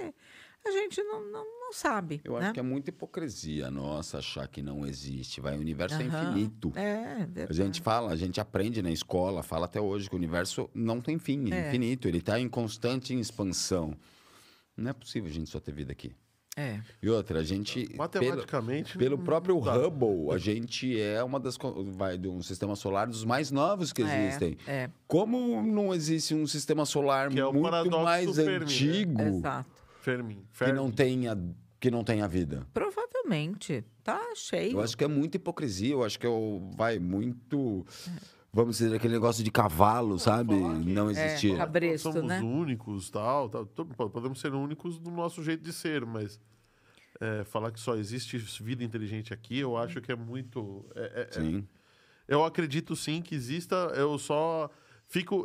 a gente não, não, não sabe. Eu né? acho que é muita hipocrisia nossa achar que não existe. Vai, o universo é Aham. infinito. É, A gente fala, a gente aprende na escola, fala até hoje que o universo não tem fim, é É. infinito. Ele está em constante expansão. Não é possível a gente só ter vida aqui. É. E outra, a gente. Pelo, Matematicamente. pelo não próprio dá. Hubble, a gente é uma das. Vai de um sistema solar dos mais novos que É, existem. É, Como não existe um sistema solar Que é o muito paradoxo mais Fermi, né? antigo exato. Fermi. que Fermi. não tenha que não tenha vida? Provavelmente. Tá cheio. Eu acho que é muita hipocrisia, eu acho que é o, vai muito vamos dizer aquele negócio de cavalo, sabe? Não existir. É, cabresto, somos né? únicos, tal, tal. Podemos ser únicos no nosso jeito de ser, mas é, falar que só existe vida inteligente aqui, eu acho que é muito. é- é- é- Sim. eu acredito sim que exista. Eu só fico.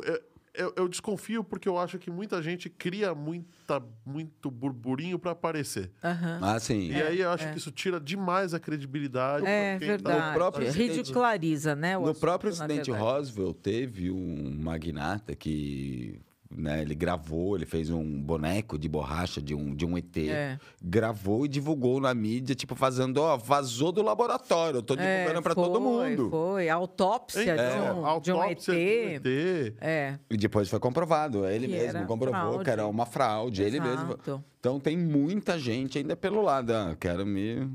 Eu, eu- desconfio porque eu acho que muita gente cria muita, muito burburinho para aparecer. Aham. Ah, sim. E aí eu acho que isso tira demais a credibilidade. É pra quem tá- verdade. próprio Ridiculariza, né? o No assunto, próprio acidente verdade. Roswell, teve um magnata que né, ele gravou, ele fez um boneco de borracha de um, de um ET, É. gravou e divulgou na mídia, tipo, fazendo, ó, vazou do laboratório, eu tô divulgando pra todo foi, mundo. Foi, autópsia É, de, um, de um ET. autópsia de um ET. É, E depois foi comprovado, ele Que mesmo comprovou fraude. que era uma fraude, ele mesmo. exato. Então tem muita gente ainda pelo lado, ah, quero me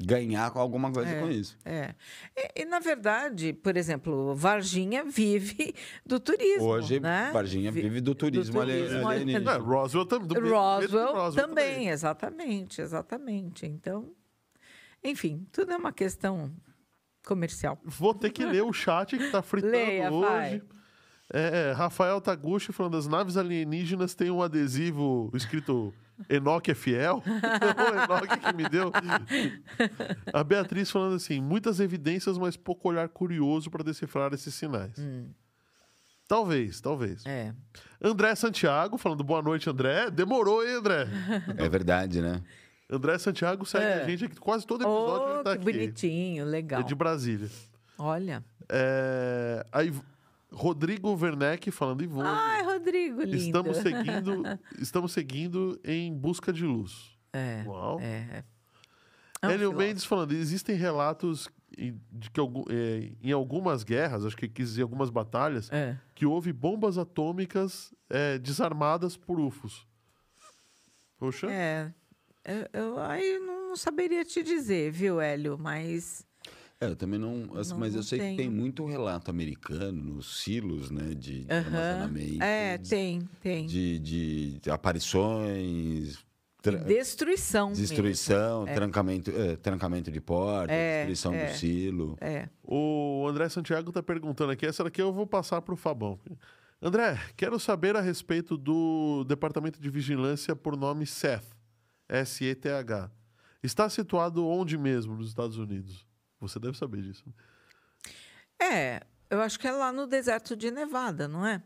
ganhar com alguma coisa É. com isso. É. E, e, na verdade, por exemplo, Varginha vive do turismo. Hoje, né? Varginha Vi- vive do turismo, ali- turismo alienígena. É, Roswell também. do Roswell, Roswell também, exatamente, exatamente. Então, Enfim, tudo é uma questão comercial. Vou ter que ler o chat que tá fritando Leia, hoje. vai. É, é, Rafael Taguchi falando das naves alienígenas tem um adesivo escrito Enoque é fiel. [laughs] o Enoque que me deu. A Beatriz falando assim: muitas evidências, mas pouco olhar curioso para decifrar esses sinais. Talvez, talvez. Hum. É. André Santiago falando boa noite, André. Demorou, hein, André? É verdade, né? André Santiago segue É. a gente aqui. Quase todo episódio Oh, ele tá que aqui. bonitinho, legal. É de Brasília. Olha. É, aí, Rodrigo Werneck falando Ivone. Ai, Rodrigo, lindo. Estamos seguindo, [laughs] estamos seguindo em busca de luz. É, Uau. é. é. É um Hélio. Mendes falando, existem relatos em- de que é, em algumas guerras, acho que quis dizer algumas batalhas, É. que houve bombas atômicas é, desarmadas por UFOs. Poxa, É. Eu, eu, aí não saberia te dizer, viu, Hélio? Mas. É, eu também não. assim, Não- mas eu sei que tem tenho. muito relato americano nos silos, né? De, de Aham. armazenamento. É, tem, tem. De, de, de aparições, Destruição. destruição, trancamento, é, trancamento de porta, É, destruição é. do silo. mesmo. É. o André Santiago está perguntando aqui, essa daqui eu vou passar para o Fabão. André, quero saber a respeito do Departamento de Vigilância por nome SETH, S-E-T-H. Está situado onde mesmo nos Estados Unidos? Você deve saber disso. É, eu acho que é lá no deserto de Nevada, não é?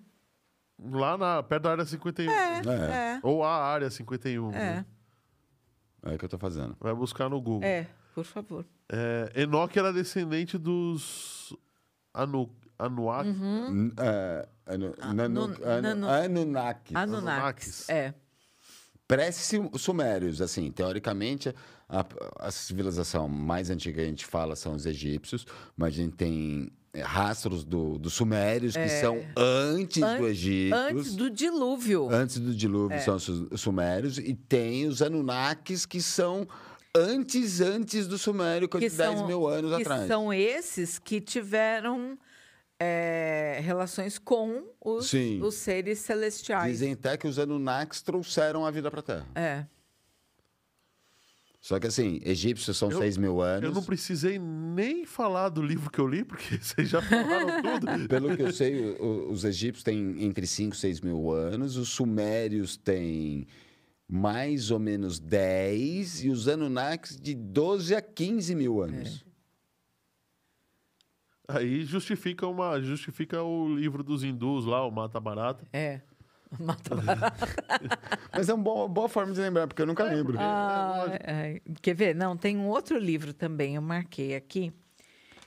Lá na, perto da área 51. É, É. é. Ou a área 51. É, né? É o que eu tô fazendo. Vai buscar no Google. é, por favor. É, Enoque era descendente dos Anu, Anuak. N- é, anu- nanu- nu- anu- Anunnakis. Anunnakis. É. Pré-sumérios, assim, teoricamente, a, a civilização mais antiga que a gente fala são os egípcios, mas a gente tem é, rastros do- dos sumérios, que são antes An- do Egito. É. Antes do dilúvio. Antes do dilúvio É. são os su- os sumérios, e tem os Anunnakis, que são antes, antes do sumério, coisa de 10 mil anos que atrás. são esses que tiveram é, relações com os, os seres celestiais. Dizem até que os Anunnakis trouxeram a vida para a Terra. É. Só que assim, egípcios são Eu- 6 mil anos. Eu não precisei nem falar do livro que eu li, porque [laughs] vocês já falaram tudo. [laughs] Pelo que eu sei, os egípcios têm entre 5 e 6 mil anos, os sumérios têm mais ou menos 10 e os Anunnakis de 12 a 15 mil anos. Aí justifica, uma, justifica o livro dos hindus lá, o Mata Barata. É. [laughs] Mata [laughs] barata. Mas é uma boa, boa forma de lembrar, porque eu nunca lembro. Ah, é. Quer ver? Não, tem um outro livro também, eu marquei aqui,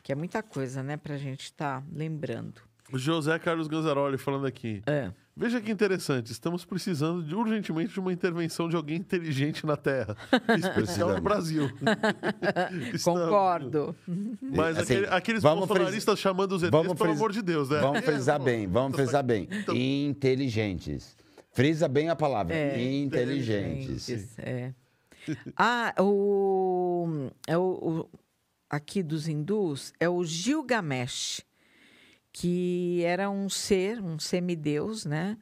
que é muita coisa, né, pra gente estar lembrando. O José Carlos Ganzaroli falando aqui. É. Veja que interessante, estamos precisando de, urgentemente de uma intervenção de alguém inteligente na Terra, [laughs] especial no Brasil. [laughs] Concordo. Mas Assim, aquele- aqueles vamos bolsonaristas chamando os ETs, vamos pelo amor de Deus, né? Vamos frisar bem, vamos frisar bem. Então- Inteligentes. Frisa bem a palavra. É. Inteligentes. Gentes, É. Ah, o, é o, o- aqui dos hindus é o Gilgamesh, que era um ser, um semideus, né?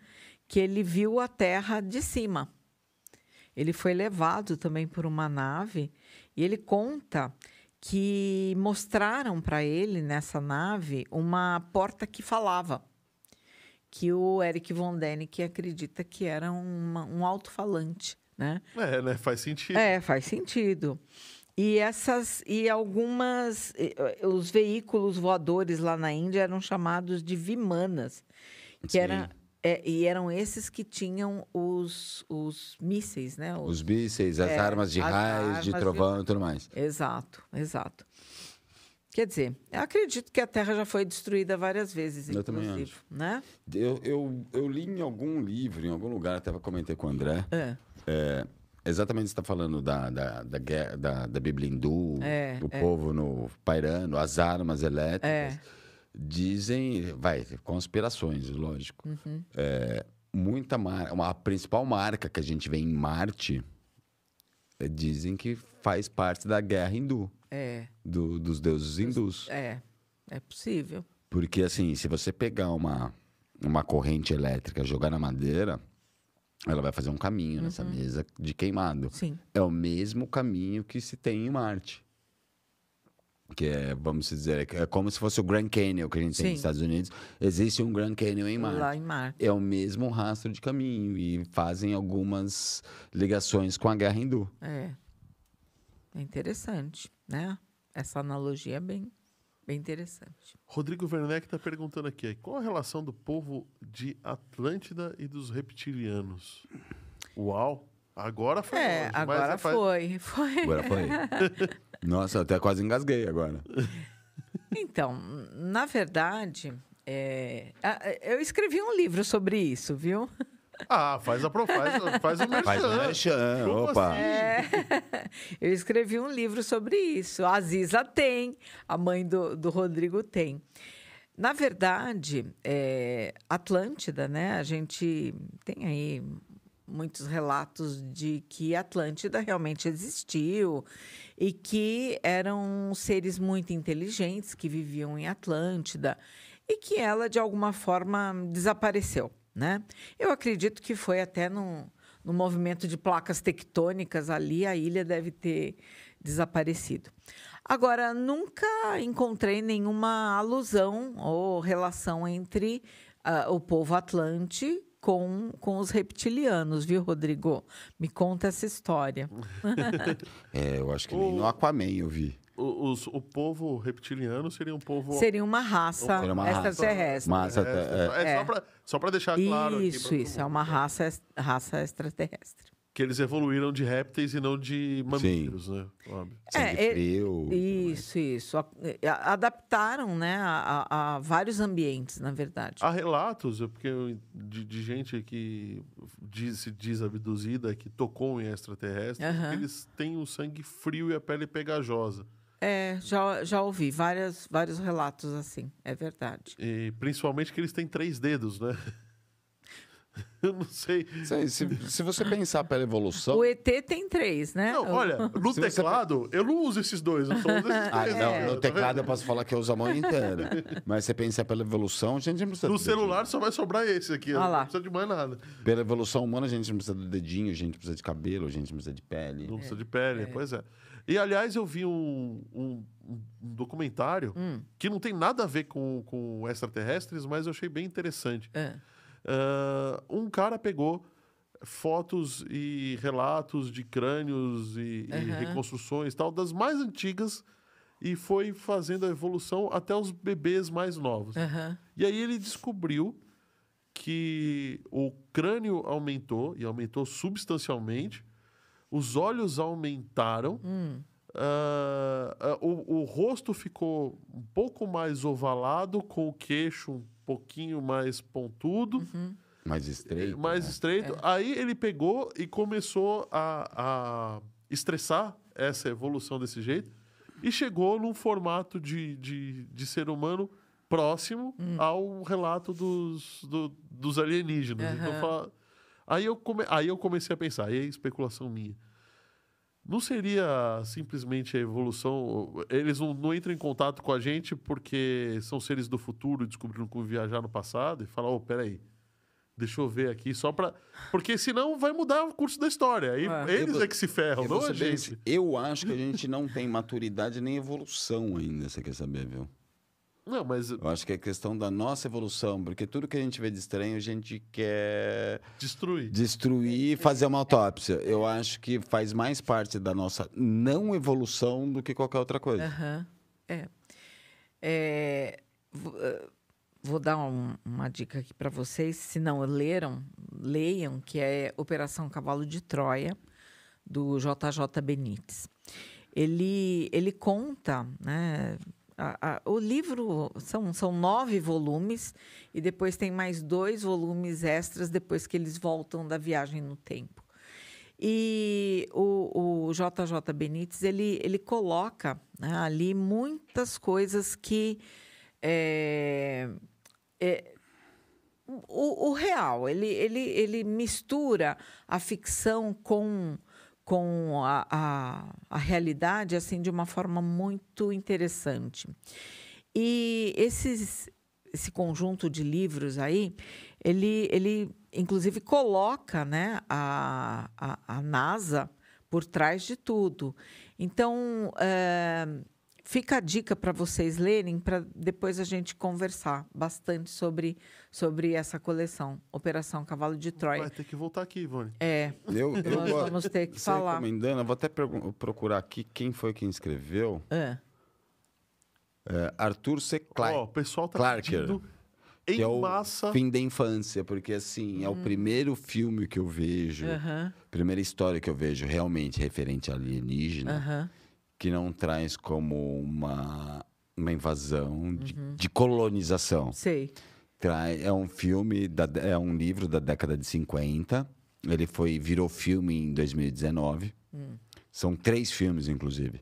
Que ele viu a Terra de cima. Ele foi levado também por uma nave e ele conta que mostraram para ele nessa nave uma porta que falava que o Eric von Däniken acredita que era uma- um alto-falante, né? É, né? Faz sentido. É, faz sentido. E essas e algumas eh, eh, os veículos voadores lá na Índia eram chamados de vimanas, que Sim. era é, e eram esses que tinham os, os mísseis, né? Os mísseis, as É, armas de as raios, armas de de- trovão e tudo mais. Exato, exato. Quer dizer, eu acredito que a Terra já foi destruída várias vezes, Eu também inclusive, né? Eu, eu, eu li em algum livro, em algum lugar, até comentei com o André. É. Exatamente você está falando da, da, da, guerra- da, da Bíblia hindu, É, do é. povo no pairando, as armas elétricas. É. Dizem, vai, conspirações, lógico. Uhum. É, muita uma, a principal marca que a gente vê em Marte é, dizem que faz parte da guerra hindu, É, do- dos deuses hindus. é, é possível. Porque, assim, se você pegar uma, uma corrente elétrica, jogar na madeira, ela vai fazer um caminho nessa mesa de queimado. Sim. É o mesmo caminho que se tem em Marte. que é, vamos dizer, é como se fosse o Grand Canyon que a gente tem Sim. nos Estados Unidos. Existe um Grand Canyon em Marte. Lá em Marte. É o mesmo rastro de caminho e fazem algumas ligações com a guerra hindu. É. É interessante, né? Essa analogia é bem, bem interessante. Rodrigo Werneck está perguntando aqui: qual a relação do povo de Atlântida e dos reptilianos? Uau! Agora foi. É, longe, mas agora foi, [laughs] foi. Agora foi. [laughs] Nossa, até quase engasguei agora. Então, na verdade, é, eu escrevi um livro sobre isso, viu? Ah, faz a pro, faz, faz o merchan. Faz o merchan, Como opa. assim? É, eu escrevi um livro sobre isso. A Aziza tem, a mãe do, do Rodrigo tem. Na verdade, é, Atlântida, né? A gente tem aí muitos relatos de que Atlântida realmente existiu e que eram seres muito inteligentes que viviam em Atlântida e que ela, de alguma forma, desapareceu, né? Eu acredito que foi até num, no movimento de placas tectônicas ali, a ilha deve ter desaparecido. Agora, nunca encontrei nenhuma alusão ou relação entre ah, o povo atlante com, com os reptilianos, viu, Rodrigo? Me conta essa história. [laughs] É, eu acho que nem no Aquaman eu vi. O, os- o povo reptiliano seria um povo. Seria uma raça Seria uma raça. extraterrestre. É, é, é, Só, pra deixar claro. Isso, isso. É uma raça, raça extraterrestre. Que eles evoluíram de répteis e não de mamíferos, né? Óbvio. É, é- frio. Isso, isso. Adaptaram né, a, a- a vários ambientes, na verdade. Há relatos é porque de, de gente que diz, se diz abduzida, que tocou em extraterrestre, que eles têm o sangue frio e a pele pegajosa. É, já, já ouvi várias, vários relatos assim, é verdade. E principalmente que eles têm três dedos, né? [laughs] Eu não sei. Se, se- se você pensar pela evolução. O ET tem três, né? Não, olha, no [laughs] Se você- teclado, eu não uso esses dois, eu só uso esses Ah, três. não, ó, no teclado eu posso falar que eu uso a mão inteira. [laughs] Mas você pensa pela evolução, a gente não precisa No celular só vai sobrar esse aqui, Ah não precisa de mais nada. Pela evolução humana, a gente não precisa do dedinho, a gente precisa de cabelo, a gente não precisa de pele. Não precisa de pele, pois é. E, aliás, eu vi um, um- um documentário Hum. que não tem nada a ver com, com extraterrestres, mas eu achei bem interessante. É. Ah, um cara pegou fotos e relatos de crânios e, e Aham. reconstruções tal das mais antigas e foi fazendo a evolução até os bebês mais novos. Aham. E aí ele descobriu que o crânio aumentou e aumentou substancialmente, os olhos aumentaram, Hum. ah, ah, o, o rosto ficou um pouco mais ovalado, com o queixo um pouquinho mais pontudo, Uhum. Mais estreito. mais né? estreito. Aí ele pegou e começou a, a estressar essa evolução desse jeito e chegou num formato de, de, de ser humano próximo Hum. ao relato dos, do- dos alienígenas. Então, Aham. fala- aí, eu come, aí eu comecei a pensar, aí é especulação minha. Não seria simplesmente a evolução. Eles não, não entram em contato com a gente porque são seres do futuro e descobriram como viajar no passado e falar: ô, peraí, deixa eu ver aqui só pra. Porque senão vai mudar o curso da história. Aí É. eles é que se ferram, não a bem gente. Eu acho que a gente não tem maturidade nem evolução ainda, você quer saber, viu? Não, mas Eu acho que é questão da nossa evolução, porque tudo que a gente vê de estranho, a gente quer destruir. destruir e fazer uma autópsia. Eu acho que faz mais parte da nossa não evolução do que qualquer outra coisa. Aham. É. É, eh, Vou dar um- uma dica aqui para vocês. Se não leram, leiam, que é Operação Cavalo de Troia, do JJ Benítez. Ele, ele conta, né? A- a- o livro são, são nove volumes e depois tem mais dois volumes extras depois que eles voltam da viagem no tempo. E o, o JJ Benítez, ele, ele coloca né, ali muitas coisas que... é, é, o, o real, ele, ele, ele mistura a ficção com, com a, a, a realidade assim de uma forma muito interessante. E esses, esse conjunto de livros aí, ele, ele inclusive coloca né, a, a, a NASA por trás de tudo. Então, eh, fica a dica para vocês lerem, para depois a gente conversar bastante sobre, sobre essa coleção, Operação Cavalo de Troia. Vai ter que voltar aqui, Ivone. É, Eu, [laughs] eu nós vou- vamos ter que falar. recomendando, eu vou até procurar aqui quem foi quem escreveu. É. É, Arthur C. Clarke. Ó, o pessoal tá Clarker, pedindo em que é o massa. fim da infância, porque assim, é o primeiro filme que eu vejo, Aham, primeira história que eu vejo realmente referente a alienígena, aham. Que não traz como uma, uma invasão de, Uhum. de colonização. Sei. Trai- É um filme, da, é um livro da década de 50. Ele foi virou filme em 2019. Hum. São três filmes, inclusive.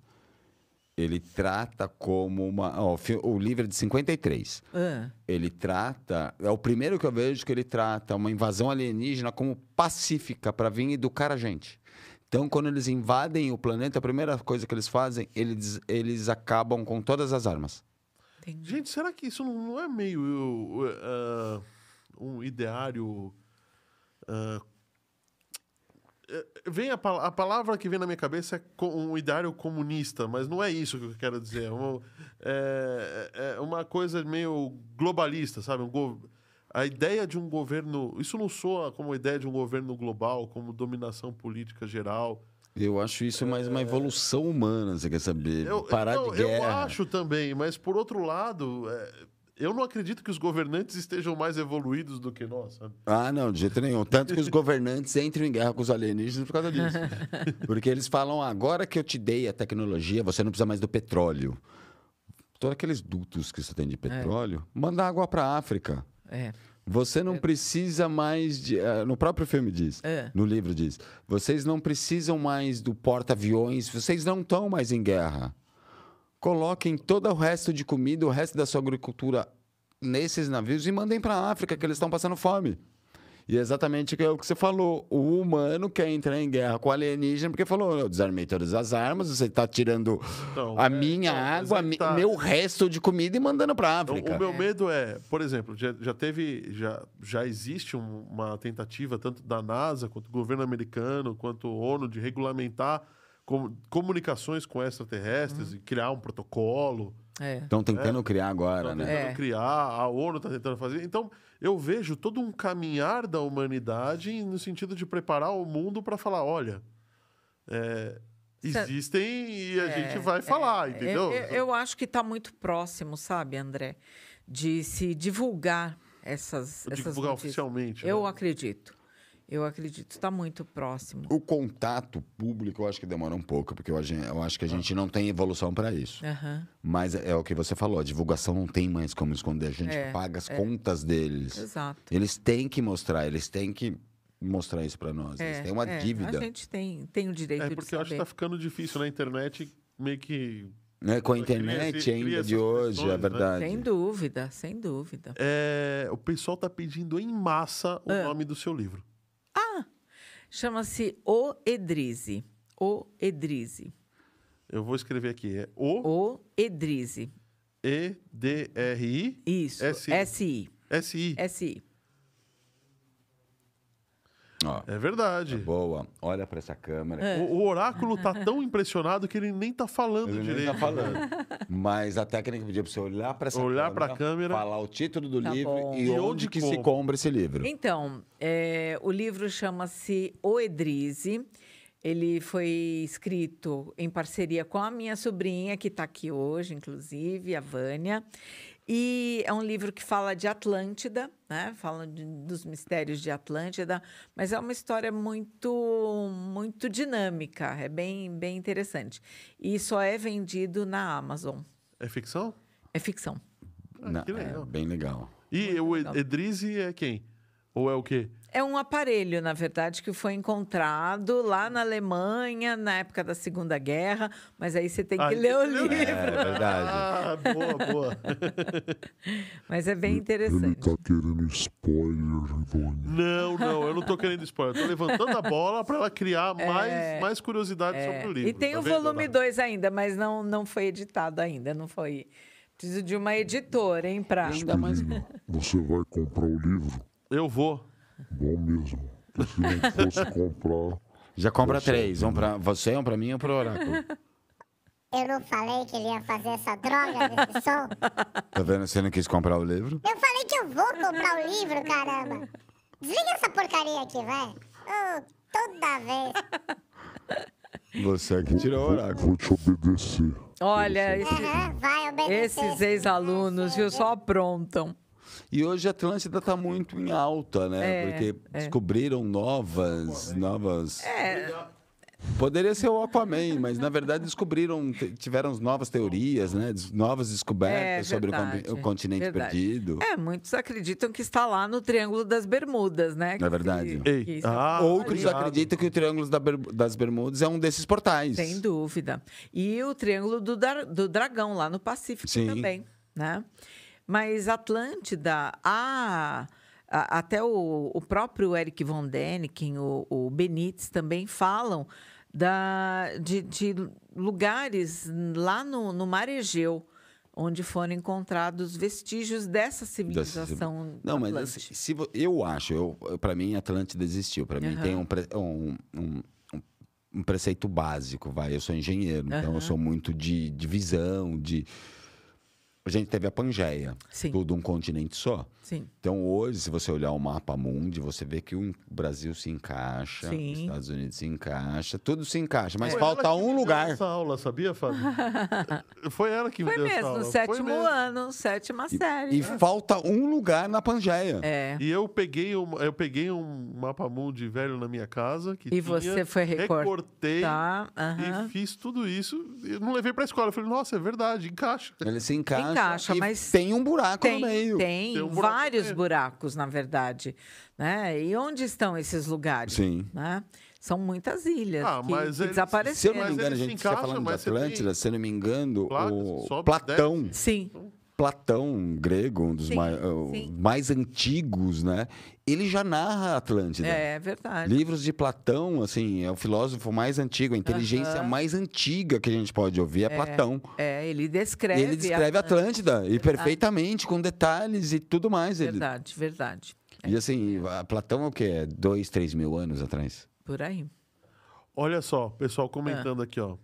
Ele trata como uma. ó, o livro é de 53. Ah, Ele trata. É o primeiro que eu vejo que ele trata uma invasão alienígena como pacífica para vir educar a gente. Então, quando eles invadem o planeta, a primeira coisa que eles fazem, eles, eles acabam com todas as armas. entendi. Gente, será que isso não é meio uh, uh, um ideário. uh, é, vem a, a palavra que vem na minha cabeça é um ideário comunista, mas não é isso que eu quero dizer. É, um- é- é uma coisa meio globalista, sabe? Um a ideia de um governo. Isso não soa como a ideia de um governo global, como dominação política geral. Eu acho isso mais uma evolução humana, você quer saber? Eu, Parar eu, de guerra. eu acho também, mas por outro lado, é, eu não acredito que os governantes estejam mais evoluídos do que nós, sabe? Ah, não, de jeito nenhum. Tanto que os governantes entram em guerra com os alienígenas por causa disso. [laughs] Porque eles falam, agora que eu te dei a tecnologia, você não precisa mais do petróleo. Todos aqueles dutos que você tem de petróleo, manda água para a África. É. Você não precisa mais de. eh, No próprio filme diz, É. no livro diz. Vocês não precisam mais do porta-aviões, vocês não estão mais em guerra. Coloquem todo o resto de comida, o resto da sua agricultura nesses navios e mandem para a África, que eles estão passando fome. E é exatamente o que- o que você falou. O humano quer entrar em guerra com o alienígena porque falou: eu desarmei todas as armas, você está tirando Então, a é, minha então, água, tá. meu resto de comida e mandando para a Então, África. o meu medo é, por exemplo, já, já teve, já, já existe um- uma tentativa tanto da NASA quanto do governo americano quanto ONU de regulamentar com- comunicações com extraterrestres e criar um protocolo. É. Estão tentando criar agora, Estão né? tentando É. criar, a ONU está tentando fazer. Então, eu vejo todo um caminhar da humanidade no sentido de preparar o mundo para falar: olha, é, existem e a É, gente vai falar, é. entendeu? Eu, eu acho que está muito próximo, sabe, André, de se divulgar essas, essas Divulgar notícias. oficialmente. Eu né? acredito. Eu acredito. Está muito próximo. O contato público eu acho que demora um pouco, porque eu, acho- eu acho que a gente não tem evolução para isso. Aham. Mas é o que você falou, a divulgação não tem mais como esconder, a gente É, paga as contas deles. Exato. Eles têm que mostrar, eles têm que mostrar isso para nós. eles É, têm uma é, dívida. A gente tem, tem o direito É de porque eu acho que saber. tá ficando difícil na internet meio que. Né? Com a Cria internet esse- ainda cria de hoje, questões, é né? verdade. Sem dúvida, sem dúvida. É, o pessoal tá pedindo em massa o É. nome do seu livro. Chama-se O Edrize. O Edrize. Eu vou escrever aqui. É O O Edrize. E D R I Isso. S- S-I. S I. S-I. Ó, É verdade. boa, olha para essa câmera. É. O, o oráculo tá tão impressionado que ele nem tá falando Ele nem direito. tá falando. Mas a técnica pediu para você olhar para essa Olhar câmera, pra câmera. falar o título do Tá livro bom. e, E onde, onde que se compra. compra esse livro. Então, é, o livro chama-se O Edrize. Ele foi escrito em parceria com a minha sobrinha, que está aqui hoje, inclusive, a Vânia. E é um livro que fala de Atlântida, né? Fala de- dos mistérios de Atlântida, mas é uma história muito, muito dinâmica, é bem, bem interessante. E só é vendido na Amazon. É ficção? É ficção. Ah, Não, que legal. é bem legal. E o legal. Edrize é quem? Ou é o quê? É um aparelho, na verdade, que foi encontrado lá na Alemanha, na época da Segunda Guerra, mas aí você tem que Ah, ler o livro. É verdade. Ah, boa, boa. [laughs] Mas é bem Ele interessante. tá querendo spoiler, Ivone. Não, não, eu não tô querendo spoiler. Eu tô levantando a bola para ela criar mais, mais curiosidade É, sobre o livro. e tem tá o volume Ana? 2 ainda, mas não, não foi editado ainda, não foi. Preciso de uma editora, hein, pra... Ainda mais. Você vai comprar o livro? Eu vou. Bom mesmo. Porque se não fosse [laughs] comprar, Já compra três. Um pra você, um pra mim e um pro oráculo. Eu não falei que ele ia fazer essa droga desse som? Tá vendo? Você não quis comprar o livro? Eu falei que eu vou comprar o livro, caramba. Desliga essa porcaria aqui, vai. Ô, toda vez. Você é que tirou o oráculo. Vou te obedecer. Olha, esse- Aham, vai obedecer. esses ex-alunos, viu, só aprontam. E hoje a Atlântida está muito em alta, né? É, Porque é. descobriram novas, novas. É, Poderia ser o Aquaman, mas na verdade descobriram, tiveram novas teorias, né? Novas descobertas É, sobre o, verdade, con- o continente verdade. perdido. é, muitos acreditam que está lá no Triângulo das Bermudas, né? É verdade. Que- Ei, que ah, Outros acreditam que o Triângulo da Ber- das Bermudas é um desses portais. Sem dúvida. E o Triângulo do, do Dragão, lá no Pacífico Sim. também, né? Mas Atlântida, a, a- até o, o próprio Eric von Däniken, o, o Benítez também falam da, de, de lugares lá no, no Mar Egeu, onde foram encontrados vestígios dessa civilização Não, mas assim, se eu acho, eu, para mim, Atlântida existiu. Para mim, Aham. tem um, um, um, um- preceito básico, vai. Eu sou engenheiro, então eu sou muito de, de visão, de. A gente teve a Pangeia, Sim. tudo um continente só. Sim. Então, hoje, se você olhar o mapa mundi, você vê que o Brasil se encaixa, Sim. os Estados Unidos se encaixa, tudo se encaixa, mas Foi falta ela que me um deu lugar. Essa aula, sabia, Fábio? [laughs] Foi ela que me Foi deu essa mesmo, aula. no Foi sétimo mesmo. ano, sétima série. E falta um lugar na Pangeia. É. E eu peguei, um, eu peguei um mapa mundi velho na minha casa. Que E tinha, você foi recor- Recortei Tá, aham. e fiz tudo isso. E não levei pra escola. Eu falei, nossa, é verdade, encaixa. Ele se encaixa, Encaixa, mas tem um buraco Tem, no meio. tem, Tem um buraco vários buracos, na verdade. Né? E onde estão esses lugares? Sim. Né? São muitas ilhas Ah, que, mas que eles- Se eu desapareceram. não me engano, a gente está falando de você tem Atlântida, se eu não me engano, o Platão, Sim, Platão grego, um dos Sim, mai- uh, sim. mais antigos, né? Ele já narra a Atlântida. é verdade. Livros de Platão, assim, é o filósofo mais antigo, a inteligência Aham. mais antiga que a gente pode ouvir é, Platão. É, ele descreve. ele descreve a Atlântida, e perfeitamente, com detalhes e tudo mais. Ele... Verdade, verdade. E assim, Platão é o quê? É dois, três mil anos atrás? Por aí. Olha só, pessoal comentando aqui, ó.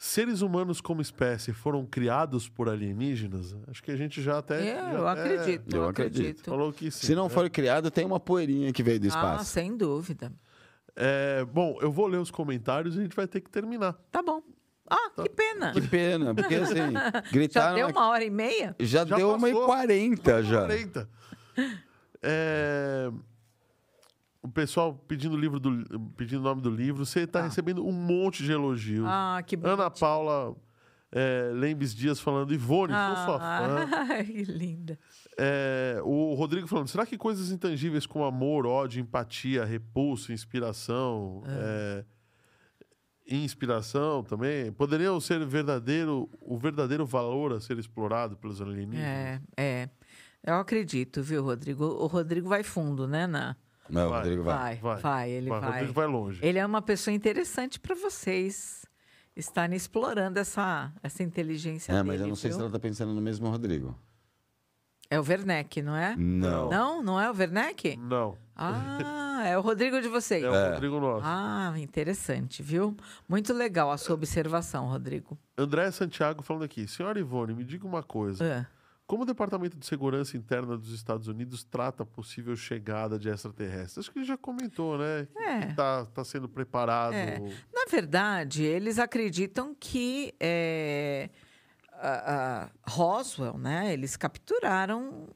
Seres humanos como espécie foram criados por alienígenas? Acho que a gente já até. É, já eu até acredito, eu eu acredito. Falou que sim. Se não né? for criado, tem uma poeirinha que veio do Ah, espaço. sem dúvida. É, bom, eu vou ler os comentários e a gente vai ter que terminar. Tá bom. Ah, que pena. Que pena, porque assim, [laughs] Já gritaram. deu uma hora e meia? Já, Já deu uma e quarenta já. 40. É, O pessoal pedindo o livro do, pedindo nome do livro. Você está Tá. recebendo um monte de elogios. Ah, que. Ana Paula é, Lembes Dias falando, Ivone, sou sua fã. Ah, [laughs] que linda. É, o Rodrigo falando, será que coisas intangíveis como amor, ódio, empatia, repulso, inspiração, é, inspiração também, poderiam ser verdadeiro, o verdadeiro valor a ser explorado pelos alienígenas? É, é. Eu acredito, viu, Rodrigo? O Rodrigo vai fundo, né, Ná? Não, Vai, Rodrigo vai. Vai, vai, ele Vai, vai. Rodrigo vai longe. Ele é uma pessoa interessante para vocês estarem explorando essa, essa inteligência É, dele, mas eu não sei se ela tá pensando no mesmo Rodrigo. É o Werneck, não é? Não. Não? Não é o Werneck? Não, Ah, é o Rodrigo de vocês. é o Rodrigo nosso. Ah, interessante, viu? Muito legal a sua observação, Rodrigo. André Santiago falando aqui, senhora Ivone, me diga uma coisa. Ah, Como o Departamento de Segurança Interna dos Estados Unidos trata a possível chegada de extraterrestres? Acho que ele já comentou, né? Que É. está tá sendo preparado. É. Na verdade, eles acreditam que é, a- a Roswell, né? Eles capturaram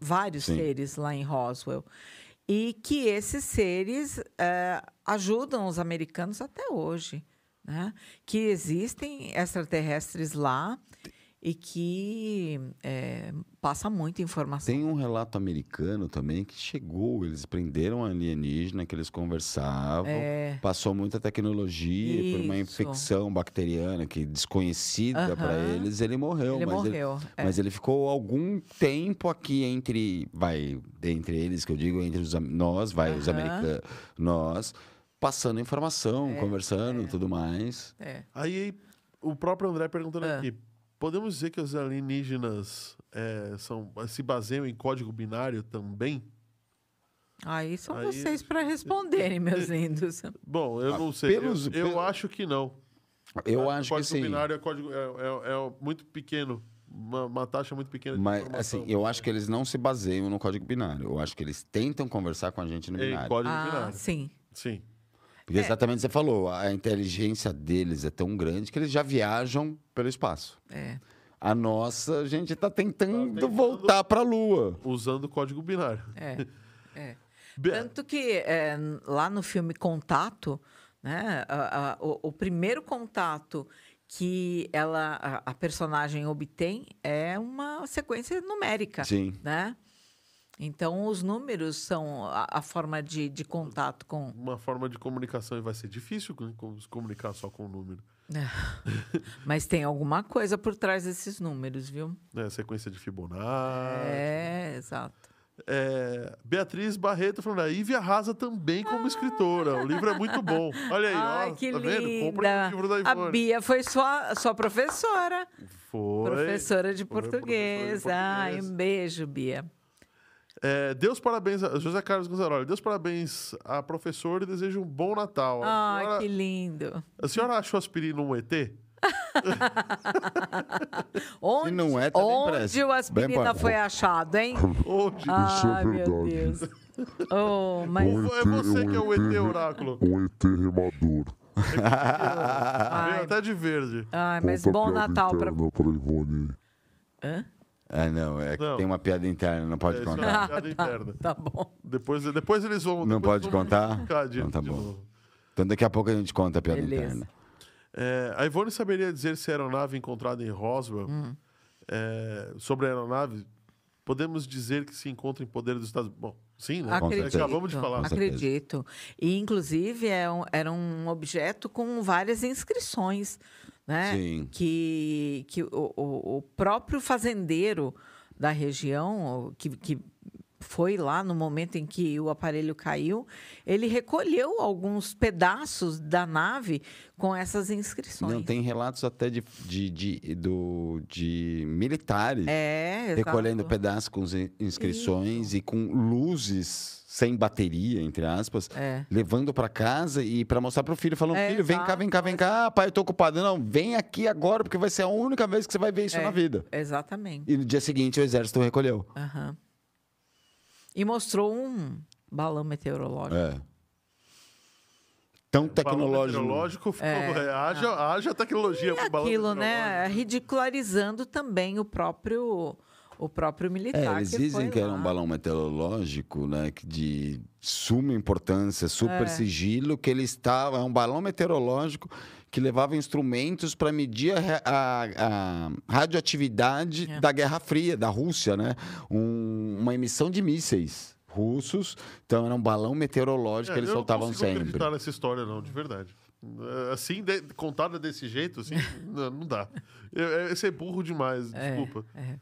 vários Sim. seres lá em Roswell. E que esses seres é, ajudam os americanos até hoje. Né? Que existem extraterrestres lá e que é, passa muita informação. Tem um relato americano também que chegou, eles prenderam um alienígena que eles conversavam, É. passou muita tecnologia e por uma Isso. infecção bacteriana que desconhecida para Aham. eles, ele morreu. Ele mas morreu, é. mas ele ficou algum tempo aqui entre, vai, entre eles que eu digo, entre os, nós, vai, os Aham. americanos, nós, passando informação, conversando, tudo mais. É. Aí o próprio André perguntando Ah. aqui: podemos dizer que os alienígenas é, são, se baseiam em código binário também? Aí são Aí- vocês para [laughs] responderem, meus lindos. Bom, eu Ah, não sei. pelos- eu, eu pelo- acho que não. Eu O acho que código sim. binário é, código, é, é- é muito pequeno. Uma, uma taxa muito pequena de Mas, informação. assim, eu acho que eles não se baseiam no código binário. Eu acho que eles tentam conversar com a gente no Em binário. código Ah, binário. sim. Sim. Porque exatamente você falou, a inteligência deles é tão grande que eles já viajam pelo espaço. É. A nossa, a gente está tentando, tentando- voltar para a Lua. Usando o código binário. É. é. [laughs] Tanto que é, lá no filme Contato, né, a- a- o, o primeiro contato que ela, a, a personagem obtém é uma sequência numérica, Sim. né? Então, os números são a, a forma de, de contato com... Uma forma de comunicação e vai ser difícil se comunicar só com o número. [laughs] Mas tem alguma coisa por trás desses números, viu? Né? Sequência de Fibonacci. É, exato. É, Beatriz Barreto falando, a Ivy arrasa também como escritora. O livro é muito bom. Olha aí, Ai, ó. que tá vendo? Comprem linda! o livro da A. Bia foi sua, sua professora. Foi. Professora de Foi português. professora de Ai, português. um beijo, Bia. É, Deus parabéns, a José Carlos Gonzalez. Deus parabéns à professora e desejo um bom Natal. A Ai, senhora, que lindo. a senhora achou aspirina um ET? [laughs] Onde, não é, tá onde o aspirina foi achado, hein? Onde? Isso é Ai, meu verdade. Deus. Oh, mas... Um É você que é o ET oráculo. Um ET remador. [laughs] Veio até de verde. Ai, mas Conta a bom Natal pra... pra Ivone. Hã? É, não, é que Não. tem uma piada interna, não pode É, é contar. uma piada [laughs] interna. Tá bom. Depois, depois eles vão. Não pode vão contar? de- Então tá bom. novo. Então daqui a pouco a gente conta a piada Beleza. interna. É, a Ivone saberia dizer se a aeronave encontrada em Roswell, Hum. é, sobre a aeronave, podemos dizer que se encontra em poder dos Estados Unidos. Bom, sim, né? Acredito. Acabamos de falar. Acredito. E, inclusive, é um- era um objeto com várias inscrições, né? Sim. Que, que o, o- próprio fazendeiro da região, que, que foi lá no momento em que o aparelho caiu, ele recolheu alguns pedaços da nave com essas inscrições. Não, tem relatos até de, de, de, do, de militares É, recolhendo pedaços com in- inscrições e com luzes sem bateria, entre aspas, É. levando para casa e para mostrar pro filho, falando: É, filho, vem cá, vem cá, vem cá, ah, pai, eu tô ocupado. Não, vem aqui agora, porque vai ser a única vez que você vai ver isso É. na vida. Exatamente. E no dia seguinte o exército recolheu. Aham. E mostrou um balão meteorológico. É. Tão Balão tecnológico. meteorológico, é, haja, haja tecnologia E pro balão aquilo, né? Ridicularizando também o próprio, o próprio militar. É, eles que dizem foi que era lá. um balão meteorológico, né, que de suma importância, super É. sigilo, que ele estava, é um balão meteorológico que levava instrumentos para medir a, a- a radioatividade É. da Guerra Fria, da Rússia, né? Um- uma emissão de mísseis russos, então era um balão meteorológico que eles É, eu soltavam não consigo sempre. acreditar nessa história, não, de verdade. É, Assim, de- contada desse jeito, assim, [laughs] não, não dá. É, é ser burro demais, É, desculpa. é.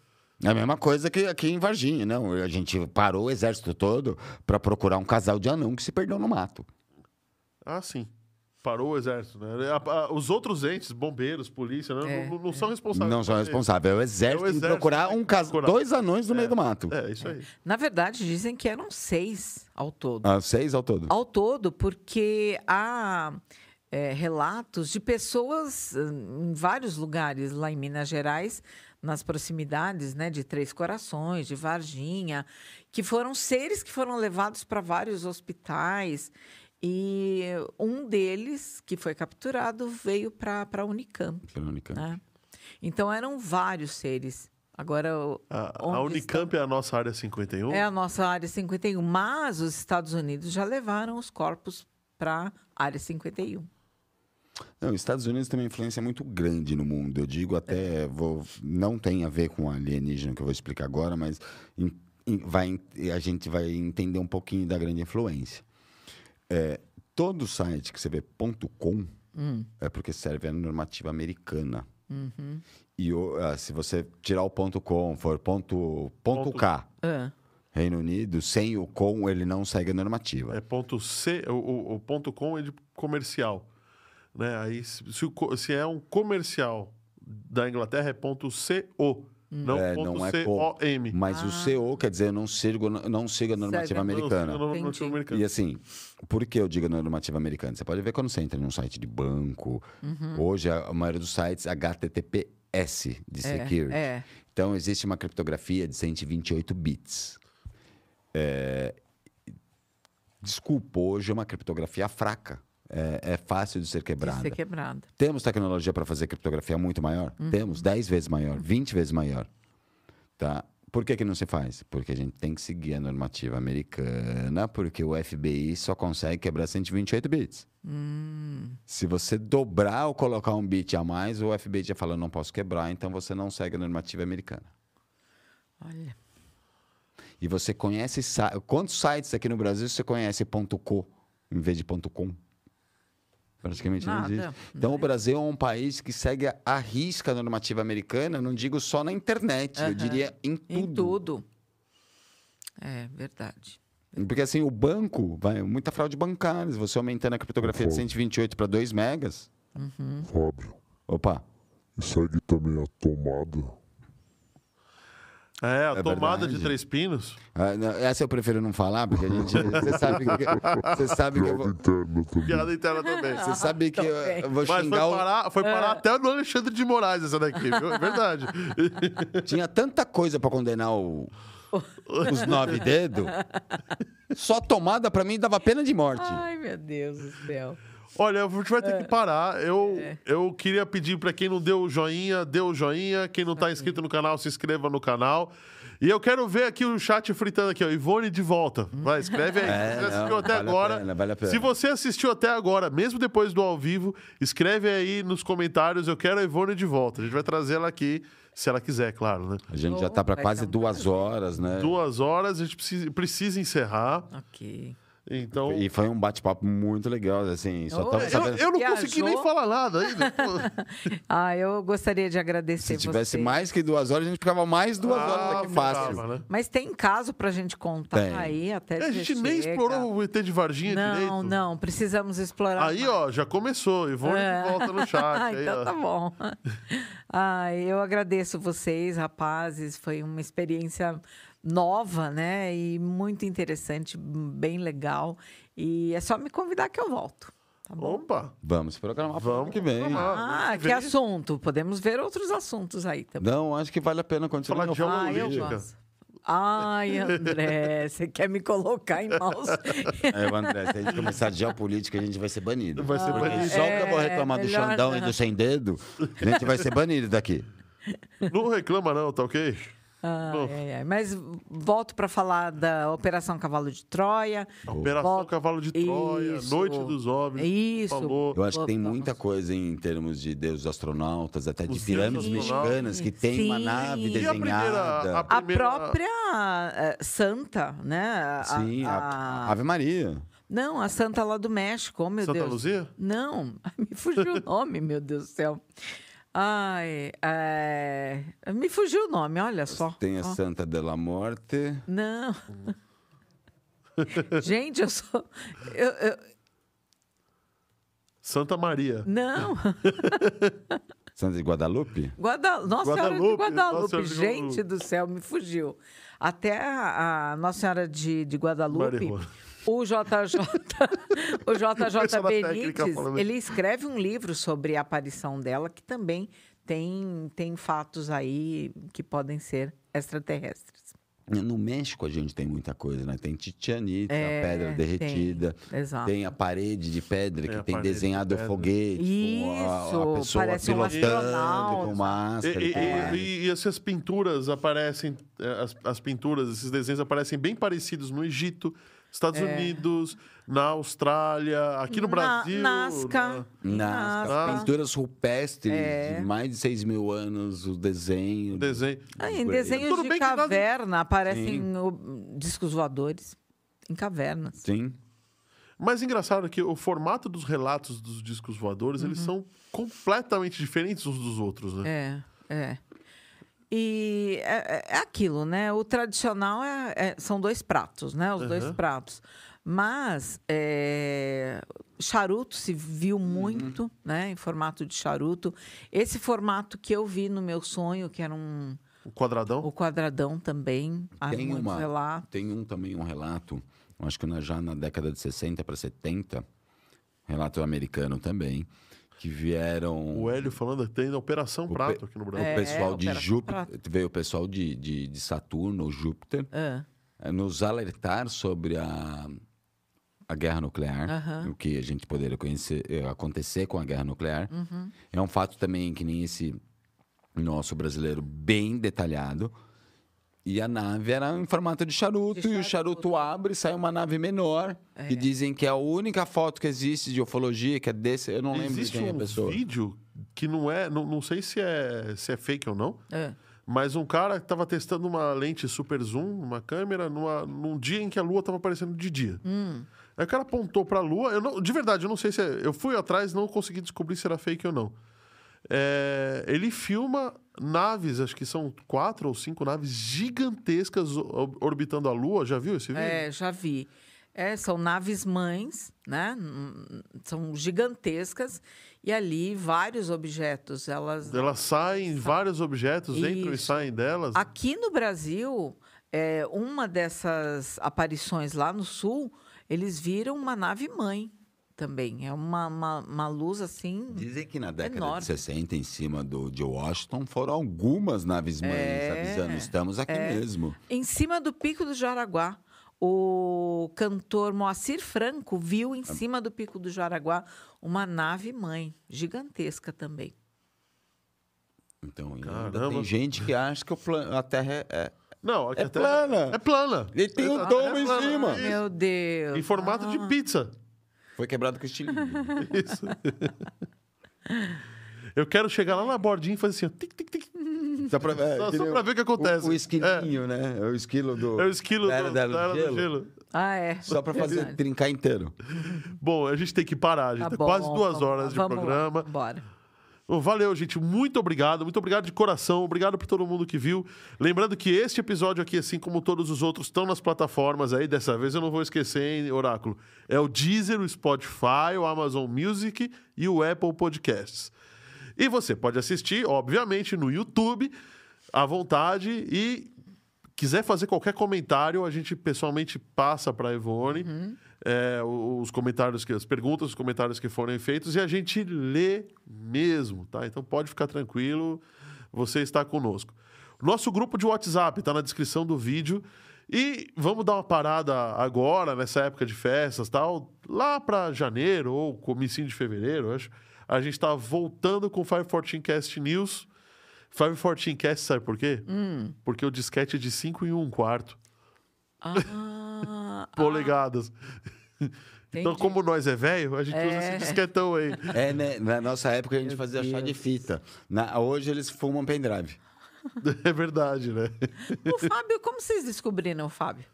É a mesma coisa que aqui em Varginha, não? A gente parou o exército todo para procurar um casal de anão que se perdeu no mato. Ah, sim. Parou o exército, né? A- a- Os outros entes, bombeiros, polícia, né, É, não, não são responsáveis. Não são responsáveis. É o exército, É o em exército procurar que um que cas... procurar. dois anões no meio do mato. É, isso aí. Na verdade, dizem que eram seis ao todo. Ah, seis ao todo. Ao todo, porque há é, relatos de pessoas hum, em vários lugares lá em Minas Gerais, nas proximidades né, de Três Corações, de Varginha, que foram seres que foram levados para vários hospitais. E um deles, que foi capturado, veio para a Unicamp. Pela Unicamp. Né? Então eram vários seres. Agora, o- A, a Unicamp é a nossa área 51. é a nossa área 51, mas os Estados Unidos já levaram os corpos para a área 51. Não, os Estados Unidos tem uma influência muito grande no mundo. Eu digo até, vou, não tem a ver com alienígena que eu vou explicar agora, mas em- em- vai, a gente vai entender um pouquinho da grande influência. É, todo site que você vê ponto .com é porque serve a normativa americana. E o- ah, se você tirar o ponto .com, for ponto, ponto Ponto- K, Ah, Reino Unido, sem o com, ele não segue a normativa. É ponto C, o- o ponto com é de comercial. Né? Aí, se, se o co- se é um comercial da Inglaterra, é ponto CO. Não É, ponto não é C-O-M. Mas o CO quer dizer eu não sigo, não sigo a normativa Ah. A- americana. Não, não, não, americano. E assim, por que eu digo normativa americana? Você pode ver quando você entra num site de banco. Uhum. Hoje, a a maioria dos sites HTTPS de security. É, Então, existe uma criptografia de 128 bits. É, Desculpa, hoje é uma criptografia fraca. É, é fácil de ser de quebrada. ser quebrada. Temos tecnologia para fazer criptografia muito maior? Uhum. Temos, 10 vezes maior, 20 vezes maior. Tá? Por que, que não se faz? Porque a gente tem que seguir a normativa americana, porque o FBI só consegue quebrar 128 bits. Hum. Se você dobrar ou colocar um bit a mais, o FBI já fala, não posso quebrar, então você não segue a normativa americana. Olha. E você conhece... Quantos sites aqui no Brasil você conhece .co em vez de ponto .com? Praticamente Nada, não existe. Então, o Brasil é um país que segue a- risca a normativa americana, não digo só na internet, eu diria em tudo. Em tudo. É verdade. Porque assim, o banco, vai, muita fraude bancária. Se você aumentando a criptografia de 128 para 2 megas, Fábio, opa, e segue também a tomada. É, a É tomada verdade. de três pinos. ah, não, essa eu prefiro não falar, porque a gente. [laughs] Você sabe que. Você sabe que eu Piada vou. interna também. Piada interna também. Você sabe que eu, eu vou Mas foi xingar o. parar, foi parar até no Alexandre de Moraes essa daqui, viu? É verdade. [laughs] Tinha tanta coisa para condenar o- os nove dedos. [laughs] Só tomada para mim dava pena de morte. Ai, meu Deus do céu. Olha, a gente vai ter que parar. Eu, eu queria pedir pra quem não deu o joinha, dê o joinha. Quem não tá inscrito no canal, se inscreva no canal. E eu quero ver aqui o chat fritando aqui, ó. Ivone de volta. Vai, escreve aí. [laughs] É, Se você não, assistiu até vale a agora. pena, vale a pena. Se você assistiu até agora, mesmo depois do ao vivo, escreve aí nos comentários. Eu quero a Ivone de volta. A gente vai trazer ela aqui, se ela quiser, claro, né? A gente já tá para quase duas horas, né? Duas horas, a gente precisa, precisa encerrar. Ok. Então. E foi um bate-papo muito legal, assim. Só Oh, tava eu- Eu, não Viajou? consegui nem falar nada ainda. [laughs] Ah, eu gostaria de agradecer Se tivesse você. mais que duas horas, a gente ficava mais duas Ah, horas aqui fácil. né? Mas tem caso pra gente contar Tem. aí até É, a gente nem chega. explorou o ET de Varginha Não, direito. não, precisamos explorar. Aí, mais. ó, já começou. Ivone É. de volta no chat. [laughs] Ah, aí, então ó. tá bom. [laughs] Ah, eu agradeço vocês, rapazes. Foi uma experiência nova, né? E muito interessante, bem legal. E é só me convidar que eu volto. Tá bom? Opa! Vamos programar para Vamos que vem. Ah, que assunto? Podemos ver outros assuntos aí também. Não, acho que vale a pena continuar. Falar de Ah, gosto. Ai, André, [laughs] você quer me colocar em maus... [laughs] É, André, se a gente começar de geopolítica, a gente vai ser banido. Vai ser Porque banido. Só que eu vou É, reclamar do melhor Xandão e não. do Sem Dedo, a gente vai ser banido daqui. Não reclama, não, tá ok? Ai, ai, ai. Mas volto para falar da Operação Cavalo de Troia. Operação Volto- Cavalo de Troia, Isso. Noite dos OVNIs. Isso. Falou. Eu acho que tem muita coisa em termos de deuses astronautas, até de Os pirâmides deuses mexicanas, que tem uma Sim. nave E a primeira- desenhada. a- A primeira- própria eh, santa, né? A- Sim, a, a- Ave Maria. Não, a santa lá do México, oh, meu Santa Deus. Luzia? Não, [laughs] me fugiu o nome, meu Deus do céu. Ai, é, me fugiu o nome, olha só. Tem a Ó, Santa de la Morte. Não. [laughs] Gente, eu sou. eu- eu- Santa Maria. não. [laughs] Santa de Guadalupe? Guada... Nossa Senhora de Guadalupe, Guadalupe, Nossa Senhora de gente Guadalupe. do céu, me fugiu. Até a, a Nossa Senhora de, de Guadalupe, Maria. O JJ, o JJ Benítez, ele escreve um livro sobre a aparição dela, que também tem, tem fatos aí que podem ser extraterrestres. No México a gente tem muita coisa, né? Tem Titianita, É, a pedra derretida. tem, exato. Tem a parede de pedra Tem que tem parede de desenhado o foguete. com a, a Isso, pessoa parece um pilotando astronauta. com E, máscara. e- e e- e- e essas pinturas aparecem, eh, as, as pinturas, esses desenhos aparecem bem parecidos no Egito, Estados Unidos, na Austrália, aqui no Na- Brasil. Nazca. na- Nas Nazca. pinturas rupestres É. de mais de 6 mil anos, o desenho. desenho. Ah, em desenhos Tudo de bem que nós- caverna aparecem discos voadores em cavernas. Sim. Mas engraçado que o formato dos relatos dos discos voadores, eles são completamente diferentes uns dos outros, né? É, é. E é, é aquilo, né? O tradicional é- é- são dois pratos, né? Os dois Aham. pratos. Mas é, charuto se viu muito, Uhum. né? Em formato de charuto. Esse formato que eu vi no meu sonho, que era um, O quadradão? O quadradão também. Tem uma- relatos. Tem um também, um relato, acho que na- já na década de 60 para 70, relato americano também, que vieram O Hélio falando que tem a Operação pe- Prato aqui no o Brasil. É, pessoal de Operação Júpiter, Prato. veio o pessoal de, de, de Saturno, Júpiter, eh, nos alertar sobre a, a guerra nuclear, o que a gente poderia conhecer, eh, acontecer com a guerra nuclear. uhum. É um fato também que nem esse nosso brasileiro bem detalhado. E a nave era em formato de charuto, De e o charuto. charuto abre e sai uma nave menor. É. Que dizem que é a única foto que existe de ufologia, que é desse. Eu não lembro de Existe quem é a um pessoa. vídeo que não é. Não, não sei se é, se é fake ou não. ah. Mas um cara estava testando uma lente super zoom, uma câmera, numa, num dia em que a lua estava aparecendo de dia. Hum. Aí o cara apontou para a lua. Eu não, de verdade, eu não sei se é. Eu fui atrás não consegui descobrir se era fake ou não. É, ele filma naves, acho que são quatro ou cinco naves gigantescas orbitando a lua. Já viu esse vídeo? É, já vi. É, são naves mães, né? São gigantescas e ali vários objetos. Elas Elas saem, vários objetos entram e Isso. saem delas. aqui no Brasil, é, uma dessas aparições lá no sul, eles viram uma nave mãe também. É uma, uma, uma luz assim. Dizem que na década Enorme. de 60, em cima do, de Washington, foram algumas naves mães É, avisando: estamos aqui é. mesmo. Em cima do Pico do Jaraguá. O cantor Moacir Franco viu em cima do Pico do Jaraguá uma nave mãe, gigantesca também. Então, ainda tem gente que acha que o a Terra é- é, Não, É plana. É plana. Ele tem um A domo é em cima. Meu Deus. Em formato de pizza. Foi quebrado com estilingue. [laughs] Isso. Eu quero chegar lá na bordinha e fazer assim, ó, tic, tic, tic. Só pra, é, Só- só pra ver o que acontece. O, o esquilinho, né? É o esquilo do. É o esquilo da Era do, da da Era do Gelo. gelo. Ah, é. Só pra fazer Verdade. trincar inteiro. Bom, a gente tem que parar. A gente Tá tem bom, quase duas vamos- horas de vamos lá, programa. Bora. Valeu, gente. Muito obrigado. Muito obrigado de coração. Obrigado por todo mundo que viu. Lembrando que este episódio aqui, assim como todos os outros, estão nas plataformas aí. Dessa vez eu não vou esquecer, hein, Oráculo. É o Deezer, o Spotify, o Amazon Music e o Apple Podcasts. E você pode assistir, obviamente, no YouTube, à vontade. E quiser fazer qualquer comentário, a gente pessoalmente passa para a Ivone é, os comentários, que, as perguntas, os comentários que forem feitos e a gente lê mesmo, tá? Então pode ficar tranquilo, você está conosco. Nosso grupo de WhatsApp está na descrição do vídeo. E vamos dar uma parada agora, nessa época de festas tal, lá para janeiro ou comecinho de fevereiro, acho. A gente está voltando com o 514 Cast News. 514 Cast, sabe por quê? Porque o disquete é de 5 em 1 quarto Ah, polegadas. [laughs] Então, Entendi. como nós é velho, a gente usa É. esse disquetão aí. É, né? Na nossa época a gente Meu fazia chá de Deus. fita. Na- hoje eles fumam pendrive. [laughs] É verdade, né? o Fábio, como vocês descobriram o Fábio?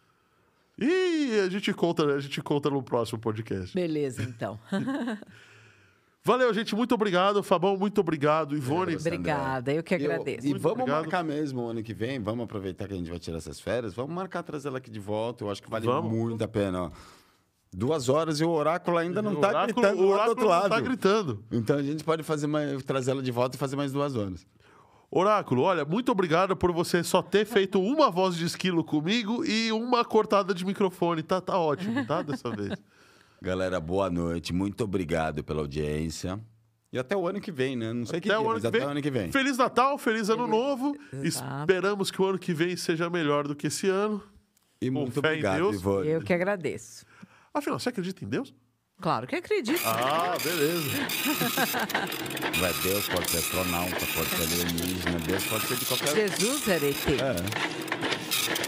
E a gente conta, a gente conta no próximo podcast. Beleza, então. [laughs] Valeu, gente. Muito obrigado. Fabão, muito obrigado. Ivone. Obrigada, eu que E eu- agradeço. E, Muito vamos obrigado. marcar mesmo o ano que vem. Vamos aproveitar que a gente vai tirar essas férias. Vamos marcar trazer ela aqui de volta. Eu acho que vale Vamos. muito a pena. ó. Duas horas e o oráculo ainda não tá oráculo, gritando o lá do oráculo outro não lado. tá gritando. Então a gente pode fazer mais, trazer ela de volta e fazer mais duas horas. Oráculo, olha, muito obrigado por você só ter feito uma voz de esquilo comigo e uma cortada de microfone. Tá, tá ótimo, tá? Dessa vez. Galera, boa noite. Muito obrigado pela audiência. E até o ano que vem, né? Não sei que Até dia, o ano mas que até vem. o ano que vem. Feliz Natal, feliz Ano Novo. Exato. Esperamos que o ano que vem seja melhor do que esse ano. E com muito fé em obrigado, Deus. Ivone. Eu que agradeço. Afinal, você acredita em Deus? Claro que acredito. Ah, beleza. [laughs] Vai, Deus pode ser astronauta, pode ser alienígena, Deus pode ser de qualquer... Jesus era ET. É.